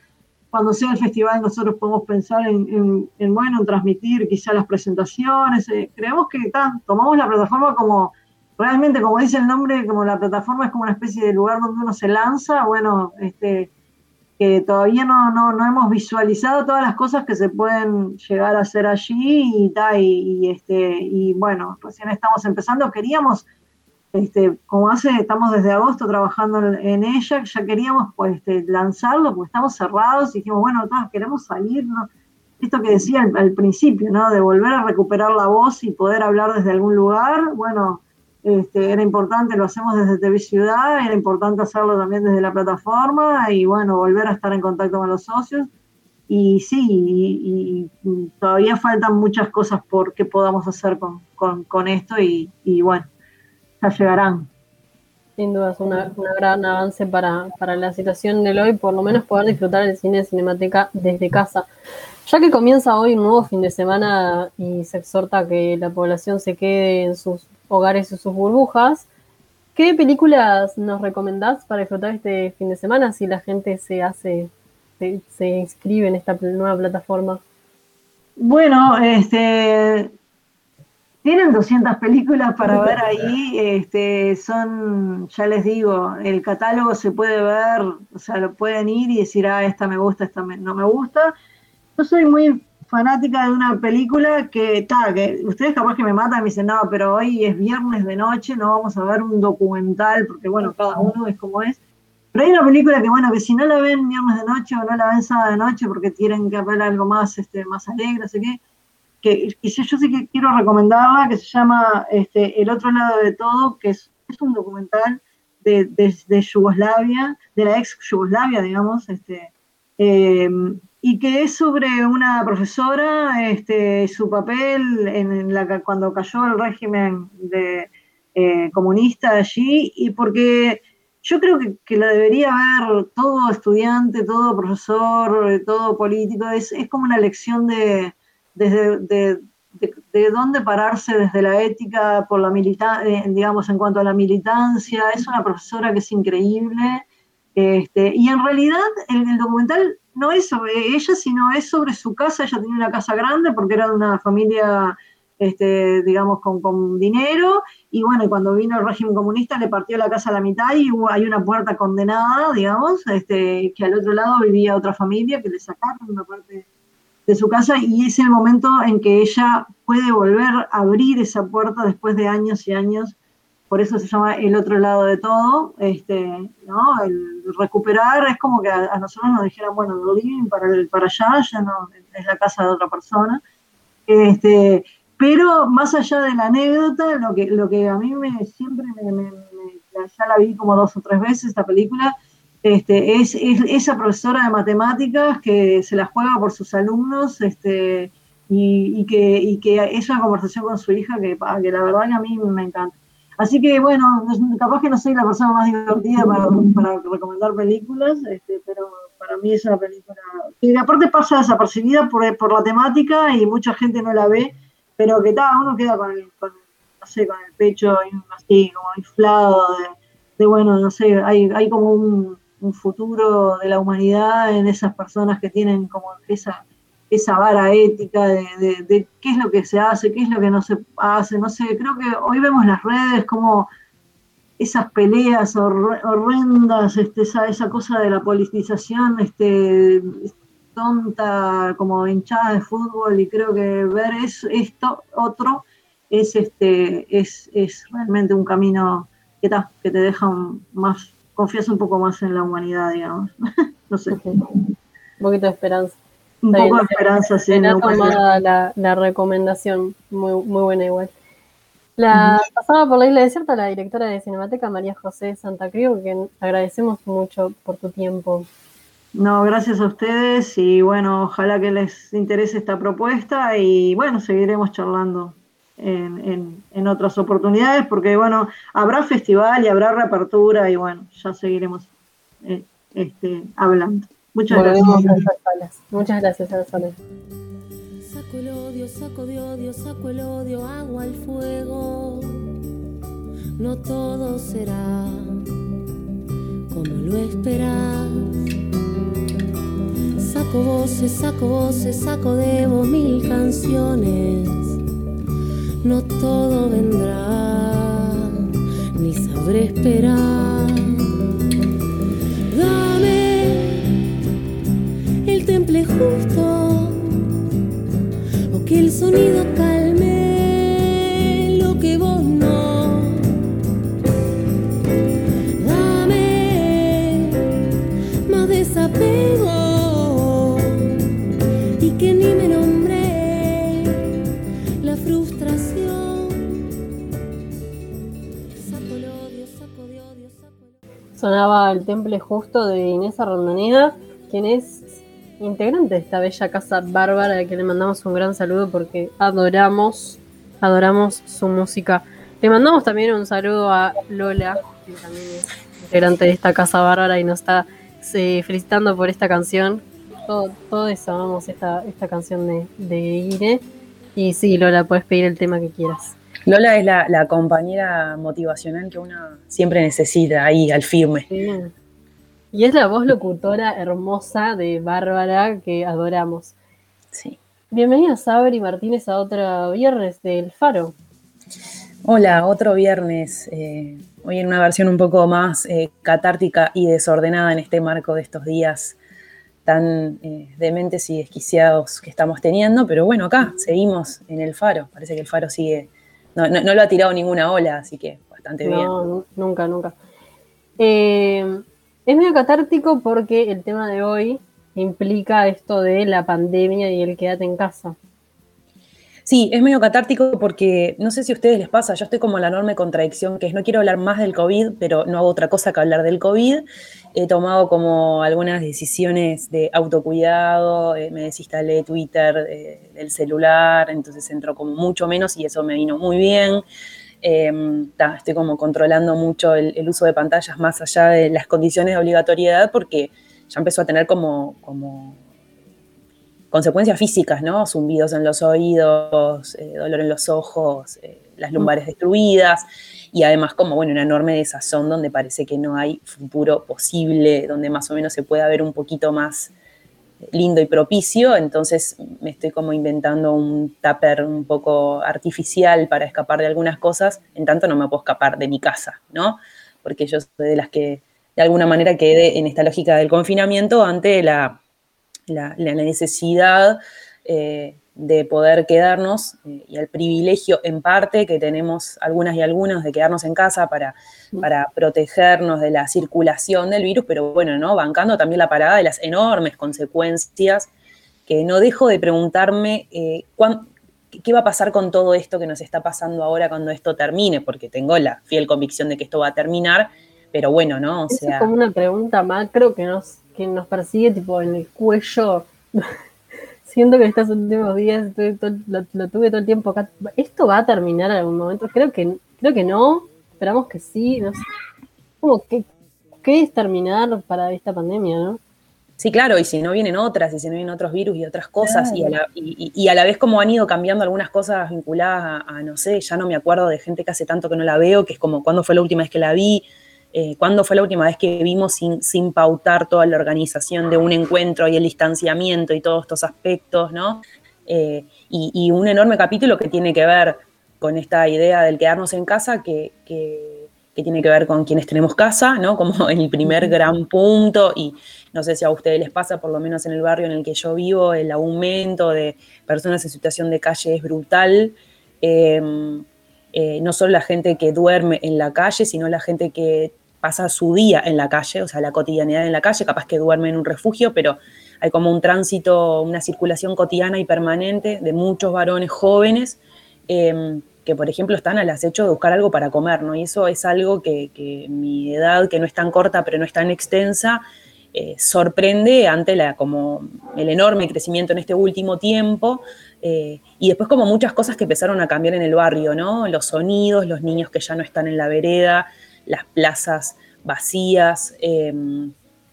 cuando sea el festival nosotros podemos pensar en, bueno, en transmitir quizá las presentaciones. Eh, creemos que tomamos la plataforma como, realmente como dice el nombre, como la plataforma es como una especie de lugar donde uno se lanza, bueno, este, que todavía no, no, no hemos visualizado todas las cosas que se pueden llegar a hacer allí y, y, este, y bueno, recién estamos empezando, queríamos este, como hace, estamos desde agosto trabajando en ella, ya queríamos pues, este, lanzarlo, porque estamos cerrados y dijimos, bueno, todos queremos salir, esto que decía al, principio, ¿no? de volver a recuperar la voz y poder hablar desde algún lugar, bueno, este, era importante, lo hacemos desde TV Ciudad, era importante hacerlo también desde la plataforma y bueno, volver a estar en contacto con los socios. Y sí, y, todavía faltan muchas cosas por que podamos hacer con, esto y bueno, llegarán. Sin duda, es un gran avance para, la situación del hoy, por lo menos poder disfrutar el cine de Cinemateca desde casa. Ya que comienza hoy un nuevo fin de semana y se exhorta a que la población se quede en sus hogares y sus burbujas, ¿qué películas nos recomendás para disfrutar este fin de semana si la gente se hace, se, se inscribe en esta nueva plataforma? Bueno, este, tienen 200 películas para ver ahí, este, son, ya les digo, el catálogo se puede ver, o sea, lo pueden ir y decir, ah, esta me gusta, esta no me gusta. Yo soy muy fanática de una película que, está, que ustedes capaz que me matan y me dicen, no, pero hoy es viernes de noche, no vamos a ver un documental, porque bueno, cada uno es como es. Pero hay una película que, bueno, que si no la ven viernes de noche o no la ven sábado de noche porque tienen que ver algo más, este, más alegre, no sé qué, que, yo sí que quiero recomendarla, que se llama este, El otro lado de todo, que es, un documental de, de, Yugoslavia, de la ex Yugoslavia, digamos, este, em, y que es sobre una profesora, este, su papel en la, cuando cayó el régimen de, eh, comunista allí, y porque yo creo que, que, la debería ver todo estudiante, todo profesor, todo político, es, es como una lección de, desde de, de, dónde pararse desde la ética por la militancia, eh, digamos, en cuanto a la militancia. Es una profesora que es increíble. Este, y en realidad el, documental no es sobre ella, sino es sobre su casa. Ella tenía una casa grande porque era de una familia, este, digamos, con, con dinero. Y bueno, cuando vino el régimen comunista le partió la casa a la mitad y hay una puerta condenada, digamos, este, que al otro lado vivía otra familia que le sacaron una parte de su casa y es el momento en que ella puede volver a abrir esa puerta después de años y años. Por eso se llama el otro lado de todo, este, ¿no? El recuperar es como que a, nosotros nos dijeran, bueno, el living para, el, para allá ya no es la casa de otra persona. Este, pero más allá de la anécdota, lo que, lo que a mí me, siempre me, ya la vi como dos o tres veces esta película, este, es, esa profesora de matemáticas que se la juega por sus alumnos este, y, que, que es una conversación con su hija que, que la verdad que a mí me encanta. Así que bueno, capaz que no soy la persona más divertida para, recomendar películas, este, pero para mí es una película que aparte pasa desapercibida por, por la temática y mucha gente no la ve, pero que tal, uno queda con el, con, no sé, con el pecho así como inflado de, bueno, no sé, hay, hay como un futuro de la humanidad en esas personas que tienen como esa, esa vara ética de, qué es lo que se hace, qué es lo que no se hace, no sé, creo que hoy vemos las redes como esas peleas horrendas, este, esa, esa cosa de la politización este, tonta, como hinchada de fútbol, y creo que ver eso, esto otro es, este, es, es realmente un camino que, que te deja más confías un poco más en la humanidad, digamos. no sé. Un poquito de esperanza. Un poco de esperanza, sí. la, la, recomendación, muy, muy buena igual. La Pasaba por la isla desierta la directora de Cinemateca, María José Santa Cruz, que agradecemos mucho por tu tiempo. No, gracias a ustedes y bueno, ojalá que les interese esta propuesta y bueno, seguiremos charlando en, en, otras oportunidades porque bueno, habrá festival y habrá reapertura y bueno, ya seguiremos eh, este, hablando. Muchas gracias. Muchas gracias, Saco el odio, saco de odio, saco el odio, agua al fuego. No todo será como lo esperas. Saco voces, saco voces, saco de vos mil canciones. No todo vendrá, ni sabré esperar. Dame el justo que el sonido calme lo que vos no. Dame más desapego y que ni me nombre la frustración. Saco el odio, saco de odio, saco el odio. Sonaba el temple justo de Inés Arrondoneda, quien es integrante de esta bella casa bárbara, a que le mandamos un gran saludo porque adoramos, adoramos su música. Le mandamos también un saludo a Lola, que también es integrante de esta casa bárbara y nos está eh, felicitando por esta canción. Todo, todo eso, amamos esta, esta canción de, de. Y sí, Lola, puedes pedir el tema que quieras. Lola es la, la compañera motivacional que uno siempre necesita ahí, al firme. Sí. Y es la voz locutora hermosa de Bárbara que adoramos. Sí. Bienvenida Sabri Martínez a otro viernes del Faro. Hola, otro viernes. eh, hoy en una versión un poco más eh, catártica y desordenada en este marco de estos días tan eh, dementes y desquiciados que estamos teniendo. Pero bueno, acá seguimos en el Faro. Parece que el Faro sigue. No, no- no lo ha tirado ninguna ola, así que bastante bien. No, nu- nunca, nunca. Eh, es medio catártico porque el tema de hoy implica esto de la pandemia y el quédate en casa. Sí, es medio catártico porque no sé si a ustedes les pasa, yo estoy como la enorme contradicción que es no quiero hablar más del COVID, pero no hago otra cosa que hablar del COVID. He tomado como algunas decisiones de autocuidado, eh, me desinstalé Twitter eh, del celular, entonces entró como mucho menos y eso me vino muy bien. Eh, ta, estoy como controlando mucho el, el uso de pantallas más allá de las condiciones de obligatoriedad porque ya empezó a tener como, como consecuencias físicas, ¿no? Zumbidos en los oídos, eh, dolor en los ojos, eh, las lumbares destruidas y además como, bueno, una enorme desazón donde parece que no hay futuro posible, donde más o menos se pueda ver un poquito más lindo y propicio, entonces me estoy como inventando un tupper un poco artificial para escapar de algunas cosas, en tanto no me puedo escapar de mi casa, ¿no? Porque yo soy de las que de alguna manera quedé en esta lógica del confinamiento ante la, la, necesidad eh, de poder quedarnos eh, y el privilegio en parte que tenemos algunas y algunos de quedarnos en casa para, para protegernos de la circulación del virus, pero bueno, ¿no? Bancando también la parada de las enormes consecuencias que no dejo de preguntarme eh, cuán- qué va a pasar con todo esto que nos está pasando ahora cuando esto termine, porque tengo la fiel convicción de que esto va a terminar, pero bueno, ¿no? O sea, es como una pregunta macro que nos, que nos persigue tipo en el cuello. Siento que estos últimos días estuve todo- lo, lo tuve todo el tiempo acá. ¿Esto va a terminar en algún momento? Creo que, creo que no. Esperamos que sí. No sé. Como que, ¿Qué es terminar para esta pandemia, no? Sí, claro, y si no vienen otras, y si no vienen otros virus y otras cosas, y, a la, y, y- y a la vez como han ido cambiando algunas cosas vinculadas a, a, no sé, ya no me acuerdo de gente que hace tanto que no la veo, que es como cuándo fue la última vez que la vi, eh, cuándo fue la última vez que vimos sin, sin pautar toda la organización de un encuentro y el distanciamiento y todos estos aspectos, ¿no? Eh, y, y un enorme capítulo que tiene que ver con esta idea del quedarnos en casa, que, que, que tiene que ver con quienes tenemos casa, ¿no? Como el primer gran punto, y no sé si a ustedes les pasa, por lo menos en el barrio en el que yo vivo, el aumento de personas en situación de calle es brutal. Eh, eh, no solo la gente que duerme en la calle, sino la gente que pasa su día en la calle, o sea, la cotidianidad en la calle, capaz que duerme en un refugio, pero hay como un tránsito, una circulación cotidiana y permanente de muchos varones jóvenes eh, que, por ejemplo, están al acecho de buscar algo para comer, ¿no? Y eso es algo que, que mi edad, que no es tan corta, pero no es tan extensa, eh, sorprende ante la, como el enorme crecimiento en este último tiempo. eh, y después como muchas cosas que empezaron a cambiar en el barrio, ¿no? Los sonidos, los niños que ya no están en la vereda, las plazas vacías, eh,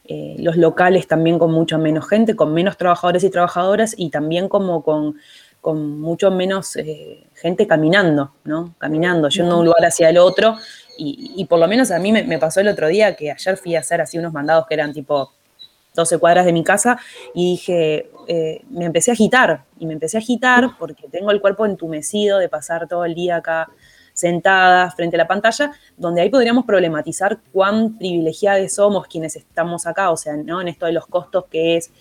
eh, los locales también con mucha menos gente, con menos trabajadores y trabajadoras y también como con, con mucho menos eh, gente caminando, ¿no? Caminando, yendo de un lugar hacia el otro. Y, y por lo menos a mí me, me pasó el otro día que ayer fui a hacer así unos mandados que eran tipo 12 cuadras de mi casa y dije, eh, me empecé a agitar y me empecé a agitar porque tengo el cuerpo entumecido de pasar todo el día acá sentada frente a la pantalla, donde ahí podríamos problematizar cuán privilegiados somos quienes estamos acá, o sea, ¿no? en esto de los costos que es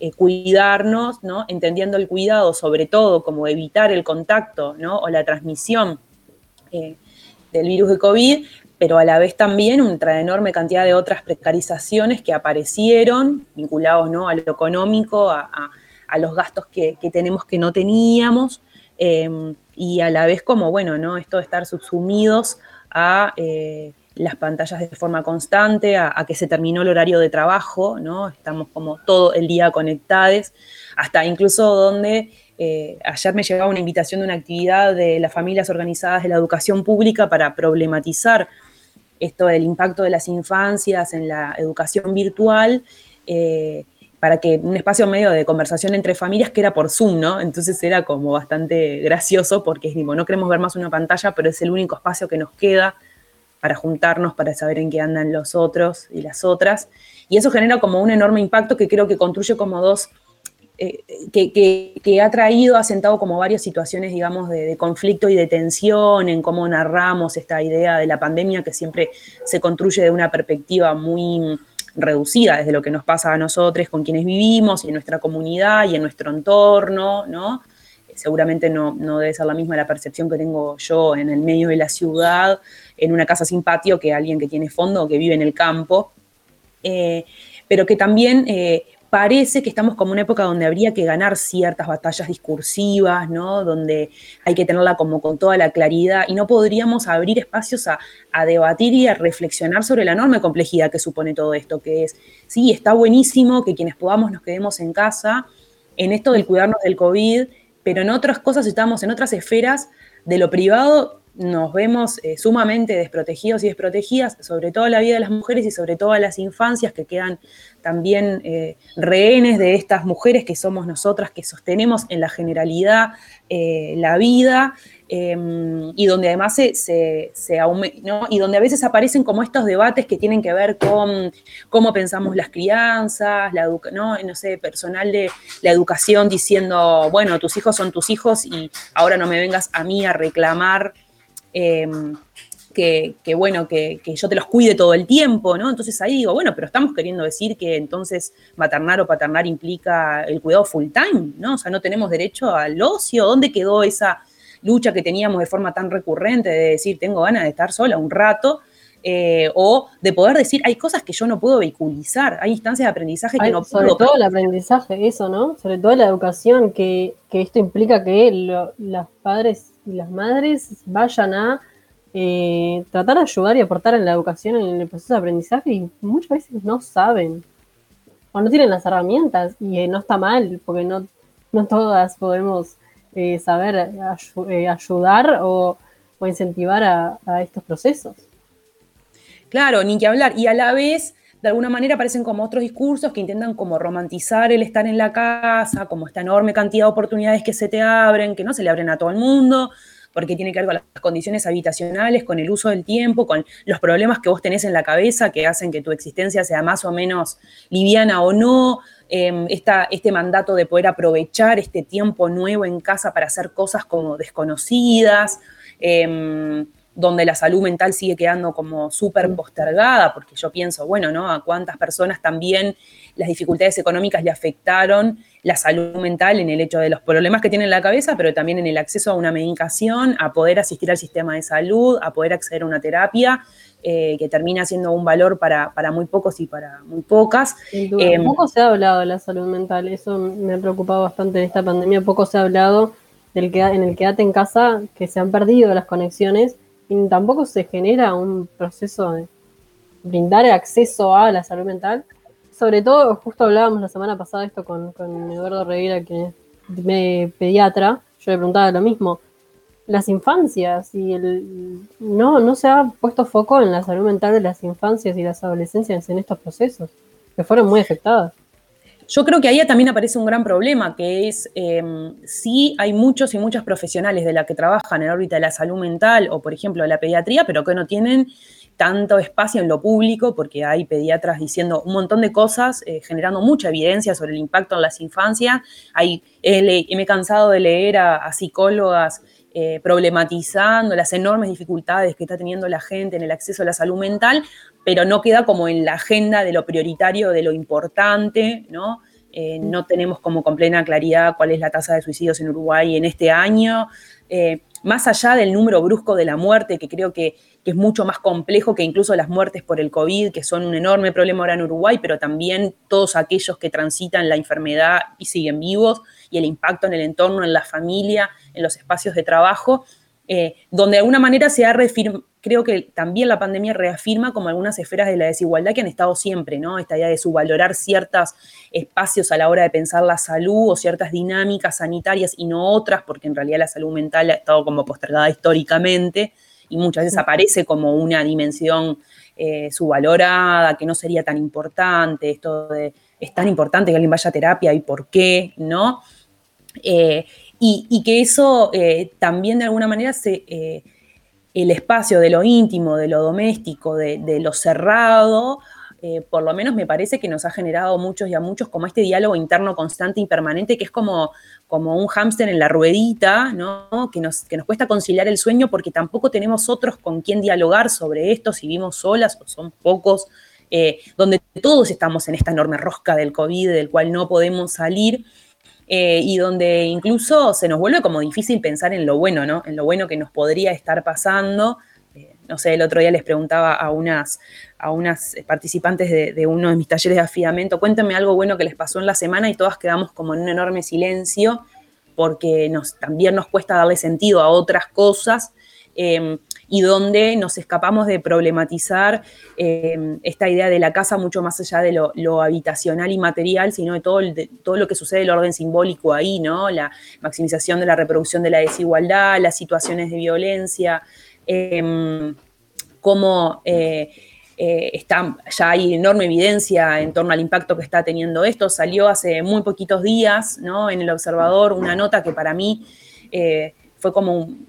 eh, cuidarnos, ¿no? entendiendo el cuidado sobre todo como evitar el contacto ¿no? o la transmisión eh, del virus de COVID, pero a la vez también una enorme cantidad de otras precarizaciones que aparecieron, vinculados ¿no? a lo económico, a, a, los gastos que, tenemos que no teníamos, eh, y a la vez como, bueno, ¿no? esto de estar subsumidos a eh, las pantallas de forma constante, a, a, que se terminó el horario de trabajo, ¿no? estamos como todo el día conectados, hasta incluso donde eh, ayer me llegaba una invitación de una actividad de las familias organizadas de la educación pública para problematizar esto del impacto de las infancias en la educación virtual, eh, para que un espacio medio de conversación entre familias que era por Zoom, ¿no? Entonces era como bastante gracioso porque es tipo, no queremos ver más una pantalla, pero es el único espacio que nos queda para juntarnos, para saber en qué andan los otros y las otras. Y eso genera como un enorme impacto que creo que construye como dos eh, que, que, ha traído, ha sentado como varias situaciones, digamos, de, conflicto y de tensión en cómo narramos esta idea de la pandemia que siempre se construye de una perspectiva muy reducida desde lo que nos pasa a nosotros, con quienes vivimos y en nuestra comunidad y en nuestro entorno, ¿no? Seguramente no, no debe ser la misma la percepción que tengo yo en el medio de la ciudad, en una casa sin patio, que alguien que tiene fondo o que vive en el campo, eh, pero que también eh, parece que estamos como una época donde habría que ganar ciertas batallas discursivas, ¿no? Donde hay que tenerla como con toda la claridad y no podríamos abrir espacios a, debatir y a reflexionar sobre la enorme complejidad que supone todo esto, que es, sí, está buenísimo que quienes podamos nos quedemos en casa, en esto del cuidarnos del COVID, pero en otras cosas estamos en otras esferas de lo privado nos vemos eh, sumamente desprotegidos y desprotegidas, sobre todo la vida de las mujeres y sobre todo las infancias que quedan también eh, rehenes de estas mujeres que somos nosotras, que sostenemos en la generalidad eh, la vida. y donde además se, se, se ¿no? y donde a veces aparecen como estos debates que tienen que ver con cómo pensamos las crianzas, la ¿no? no sé, personal de la educación diciendo, bueno, tus hijos son tus hijos y ahora no me vengas a mí a reclamar eh, que, que, bueno, que, que, yo te los cuide todo el tiempo, ¿no? Entonces ahí digo, bueno, pero estamos queriendo decir que entonces maternar o paternar implica el cuidado full time, ¿no? O sea, no tenemos derecho al ocio. ¿Dónde quedó esa lucha que teníamos de forma tan recurrente de decir, tengo ganas de estar sola un rato? Eh, o de poder decir, hay cosas que yo no puedo vehiculizar, hay instancias de aprendizaje que hay, no sobre puedo. Sobre todo el aprendizaje, eso, ¿no? Sobre todo la educación, que, que esto implica que lo, los padres y las madres vayan a eh, tratar de ayudar y aportar en la educación, en el proceso de aprendizaje, y muchas veces no saben, o no tienen las herramientas, y eh, no está mal, porque no, no todas podemos eh, saber ay ayudar o, o incentivar a, a estos procesos. Claro, ni que hablar. Y a la vez, de alguna manera, aparecen como otros discursos que intentan como romantizar el estar en la casa, como esta enorme cantidad de oportunidades que se te abren, que no se le abren a todo el mundo, porque tiene que ver con las condiciones habitacionales, con el uso del tiempo, con los problemas que vos tenés en la cabeza que hacen que tu existencia sea más o menos liviana o no, esta, este mandato de poder aprovechar este tiempo nuevo en casa para hacer cosas como desconocidas. Eh, donde la salud mental sigue quedando como súper postergada, porque yo pienso, bueno, ¿no? A cuántas personas también las dificultades económicas le afectaron la salud mental en el hecho de los problemas que tiene en la cabeza, pero también en el acceso a una medicación, a poder asistir al sistema de salud, a poder acceder a una terapia, eh, que termina siendo un valor para, para, muy pocos y para muy pocas. Eh, poco se ha hablado de la salud mental, eso me ha preocupado bastante en esta pandemia, poco se ha hablado del que, en el quédate en casa que se han perdido las conexiones tampoco se genera un proceso de brindar acceso a la salud mental. Sobre todo, justo hablábamos la semana pasada esto con, Eduardo Rivera, que es pediatra, yo le preguntaba lo mismo. Las infancias y el no, no se ha puesto foco en la salud mental de las infancias y las adolescencias en estos procesos, que fueron muy afectadas. Yo creo que ahí también aparece un gran problema, que es eh, sí hay muchos y muchas profesionales de la que trabajan en órbita de la salud mental o, por ejemplo, la pediatría, pero que no tienen tanto espacio en lo público, porque hay pediatras diciendo un montón de cosas, eh, generando mucha evidencia sobre el impacto en las infancias. Hay, le- me he cansado de leer a psicólogas eh, problematizando las enormes dificultades que está teniendo la gente en el acceso a la salud mental, pero no queda como en la agenda de lo prioritario, de lo importante, ¿no? Eh, no tenemos como con plena claridad cuál es la tasa de suicidios en Uruguay en este año. Eh, más allá del número brusco de la muerte, que creo que, que es mucho más complejo que incluso las muertes por el COVID, que son un enorme problema ahora en Uruguay, pero también todos aquellos que transitan la enfermedad y siguen vivos, y el impacto en el entorno, en la familia, en los espacios de trabajo, eh, donde de alguna manera se ha reafirmado, creo que también la pandemia reafirma como algunas esferas de la desigualdad que han estado siempre, ¿no? Esta idea de subvalorar ciertos espacios a la hora de pensar la salud o ciertas dinámicas sanitarias y no otras, porque en realidad la salud mental ha estado como postergada históricamente y muchas veces aparece como una dimensión eh, subvalorada, que no sería tan importante, esto de es tan importante que alguien vaya a terapia y por qué, ¿no? Eh, y, que eso eh, también de alguna manera se, eh, el espacio de lo íntimo, de lo doméstico, de, lo cerrado, eh, por lo menos me parece que nos ha generado muchos y a muchos como este diálogo interno constante y permanente que es como, como un hámster en la ruedita, ¿no? que, nos, que nos cuesta conciliar el sueño porque tampoco tenemos otros con quien dialogar sobre esto, si vivimos solas o son pocos, donde todos estamos en esta enorme rosca del COVID del cual no podemos salir. Eh, y donde incluso se nos vuelve como difícil pensar en lo bueno, ¿no? En lo bueno que nos podría estar pasando. Eh, no sé, el otro día les preguntaba a unas, a unas participantes de, de, uno de mis talleres de afidamiento, cuéntenme algo bueno que les pasó en la semana y todas quedamos como en un enorme silencio porque nos, también nos cuesta darle sentido a otras cosas. Eh, y donde nos escapamos de problematizar eh, esta idea de la casa mucho más allá de lo, habitacional y material, sino de todo, todo, lo que sucede, el orden simbólico ahí, ¿no? La maximización de la reproducción de la desigualdad, las situaciones de violencia, eh, cómo eh, está, ya hay enorme evidencia en torno al impacto que está teniendo esto. Salió hace muy poquitos días, ¿no? En el Observador una nota que para mí eh, fue como un,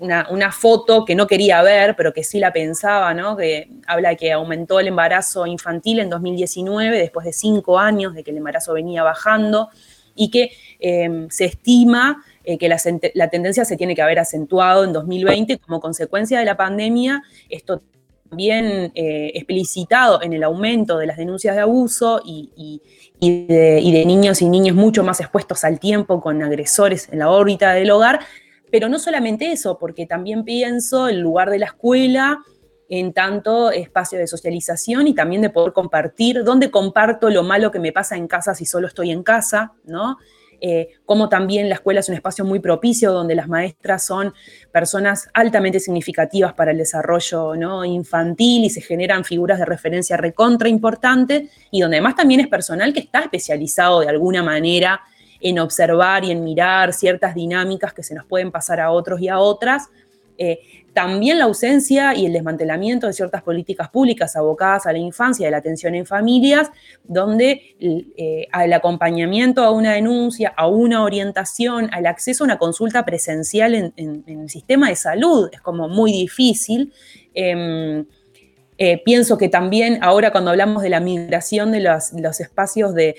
una, foto que no quería ver, pero que sí la pensaba, ¿no? Que habla que aumentó el embarazo infantil en 2019, después de cinco años de que el embarazo venía bajando, y que eh, se estima eh, que la, la, tendencia se tiene que haber acentuado en 2020 como consecuencia de la pandemia. Esto también eh, explicitado en el aumento de las denuncias de abuso y, de, y de niños y niñas mucho más expuestos al tiempo con agresores en la órbita del hogar, pero no solamente eso, porque también pienso el lugar de la escuela en tanto espacio de socialización y también de poder compartir, dónde comparto lo malo que me pasa en casa si solo estoy en casa, ¿no? Eh, como también la escuela es un espacio muy propicio donde las maestras son personas altamente significativas para el desarrollo ¿no? infantil y se generan figuras de referencia recontra importantes y donde además también es personal que está especializado de alguna manera en observar y en mirar ciertas dinámicas que se nos pueden pasar a otros y a otras. Eh, también la ausencia y el desmantelamiento de ciertas políticas públicas abocadas a la infancia y a la atención en familias, donde eh, al acompañamiento a una denuncia, a una orientación, al acceso a una consulta presencial en, el sistema de salud es como muy difícil. Eh, eh, pienso que también ahora cuando hablamos de la migración de los, espacios de,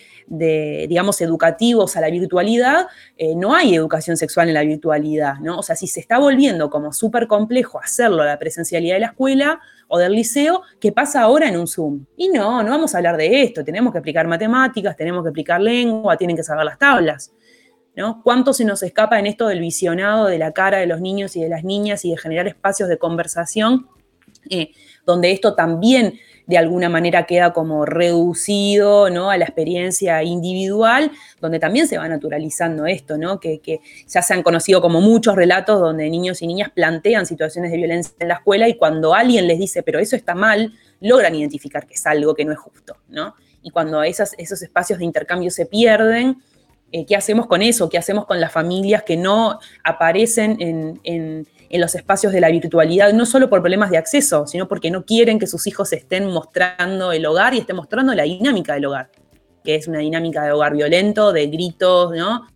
digamos, educativos a la virtualidad, eh, no hay educación sexual en la virtualidad, ¿no? O sea, si se está volviendo como súper complejo hacerlo la presencialidad de la escuela o del liceo, ¿qué pasa ahora en un Zoom? Y no, no vamos a hablar de esto, tenemos que explicar matemáticas, tenemos que explicar lengua, tienen que saber las tablas. ¿No? ¿Cuánto se nos escapa en esto del visionado de la cara de los niños y de las niñas y de generar espacios de conversación eh, donde esto también de alguna manera queda como reducido ¿no? a la experiencia individual, donde también se va naturalizando esto, ¿no? que, que ya se han conocido como muchos relatos donde niños y niñas plantean situaciones de violencia en la escuela y cuando alguien les dice, pero eso está mal, logran identificar que es algo que no es justo. ¿no? Y cuando esos espacios de intercambio se pierden, eh, ¿qué hacemos con eso? ¿Qué hacemos con las familias que no aparecen en, en en los espacios de la virtualidad, no solo por problemas de acceso, sino porque no quieren que sus hijos estén mostrando el hogar y estén mostrando la dinámica del hogar, que es una dinámica de hogar violento, de gritos, ¿no?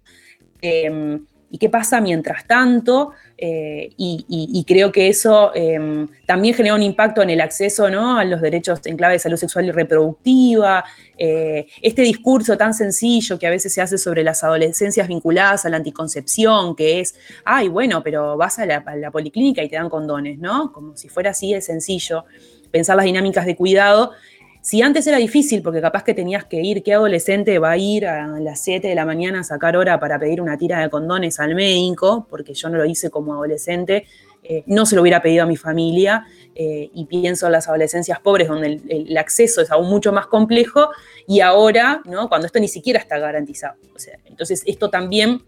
Em, ¿Y qué pasa mientras tanto? Eh, y, creo que eso em, también genera un impacto en el acceso ¿no? a los derechos en clave de salud sexual y reproductiva. Eh, este discurso tan sencillo que a veces se hace sobre las adolescencias vinculadas a la anticoncepción, que es, ay, bueno, pero vas a la, a la policlínica y te dan condones, ¿no? Como si fuera así de sencillo. Pensar las dinámicas de cuidado si antes era difícil, porque capaz que tenías que ir, ¿qué adolescente va a ir a las 7 de la mañana a sacar hora para pedir una tira de condones al médico? Porque yo no lo hice como adolescente, eh, no se lo hubiera pedido a mi familia, eh, y pienso en las adolescencias pobres donde el, acceso es aún mucho más complejo, y ahora, ¿no? cuando esto ni siquiera está garantizado. entonces, esto también...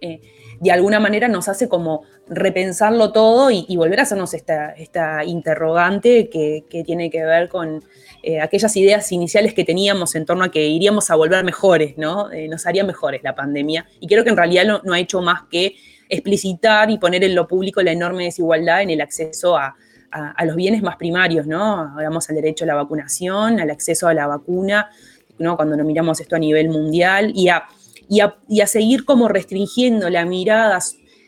Eh, de alguna manera nos hace como repensarlo todo y, volver a hacernos esta, esta interrogante que, tiene que ver con eh, aquellas ideas iniciales que teníamos en torno a que iríamos a volver mejores, ¿no? Eh, nos haría mejores la pandemia. Y creo que en realidad no, ha hecho más que explicitar y poner en lo público la enorme desigualdad en el acceso a, los bienes más primarios, ¿no? Hablamos al derecho a la vacunación, al acceso a la vacuna, ¿no? Cuando nos miramos esto a nivel mundial y a y a, seguir como restringiendo la mirada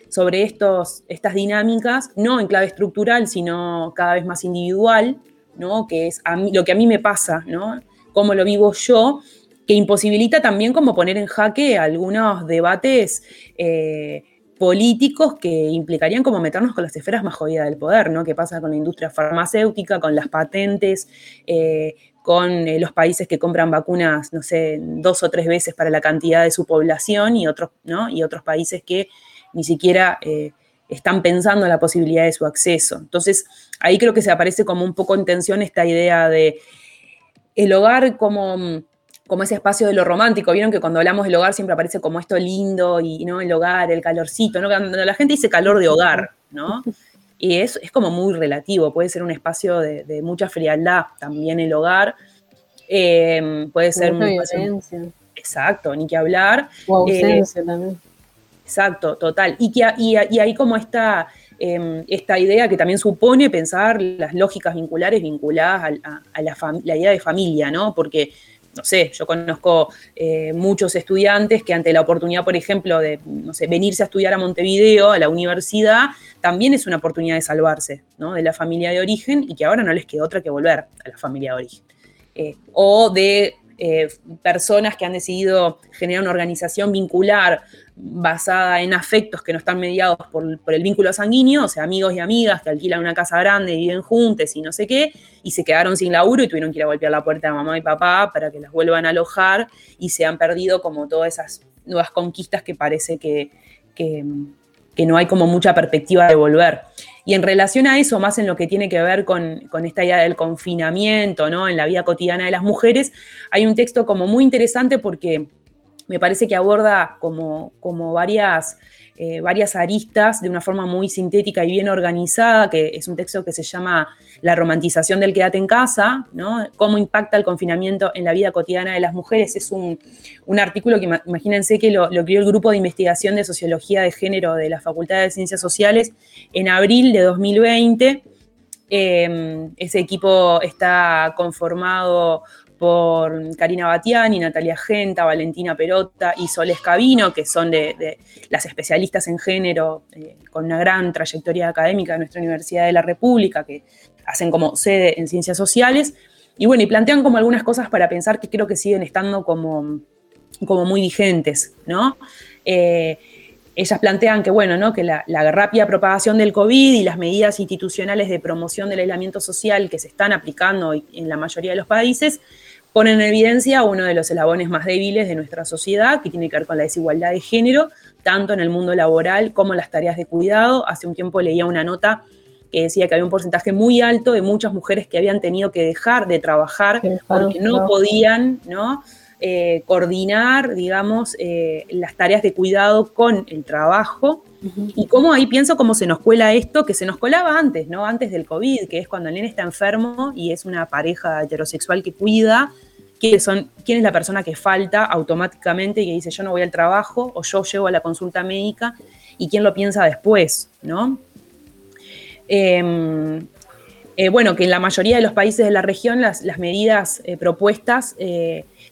sobre estos, estas dinámicas, no en clave estructural, sino cada vez más individual, ¿no? que es lo que a mí me pasa, ¿no? cómo lo vivo yo, que imposibilita también como poner en jaque algunos debates eh, políticos que implicarían como meternos con las esferas más jodidas del poder, ¿no? ¿Qué pasa con la industria farmacéutica, con las patentes, eh, con eh, los países que compran vacunas, no sé, dos o tres veces para la cantidad de su población y otros, ¿no? y otros países que ni siquiera eh, están pensando en la posibilidad de su acceso. Entonces, ahí creo que se aparece como un poco en tensión esta idea de el hogar como, como ese espacio de lo romántico. Vieron que cuando hablamos del hogar siempre aparece como esto lindo y ¿no? el hogar, el calorcito, ¿no? Cuando la gente dice calor de hogar, ¿no? Y es, es como muy relativo, puede ser un espacio de, mucha frialdad también el hogar. Em, puede ser mucha violencia. exacto, ni que hablar. O ausencia eh, también. Exacto, total. Y, que, y, y ahí como está em, esta idea que también supone pensar las lógicas vinculares vinculadas a, la, la, idea de familia, ¿no? Porque no sé, yo conozco eh, muchos estudiantes que ante la oportunidad, por ejemplo, de, no sé, venirse a estudiar a Montevideo, a la universidad, también es una oportunidad de salvarse, ¿no? De la familia de origen y que ahora no les queda otra que volver a la familia de origen. Eh, o de eh, personas que han decidido generar una organización vincular basada en afectos que no están mediados por, el vínculo sanguíneo, o sea, amigos y amigas que alquilan una casa grande, y viven juntos y no sé qué, y se quedaron sin laburo y tuvieron que ir a golpear la puerta de mamá y papá para que las vuelvan a alojar y se han perdido como todas esas nuevas conquistas que parece que, que, no hay como mucha perspectiva de volver. Y en relación a eso, más en lo que tiene que ver con, con, esta idea del confinamiento, ¿no? En la vida cotidiana de las mujeres, hay un texto como muy interesante porque me parece que aborda como, como varias, eh, varias aristas de una forma muy sintética y bien organizada, que es un texto que se llama La romantización del quédate en casa, ¿no? Cómo impacta el confinamiento en la vida cotidiana de las mujeres. Es un, artículo que imagínense que lo, lo, creó el Grupo de Investigación de Sociología de Género de la Facultad de Ciencias Sociales en abril de 2020. Eh, ese equipo está conformado por Karina Batiani, Natalia Genta, Valentina Perota y Soles Cabino, que son de, las especialistas en género eh, con una gran trayectoria académica de nuestra Universidad de la República, que hacen como sede en ciencias sociales. Y bueno, y plantean como algunas cosas para pensar que creo que siguen estando como, como muy vigentes, ¿no? Eh, ellas plantean que, bueno, ¿no? que la, rápida propagación del COVID y las medidas institucionales de promoción del aislamiento social que se están aplicando en la mayoría de los países pone en evidencia uno de los eslabones más débiles de nuestra sociedad, que tiene que ver con la desigualdad de género, tanto en el mundo laboral como en las tareas de cuidado. Hace un tiempo leía una nota que decía que había un porcentaje muy alto de muchas mujeres que habían tenido que dejar de trabajar porque no podían, ¿no? Eh, coordinar, digamos, eh, las tareas de cuidado con el trabajo. Y cómo ahí pienso cómo se nos cuela esto, que se nos colaba antes, ¿no? Antes del COVID, que es cuando el nene está enfermo y es una pareja heterosexual que cuida, son, quién es la persona que falta automáticamente y que dice yo no voy al trabajo o yo llego a la consulta médica y quién lo piensa después, ¿no? Em, eh, bueno, que en la mayoría de los países de la región las, medidas propuestas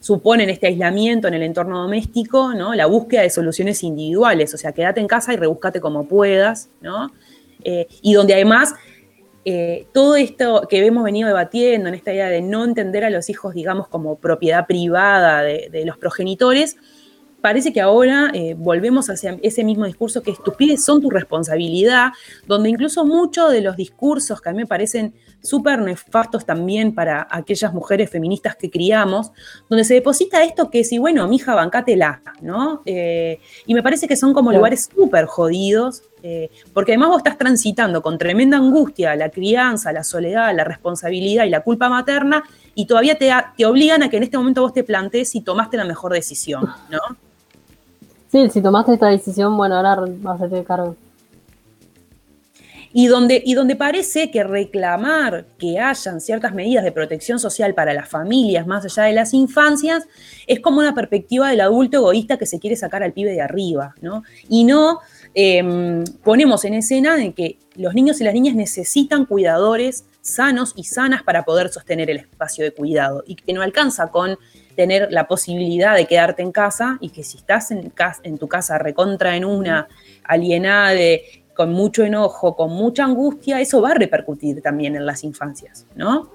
suponen este aislamiento en el entorno doméstico, ¿no? La búsqueda de soluciones individuales, o sea, quédate en casa y rebúscate como puedas, ¿no? Eh, y donde además eh, todo esto que hemos venido debatiendo en esta idea de no entender a los hijos, digamos, como propiedad privada de, los progenitores, parece que ahora eh, volvemos hacia ese mismo discurso que tus pibes son tu responsabilidad, donde incluso muchos de los discursos que a mí me parecen súper nefastos también para aquellas mujeres feministas que criamos, donde se deposita esto que si, bueno, mija, bancátela, ¿no? Eh, y me parece que son como lugares súper jodidos, eh, porque además vos estás transitando con tremenda angustia la crianza, la soledad, la responsabilidad y la culpa materna, y todavía te, te obligan a que en este momento vos te plantees si tomaste la mejor decisión, ¿no? Sí, si tomaste esta decisión, bueno, ahora vas a hacer cargo y donde, y donde parece que reclamar que hayan ciertas medidas de protección social para las familias más allá de las infancias es como una perspectiva del adulto egoísta que se quiere sacar al pibe de arriba, ¿no? Y no em, ponemos en escena de que los niños y las niñas necesitan cuidadores sanos y sanas para poder sostener el espacio de cuidado y que no alcanza con tener la posibilidad de quedarte en casa y que si estás en, en tu casa recontra en una alienada con mucho enojo, con mucha angustia, eso va a repercutir también en las infancias, ¿no?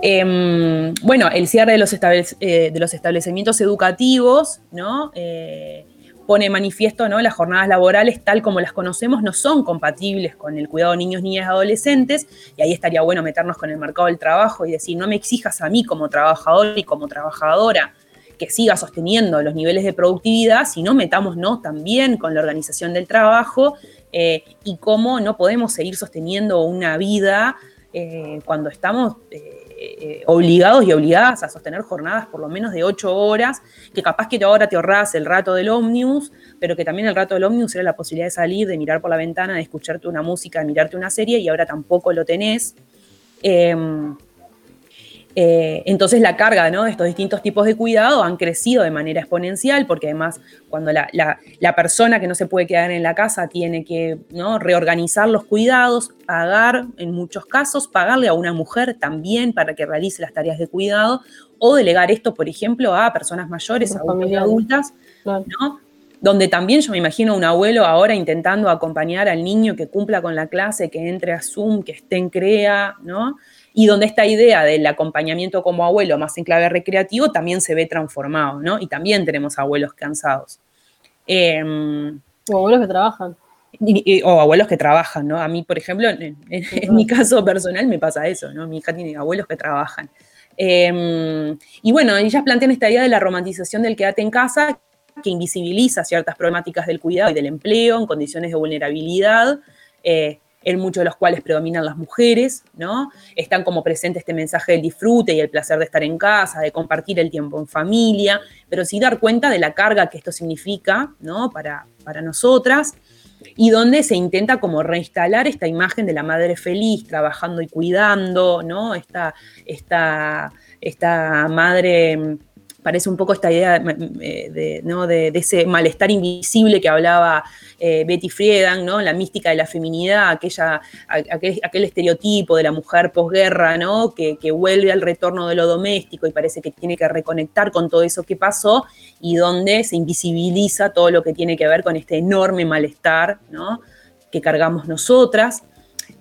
Em, bueno, el cierre de los, eh, establecimientos educativos, ¿no? Eh, pone manifiesto, ¿no? Las jornadas laborales, tal como las conocemos, no son compatibles con el cuidado de niños, niñas y adolescentes, y ahí estaría bueno meternos con el mercado del trabajo y decir, no me exijas a mí como trabajador y como trabajadora que siga sosteniendo los niveles de productividad, sino metámonos también con la organización del trabajo eh, y cómo no podemos seguir sosteniendo una vida eh, cuando estamos eh, obligados y obligadas a sostener jornadas por lo menos de ocho horas, que capaz que ahora te ahorras el rato del ómnibus, pero que también el rato del ómnibus era la posibilidad de salir, de mirar por la ventana, de escucharte una música, de mirarte una serie, y ahora tampoco lo tenés. Em, eh, entonces la carga de estos distintos tipos de cuidado han crecido de manera exponencial, porque además cuando la, persona que no se puede quedar en la casa tiene que reorganizar los cuidados, pagar, en muchos casos, pagarle a una mujer también para que realice las tareas de cuidado, o delegar esto, por ejemplo, a personas mayores, a adultas, donde también yo me imagino un abuelo ahora intentando acompañar al niño que cumpla con la clase, que entre a Zoom, que esté en CREA, ¿no? Y donde esta idea del acompañamiento como abuelo más en clave recreativo también se ve transformado, ¿no? Y también tenemos abuelos cansados. Em, o abuelos que trabajan. o abuelos que trabajan, ¿no? A mí, por ejemplo, en, mi caso personal me pasa eso, ¿no? Mi hija tiene abuelos que trabajan. Em, y bueno, ellas plantean esta idea de la romantización del quédate en casa, que invisibiliza ciertas problemáticas del cuidado y del empleo en condiciones de vulnerabilidad. Eh, en muchos de los cuales predominan las mujeres, ¿no? Están como presente este mensaje del disfrute y el placer de estar en casa, de compartir el tiempo en familia, pero sí dar cuenta de la carga que esto significa, ¿no? Para, para nosotras, y donde se intenta como reinstalar esta imagen de la madre feliz, trabajando y cuidando, ¿no? Esta, esta, esta madre parece un poco esta idea eh, de, ese malestar invisible que hablaba eh, Betty Friedan, ¿no? la mística de la feminidad, aquella, aquel, estereotipo de la mujer posguerra, ¿no? Que, que, vuelve al retorno de lo doméstico y parece que tiene que reconectar con todo eso que pasó y donde se invisibiliza todo lo que tiene que ver con este enorme malestar ¿no? que cargamos nosotras.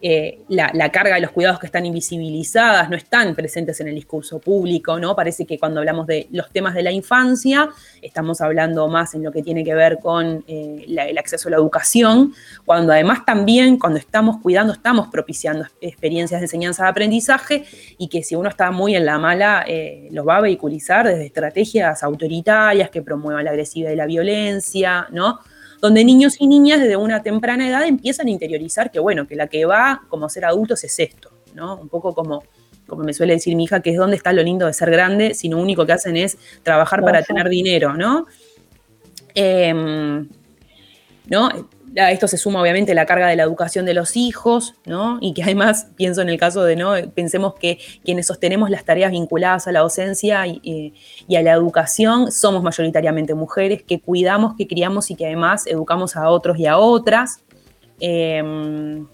Eh, la, carga de los cuidados que están invisibilizadas no están presentes en el discurso público, ¿no? Parece que cuando hablamos de los temas de la infancia, estamos hablando más en lo que tiene que ver con eh, el acceso a la educación, cuando además también cuando estamos cuidando, estamos propiciando experiencias de enseñanza de aprendizaje y que si uno está muy en la mala, eh, los va a vehiculizar desde estrategias autoritarias que promuevan la agresividad y la violencia, ¿no? Donde niños y niñas desde una temprana edad empiezan a interiorizar que, bueno, que la que va como ser adultos es esto, ¿no? Un poco como, como me suele decir mi hija, que es donde está lo lindo de ser grande, si lo único que hacen es trabajar para tener dinero, ¿no? Em, ¿no? A esto se suma obviamente la carga de la educación de los hijos, ¿no? Y que además pienso en el caso de, ¿no? Pensemos que quienes sostenemos las tareas vinculadas a la docencia y, a la educación somos mayoritariamente mujeres que cuidamos, que criamos y que además educamos a otros y a otras. Em,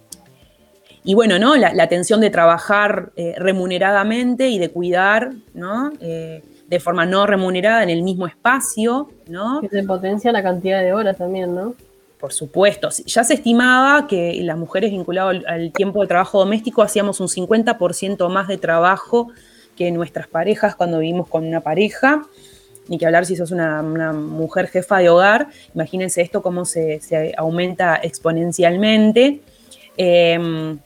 y bueno, ¿no? La, la tensión de trabajar eh, remuneradamente y de cuidar, ¿no? Eh, de forma no remunerada en el mismo espacio, ¿no? Que se potencia la cantidad de horas también, ¿no? Por supuesto. Ya se estimaba que las mujeres vinculadas al, tiempo de trabajo doméstico hacíamos un 50% más de trabajo que nuestras parejas cuando vivimos con una pareja. Ni que hablar si sos una, una mujer jefa de hogar. Imagínense esto cómo se, aumenta exponencialmente. Eh,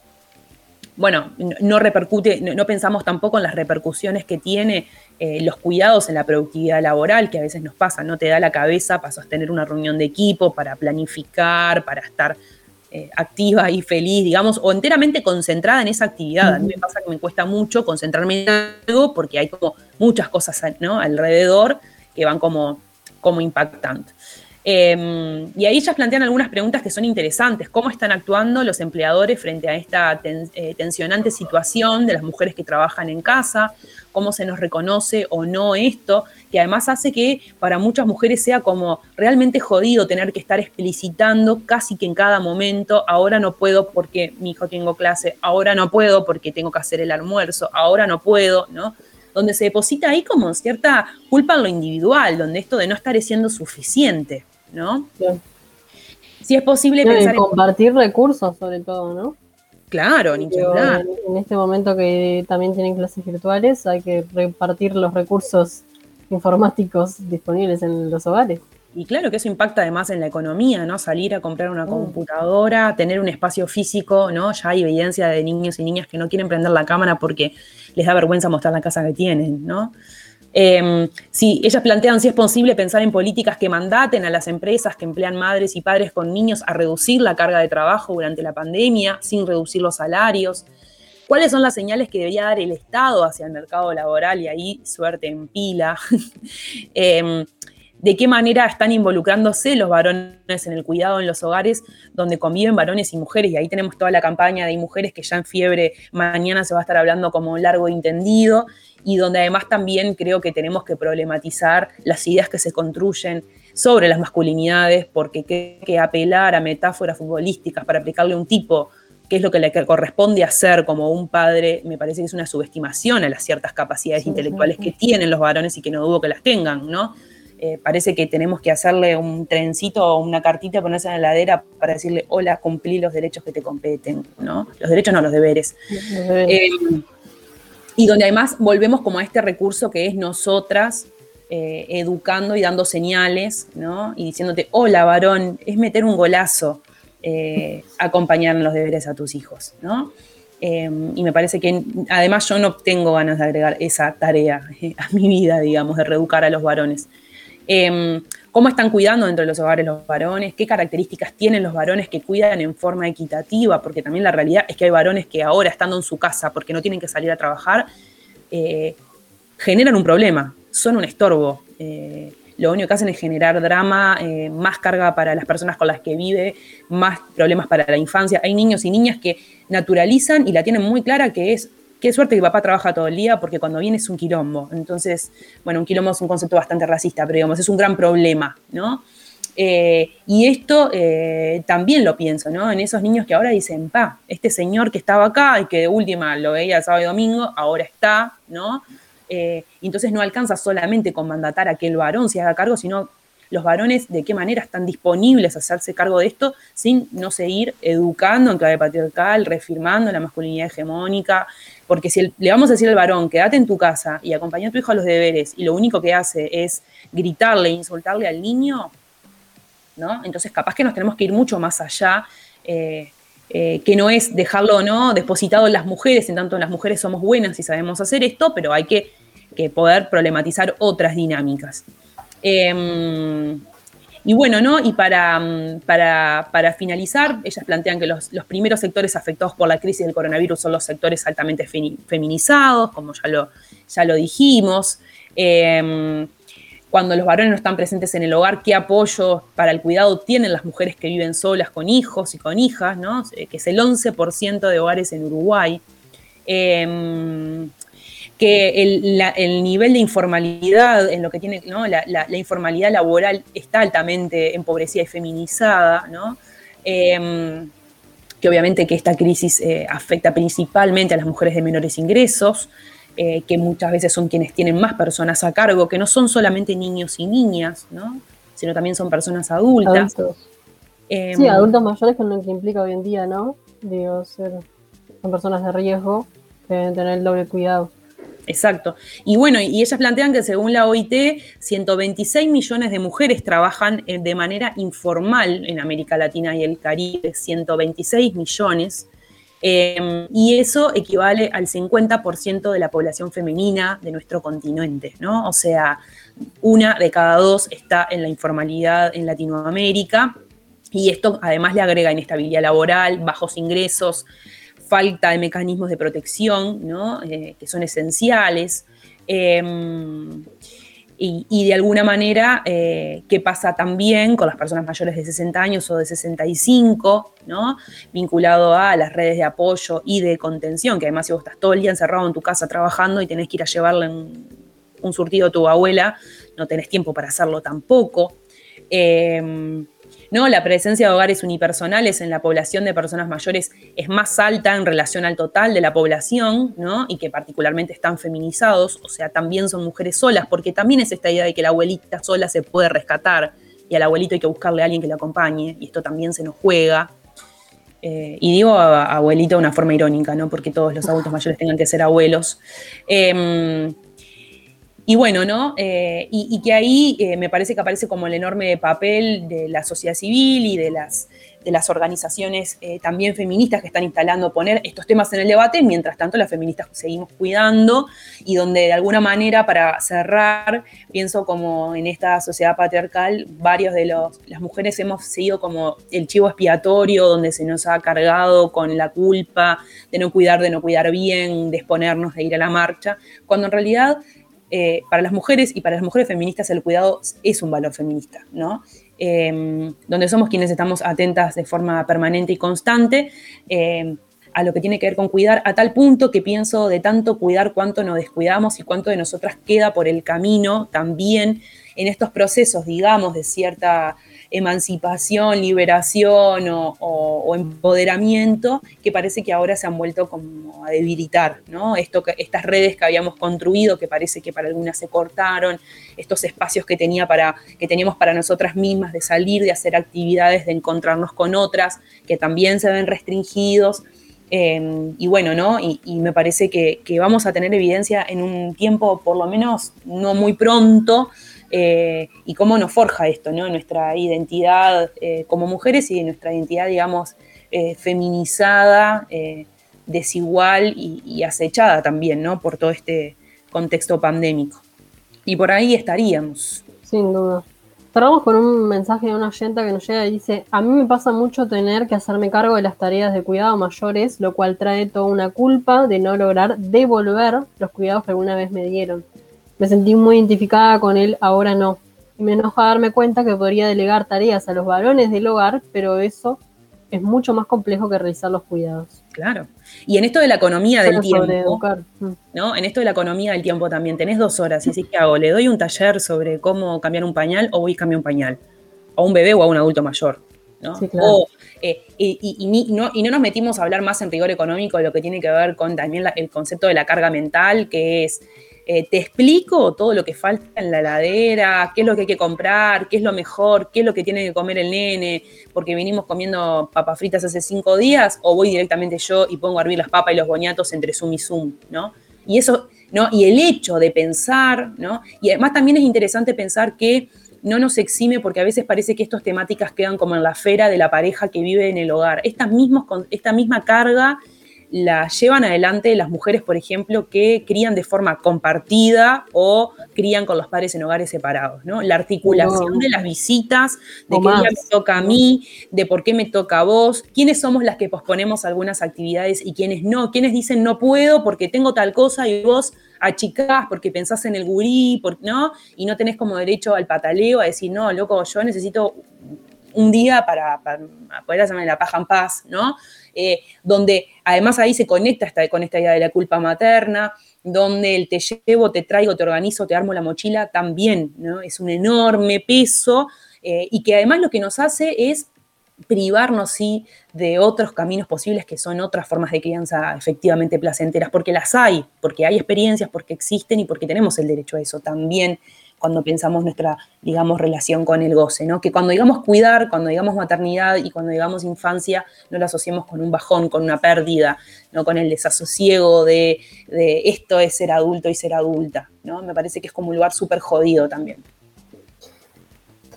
bueno, no repercute, no, pensamos tampoco en las repercusiones que tiene eh, los cuidados en la productividad laboral, que a veces nos pasa, no te da la cabeza para sostener una reunión de equipo, para planificar, para estar eh, activa y feliz, digamos, o enteramente concentrada en esa actividad. A mí me pasa que me cuesta mucho concentrarme en algo porque hay como muchas cosas ¿no? alrededor que van como, como impactando. Eh, y ahí ellas plantean algunas preguntas que son interesantes. ¿Cómo están actuando los empleadores frente a esta eh, tensionante situación de las mujeres que trabajan en casa? ¿Cómo se nos reconoce o no esto? Que además hace que para muchas mujeres sea como realmente jodido tener que estar explicitando casi que en cada momento, ahora no puedo porque mi hijo tengo clase, ahora no puedo porque tengo que hacer el almuerzo, ahora no puedo, ¿no? Donde se deposita ahí como cierta culpa en lo individual, donde esto de no estar siendo suficiente. ¿No? Si es posible pensar compartir en... recursos, sobre todo, ¿no? Claro, ni que hablar. En, en este momento que también tienen clases virtuales, hay que repartir los recursos informáticos disponibles en los hogares. Y claro que eso impacta además en la economía, ¿no? Salir a comprar una computadora, tener un espacio físico, ¿no? Ya hay evidencia de niños y niñas que no quieren prender la cámara porque les da vergüenza mostrar la casa que tienen, ¿no? Eh, si ellas plantean si es posible pensar en políticas que mandaten a las empresas que emplean madres y padres con niños a reducir la carga de trabajo durante la pandemia sin reducir los salarios. ¿Cuáles son las señales que debería dar el Estado hacia el mercado laboral? Y ahí suerte en pila. eh, de qué manera están involucrándose los varones en el cuidado en los hogares donde conviven varones y mujeres. Y ahí tenemos toda la campaña de mujeres que ya en fiebre mañana se va a estar hablando como largo entendido y donde además también creo que tenemos que problematizar las ideas que se construyen sobre las masculinidades, porque hay que apelar a metáforas futbolísticas para aplicarle un tipo qué es lo que le corresponde hacer como un padre, me parece que es una subestimación a las ciertas capacidades sí, intelectuales sí, que tienen los varones y que no dudo que las tengan, ¿no? Eh, parece que tenemos que hacerle un trencito o una cartita, ponerse en la heladera para decirle, hola, cumplí los derechos que te competen, ¿no? Los derechos no, los deberes. Los deberes. Eh, y donde además volvemos como a este recurso que es nosotras eh, educando y dando señales, ¿no? Y diciéndote, hola, varón, es meter un golazo eh, acompañar en los deberes a tus hijos, ¿no? Eh, y me parece que además yo no tengo ganas de agregar esa tarea a mi vida, digamos, de reeducar a los varones. ¿Cómo están cuidando dentro de los hogares los varones? ¿Qué características tienen los varones que cuidan en forma equitativa? Porque también la realidad es que hay varones que ahora, estando en su casa porque no tienen que salir a trabajar, eh, generan un problema, son un estorbo. Eh, lo único que hacen es generar drama, eh, más carga para las personas con las que vive, más problemas para la infancia. Hay niños y niñas que naturalizan y la tienen muy clara que es qué suerte que papá trabaja todo el día porque cuando viene es un quilombo. Entonces, bueno, un quilombo es un concepto bastante racista, pero digamos, es un gran problema, ¿no? Eh, y esto eh, también lo pienso, ¿no? En esos niños que ahora dicen, pa, este señor que estaba acá y que de última lo veía el sábado y domingo, ahora está, ¿no? Eh, entonces no alcanza solamente con mandatar a que el varón se haga cargo, sino los varones de qué manera están disponibles a hacerse cargo de esto sin no seguir educando en clave patriarcal, reafirmando la masculinidad hegemónica, porque si le vamos a decir al varón, quédate en tu casa y acompaña a tu hijo a los deberes, y lo único que hace es gritarle, insultarle al niño, ¿no? Entonces capaz que nos tenemos que ir mucho más allá, eh, eh, que no es dejarlo no depositado en las mujeres, en tanto las mujeres somos buenas y sabemos hacer esto, pero hay que, poder problematizar otras dinámicas. Eh, y bueno, ¿no? Y para, mm, para, para finalizar, ellas plantean que los, los, primeros sectores afectados por la crisis del coronavirus son los sectores altamente feminizados, como ya lo, ya lo dijimos. Eh, cuando los varones no están presentes en el hogar, qué apoyo para el cuidado tienen las mujeres que viven solas con hijos y con hijas, ¿no? Eh, que es el 11% de hogares en Uruguay. Eh, que el, nivel de informalidad en lo que tiene, ¿no? la, informalidad laboral está altamente empobrecida y feminizada, ¿no? Em, que obviamente que esta crisis eh, afecta principalmente a las mujeres de menores ingresos, eh, que muchas veces son quienes tienen más personas a cargo, que no son solamente niños y niñas, ¿no? sino también son personas adultas. Em, sí, adultos mayores con lo que implica hoy en día, ¿no? Digo, ser, son personas de riesgo que deben tener el doble cuidado. Exacto. Y bueno, y ellas plantean que según la OIT, 126 millones de mujeres trabajan eh, de manera informal en América Latina y el Caribe, 126 millones. Em, y eso equivale al 50% de la población femenina de nuestro continente, ¿no? O sea, una de cada dos está en la informalidad en Latinoamérica. Y esto además le agrega inestabilidad laboral, bajos ingresos, falta de mecanismos de protección, eh, que son esenciales. Em, y, de alguna manera, eh, ¿qué pasa también con las personas mayores de 60 años o de 65, ¿no? vinculado a las redes de apoyo y de contención, que además si vos estás todo el día encerrado en tu casa trabajando y tenés que ir a llevarle un, surtido a tu abuela, no tenés tiempo para hacerlo tampoco. Em, ¿no? La presencia de hogares unipersonales en la población de personas mayores es más alta en relación al total de la población, ¿no? Y que particularmente están feminizados, o sea, también son mujeres solas, porque también es esta idea de que la abuelita sola se puede rescatar y al abuelito hay que buscarle a alguien que la acompañe, y esto también se nos juega. Eh, y digo abuelito de una forma irónica, ¿no? Porque todos los adultos mayores tengan que ser abuelos. Em, y bueno, ¿no? Eh, y, que ahí eh, me parece que aparece como el enorme papel de la sociedad civil y de las, de las organizaciones eh, también feministas que están instalando poner estos temas en el debate, mientras tanto las feministas seguimos cuidando y donde de alguna manera, para cerrar, pienso como en esta sociedad patriarcal, varios de los, las mujeres hemos sido como el chivo expiatorio donde se nos ha cargado con la culpa de no cuidar, de no cuidar bien, de exponernos, de ir a la marcha, cuando en realidad eh, para las mujeres y para las mujeres feministas el cuidado es un valor feminista, ¿no? Em, donde somos quienes estamos atentas de forma permanente y constante em, a lo que tiene que ver con cuidar, a tal punto que pienso de tanto cuidar cuánto nos descuidamos y cuánto de nosotras queda por el camino también en estos procesos, digamos, de cierta emancipación, liberación o, empoderamiento que parece que ahora se han vuelto como a debilitar, ¿no? Esto estas redes que habíamos construido, que parece que para algunas se cortaron, estos espacios que, tenía para, que teníamos para nosotras mismas de salir, de hacer actividades, de encontrarnos con otras, que también se ven restringidos. Em, y bueno, ¿no? Y, me parece que, que, vamos a tener evidencia en un tiempo, por lo menos no muy pronto, eh, y cómo nos forja esto, ¿no? Nuestra identidad eh, como mujeres y nuestra identidad, digamos, eh, feminizada, desigual y, acechada también, ¿no? Por todo este contexto pandémico. Y por ahí estaríamos. Sin duda. Cerramos con un mensaje de una oyenta que nos llega y dice, a mí me pasa mucho tener que hacerme cargo de las tareas de cuidado mayores, lo cual trae toda una culpa de no lograr devolver los cuidados que alguna vez me dieron me sentí muy identificada con él, ahora no. Y me enoja darme cuenta que podría delegar tareas a los varones del hogar, pero eso es mucho más complejo que realizar los cuidados. Claro. Y en esto de la economía del tiempo, mm. ¿no? En esto de la economía del tiempo también, tenés dos horas y decís, ¿qué hago? ¿Le doy un taller sobre cómo cambiar un pañal o voy a cambiar un pañal? A un bebé o a un adulto mayor. ¿no? Eh, y, no, y, no, nos metimos a hablar más en rigor económico de lo que tiene que ver con también el concepto de la carga mental, que es eh, te explico todo lo que falta en la heladera, qué es lo que hay que comprar, qué es lo mejor, qué es lo que tiene que comer el nene, porque vinimos comiendo papas fritas hace cinco días, o voy directamente yo y pongo a hervir las papas y los boñatos entre Zoom y Zoom, ¿no? Y eso, ¿no? Y el hecho de pensar, ¿no? Y además también es interesante pensar que no nos exime porque a veces parece que estas temáticas quedan como en la esfera de la pareja que vive en el hogar. Esta, mismos, esta misma carga la llevan adelante las mujeres, por ejemplo, que crían de forma compartida o crían con los padres en hogares separados, ¿no? La articulación No. de las visitas, de qué día me toca a mí, de por qué me toca a vos, quiénes somos las que posponemos algunas actividades y quiénes no, quiénes dicen no puedo porque tengo tal cosa y vos achicás porque pensás en el gurí, por- ¿no? Y no tenés como derecho al pataleo a decir, no, loco, yo necesito un día para, para poder hacerme la paja en paz, ¿no? Eh, donde además ahí se conecta esta- con esta idea de la culpa materna, donde el te llevo, te traigo, te organizo, te armo la mochila, también, ¿no? Es un enorme peso eh, y que además lo que nos hace es privarnos, sí, de otros caminos posibles que son otras formas de crianza efectivamente placenteras, porque las hay, porque hay experiencias, porque existen y porque tenemos el derecho a eso también cuando pensamos nuestra, digamos, relación con el goce, ¿no? Que cuando digamos cuidar, cuando digamos maternidad y cuando digamos infancia, no lo asociemos con un bajón, con una pérdida, no con el desasosiego de, de esto es ser adulto y ser adulta, ¿no? Me parece que es como un lugar súper jodido también.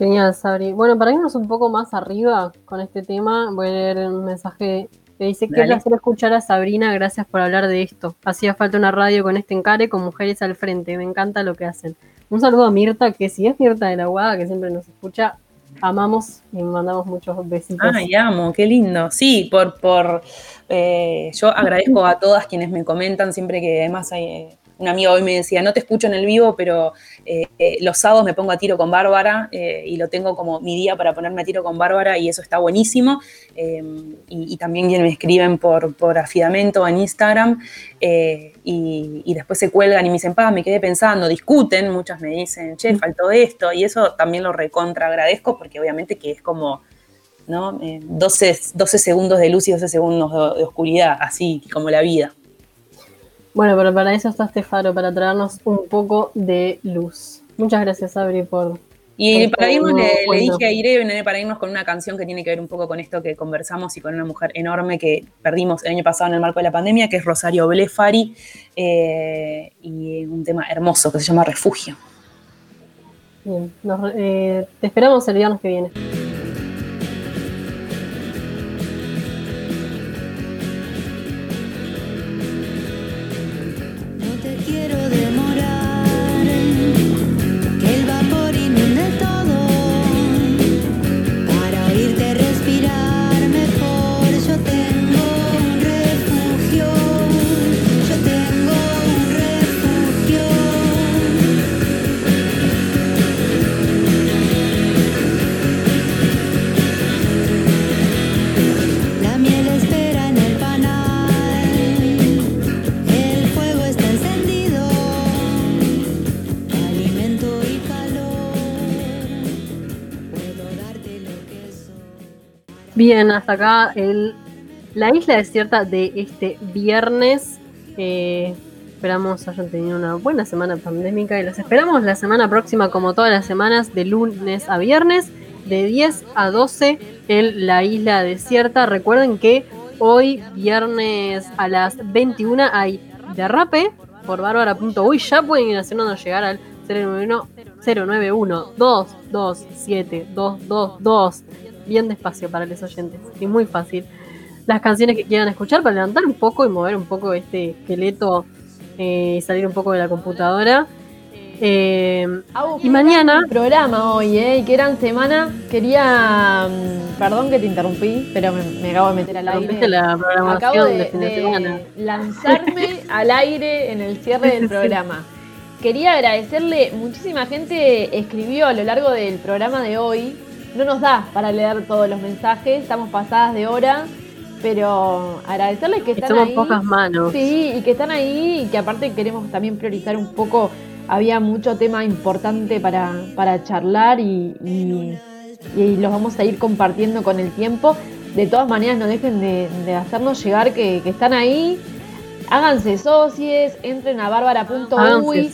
Genial, Sabri. Bueno, para irnos un poco más arriba con este tema, voy a leer un mensaje que dice: Qué Dale. placer escuchar a Sabrina, gracias por hablar de esto. Hacía falta una radio con este encare, con mujeres al frente. Me encanta lo que hacen. Un saludo a Mirta, que si es Mirta de la Guada, que siempre nos escucha, amamos y mandamos muchos besitos. Ay, amo, qué lindo. Sí, por, por eh, yo agradezco a todas quienes me comentan, siempre que además hay, eh, una amiga hoy me decía, no te escucho en el vivo, pero eh, eh, los sábados me pongo a tiro con Bárbara eh, y lo tengo como mi día para ponerme a tiro con Bárbara y eso está buenísimo. Eh, y, y también quienes me escriben por, por afidamento en Instagram y, y después se cuelgan y me dicen, pa, me quedé pensando, discuten, muchas me dicen, che, faltó esto y eso también lo recontra agradezco porque obviamente que es como... ¿no? Eh, 12, 12 segundos de luz y 12 segundos de, de oscuridad, así como la vida. Bueno, pero para eso está este faro, para traernos un poco de luz. Muchas gracias, Sabri, por. Y por para irnos, le, dije a Irene para irnos con una canción que tiene que ver un poco con esto que conversamos y con una mujer enorme que perdimos el año pasado en el marco de la pandemia, que es Rosario Blefari, eh, y un tema hermoso que se llama Refugio. Bien, nos eh, te esperamos el viernes que viene. Bien, hasta acá el, la isla desierta de este viernes. Eh, esperamos hayan tenido una buena semana pandémica y los esperamos la semana próxima, como todas las semanas, de lunes a viernes, de 10 a 12 en la isla desierta. Recuerden que hoy, viernes a las 21, hay derrape por bárbara.uy. Ya pueden ir haciéndonos llegar al 091 091 227 222 bien despacio para los oyentes y muy fácil. Las canciones que quieran escuchar para levantar un poco y mover un poco este esqueleto eh, y salir un poco de la computadora. Eh, y mañana, gran programa hoy, ¿eh? Y qué gran semana. Quería. mm, Perdón que te interrumpí, pero me, me acabo de meter al aire. la Acabo de, de, fin de de semana. lanzarme al aire en el cierre del programa. Quería agradecerle, muchísima gente escribió a lo largo del programa de hoy. No nos da para leer todos los mensajes, estamos pasadas de hora, pero agradecerles que están somos ahí. pocas manos. Sí, y que están ahí y que aparte queremos también priorizar un poco. Había mucho tema importante para, para charlar y, y- y los vamos a ir compartiendo con el tiempo. De todas maneras, no dejen de, de hacernos llegar que, que están ahí. Háganse socios, entren a bárbara.uy.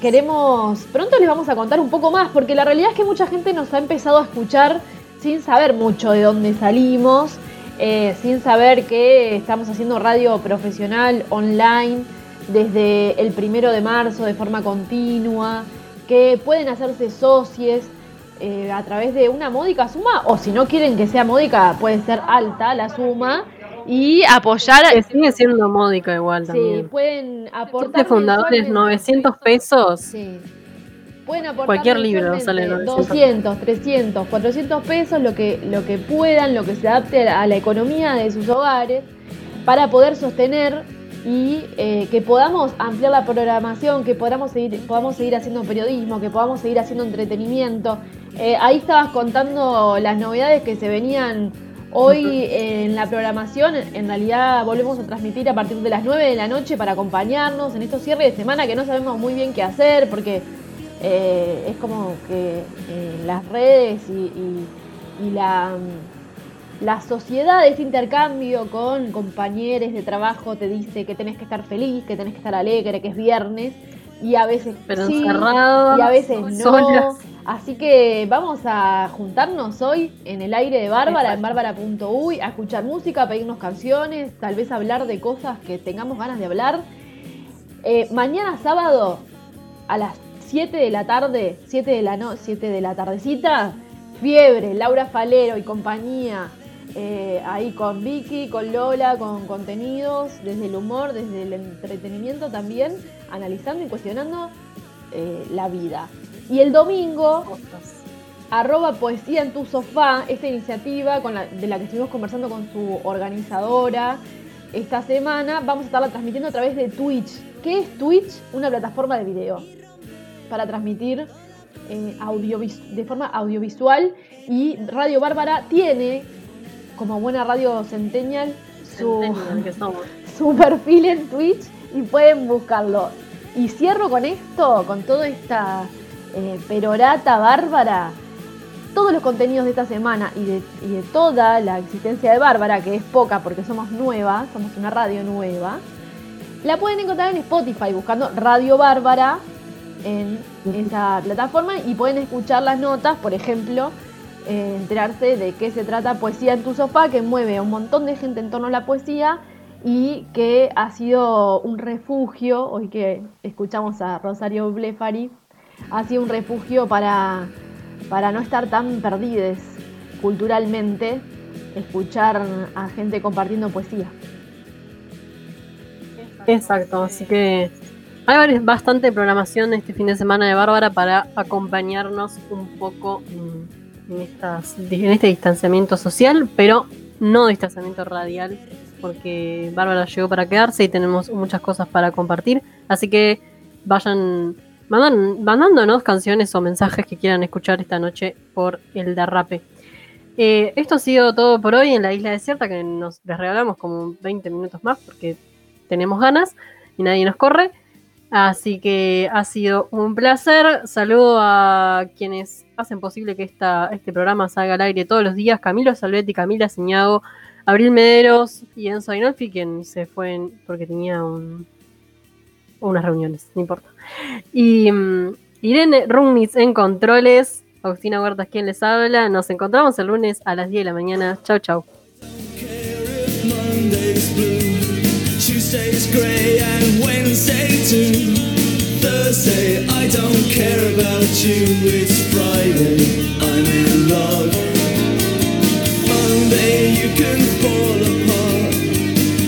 Queremos, pronto les vamos a contar un poco más, porque la realidad es que mucha gente nos ha empezado a escuchar sin saber mucho de dónde salimos, eh, sin saber que estamos haciendo radio profesional online desde el primero de marzo de forma continua, que pueden hacerse socios eh, a través de una módica suma, o si no quieren que sea módica, puede ser alta la suma. Y apoyar. Que sigue siendo módica igual Sí, también. pueden aportar. Este fundador es mensualmente. 900 pesos. Sí. Pueden aportar Cualquier libro sale 900. 200, 300, 400 pesos, lo que, lo que puedan, lo que se adapte a la economía de sus hogares, para poder sostener y eh, que podamos ampliar la programación, que podamos seguir, podamos seguir haciendo periodismo, que podamos seguir haciendo entretenimiento. Eh, ahí estabas contando las novedades que se venían hoy en la programación. En realidad volvemos a transmitir a partir de las 9 de la noche para acompañarnos en estos cierres de semana que no sabemos muy bien qué hacer porque eh, es como que eh, las redes y, y- y la, la sociedad este intercambio con compañeros de trabajo te dice que tenés que estar feliz, que tenés que estar alegre, que es viernes y a veces Pero sí, y a veces no. solas. Así que vamos a juntarnos hoy en el aire de Bárbara, en bárbara.uy, a escuchar música, a pedirnos canciones, tal vez hablar de cosas que tengamos ganas de hablar. Eh, mañana sábado a las 7 de la tarde, 7 de la no, 7 de la tardecita, Fiebre, Laura Falero y compañía, eh, ahí con Vicky, con Lola, con contenidos, desde el humor, desde el entretenimiento también, analizando y cuestionando eh, la vida. Y el domingo, arroba poesía en tu sofá, esta iniciativa con la- de la que estuvimos conversando con su organizadora esta semana, vamos a estarla transmitiendo a través de Twitch. ¿Qué es Twitch? Una plataforma de video para transmitir eh, audiovis- de forma audiovisual y Radio Bárbara tiene, como buena radio centennial, su, Centennial su perfil en Twitch y pueden buscarlo. Y cierro con esto, con toda esta eh, perorata bárbara, todos los contenidos de esta semana y de, y de toda la existencia de Bárbara, que es poca porque somos nuevas, somos una radio nueva, la pueden encontrar en Spotify buscando Radio Bárbara en esa plataforma y pueden escuchar las notas, por ejemplo, eh, enterarse de qué se trata Poesía en tu sofá, que mueve a un montón de gente en torno a la poesía y que ha sido un refugio, hoy que escuchamos a Rosario Blefari, ha sido un refugio para, para no estar tan perdides culturalmente, escuchar a gente compartiendo poesía. Exacto, así que hay bastante programación este fin de semana de Bárbara para acompañarnos un poco en estas, en este distanciamiento social, pero no distanciamiento radial, porque Bárbara llegó para quedarse y tenemos muchas cosas para compartir. Así que vayan mandan- mandándonos canciones o mensajes que quieran escuchar esta noche por el derrape. Eh, esto ha sido todo por hoy en la isla desierta, que nos les regalamos como 20 minutos más porque tenemos ganas y nadie nos corre. Así que ha sido un placer. Saludo a quienes hacen posible que esta, este programa salga al aire todos los días. Camilo Salvetti, Camila Señago, Abril Mederos y Enzo Ainolfi, quien se fue porque tenía un- unas reuniones, no importa. Y mm, Irene Rumnitz en controles. Agustina Huertas quien les habla. Nos encontramos el lunes a las 10 de la mañana. Chau, chau. It's Friday, I'm in love. Monday, you can fall apart.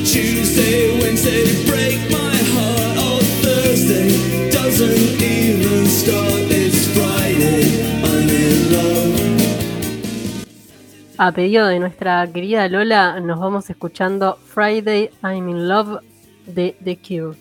Tuesday, Wednesday, break my A pedido de nuestra querida Lola, nos vamos escuchando Friday I'm in Love de The Cure.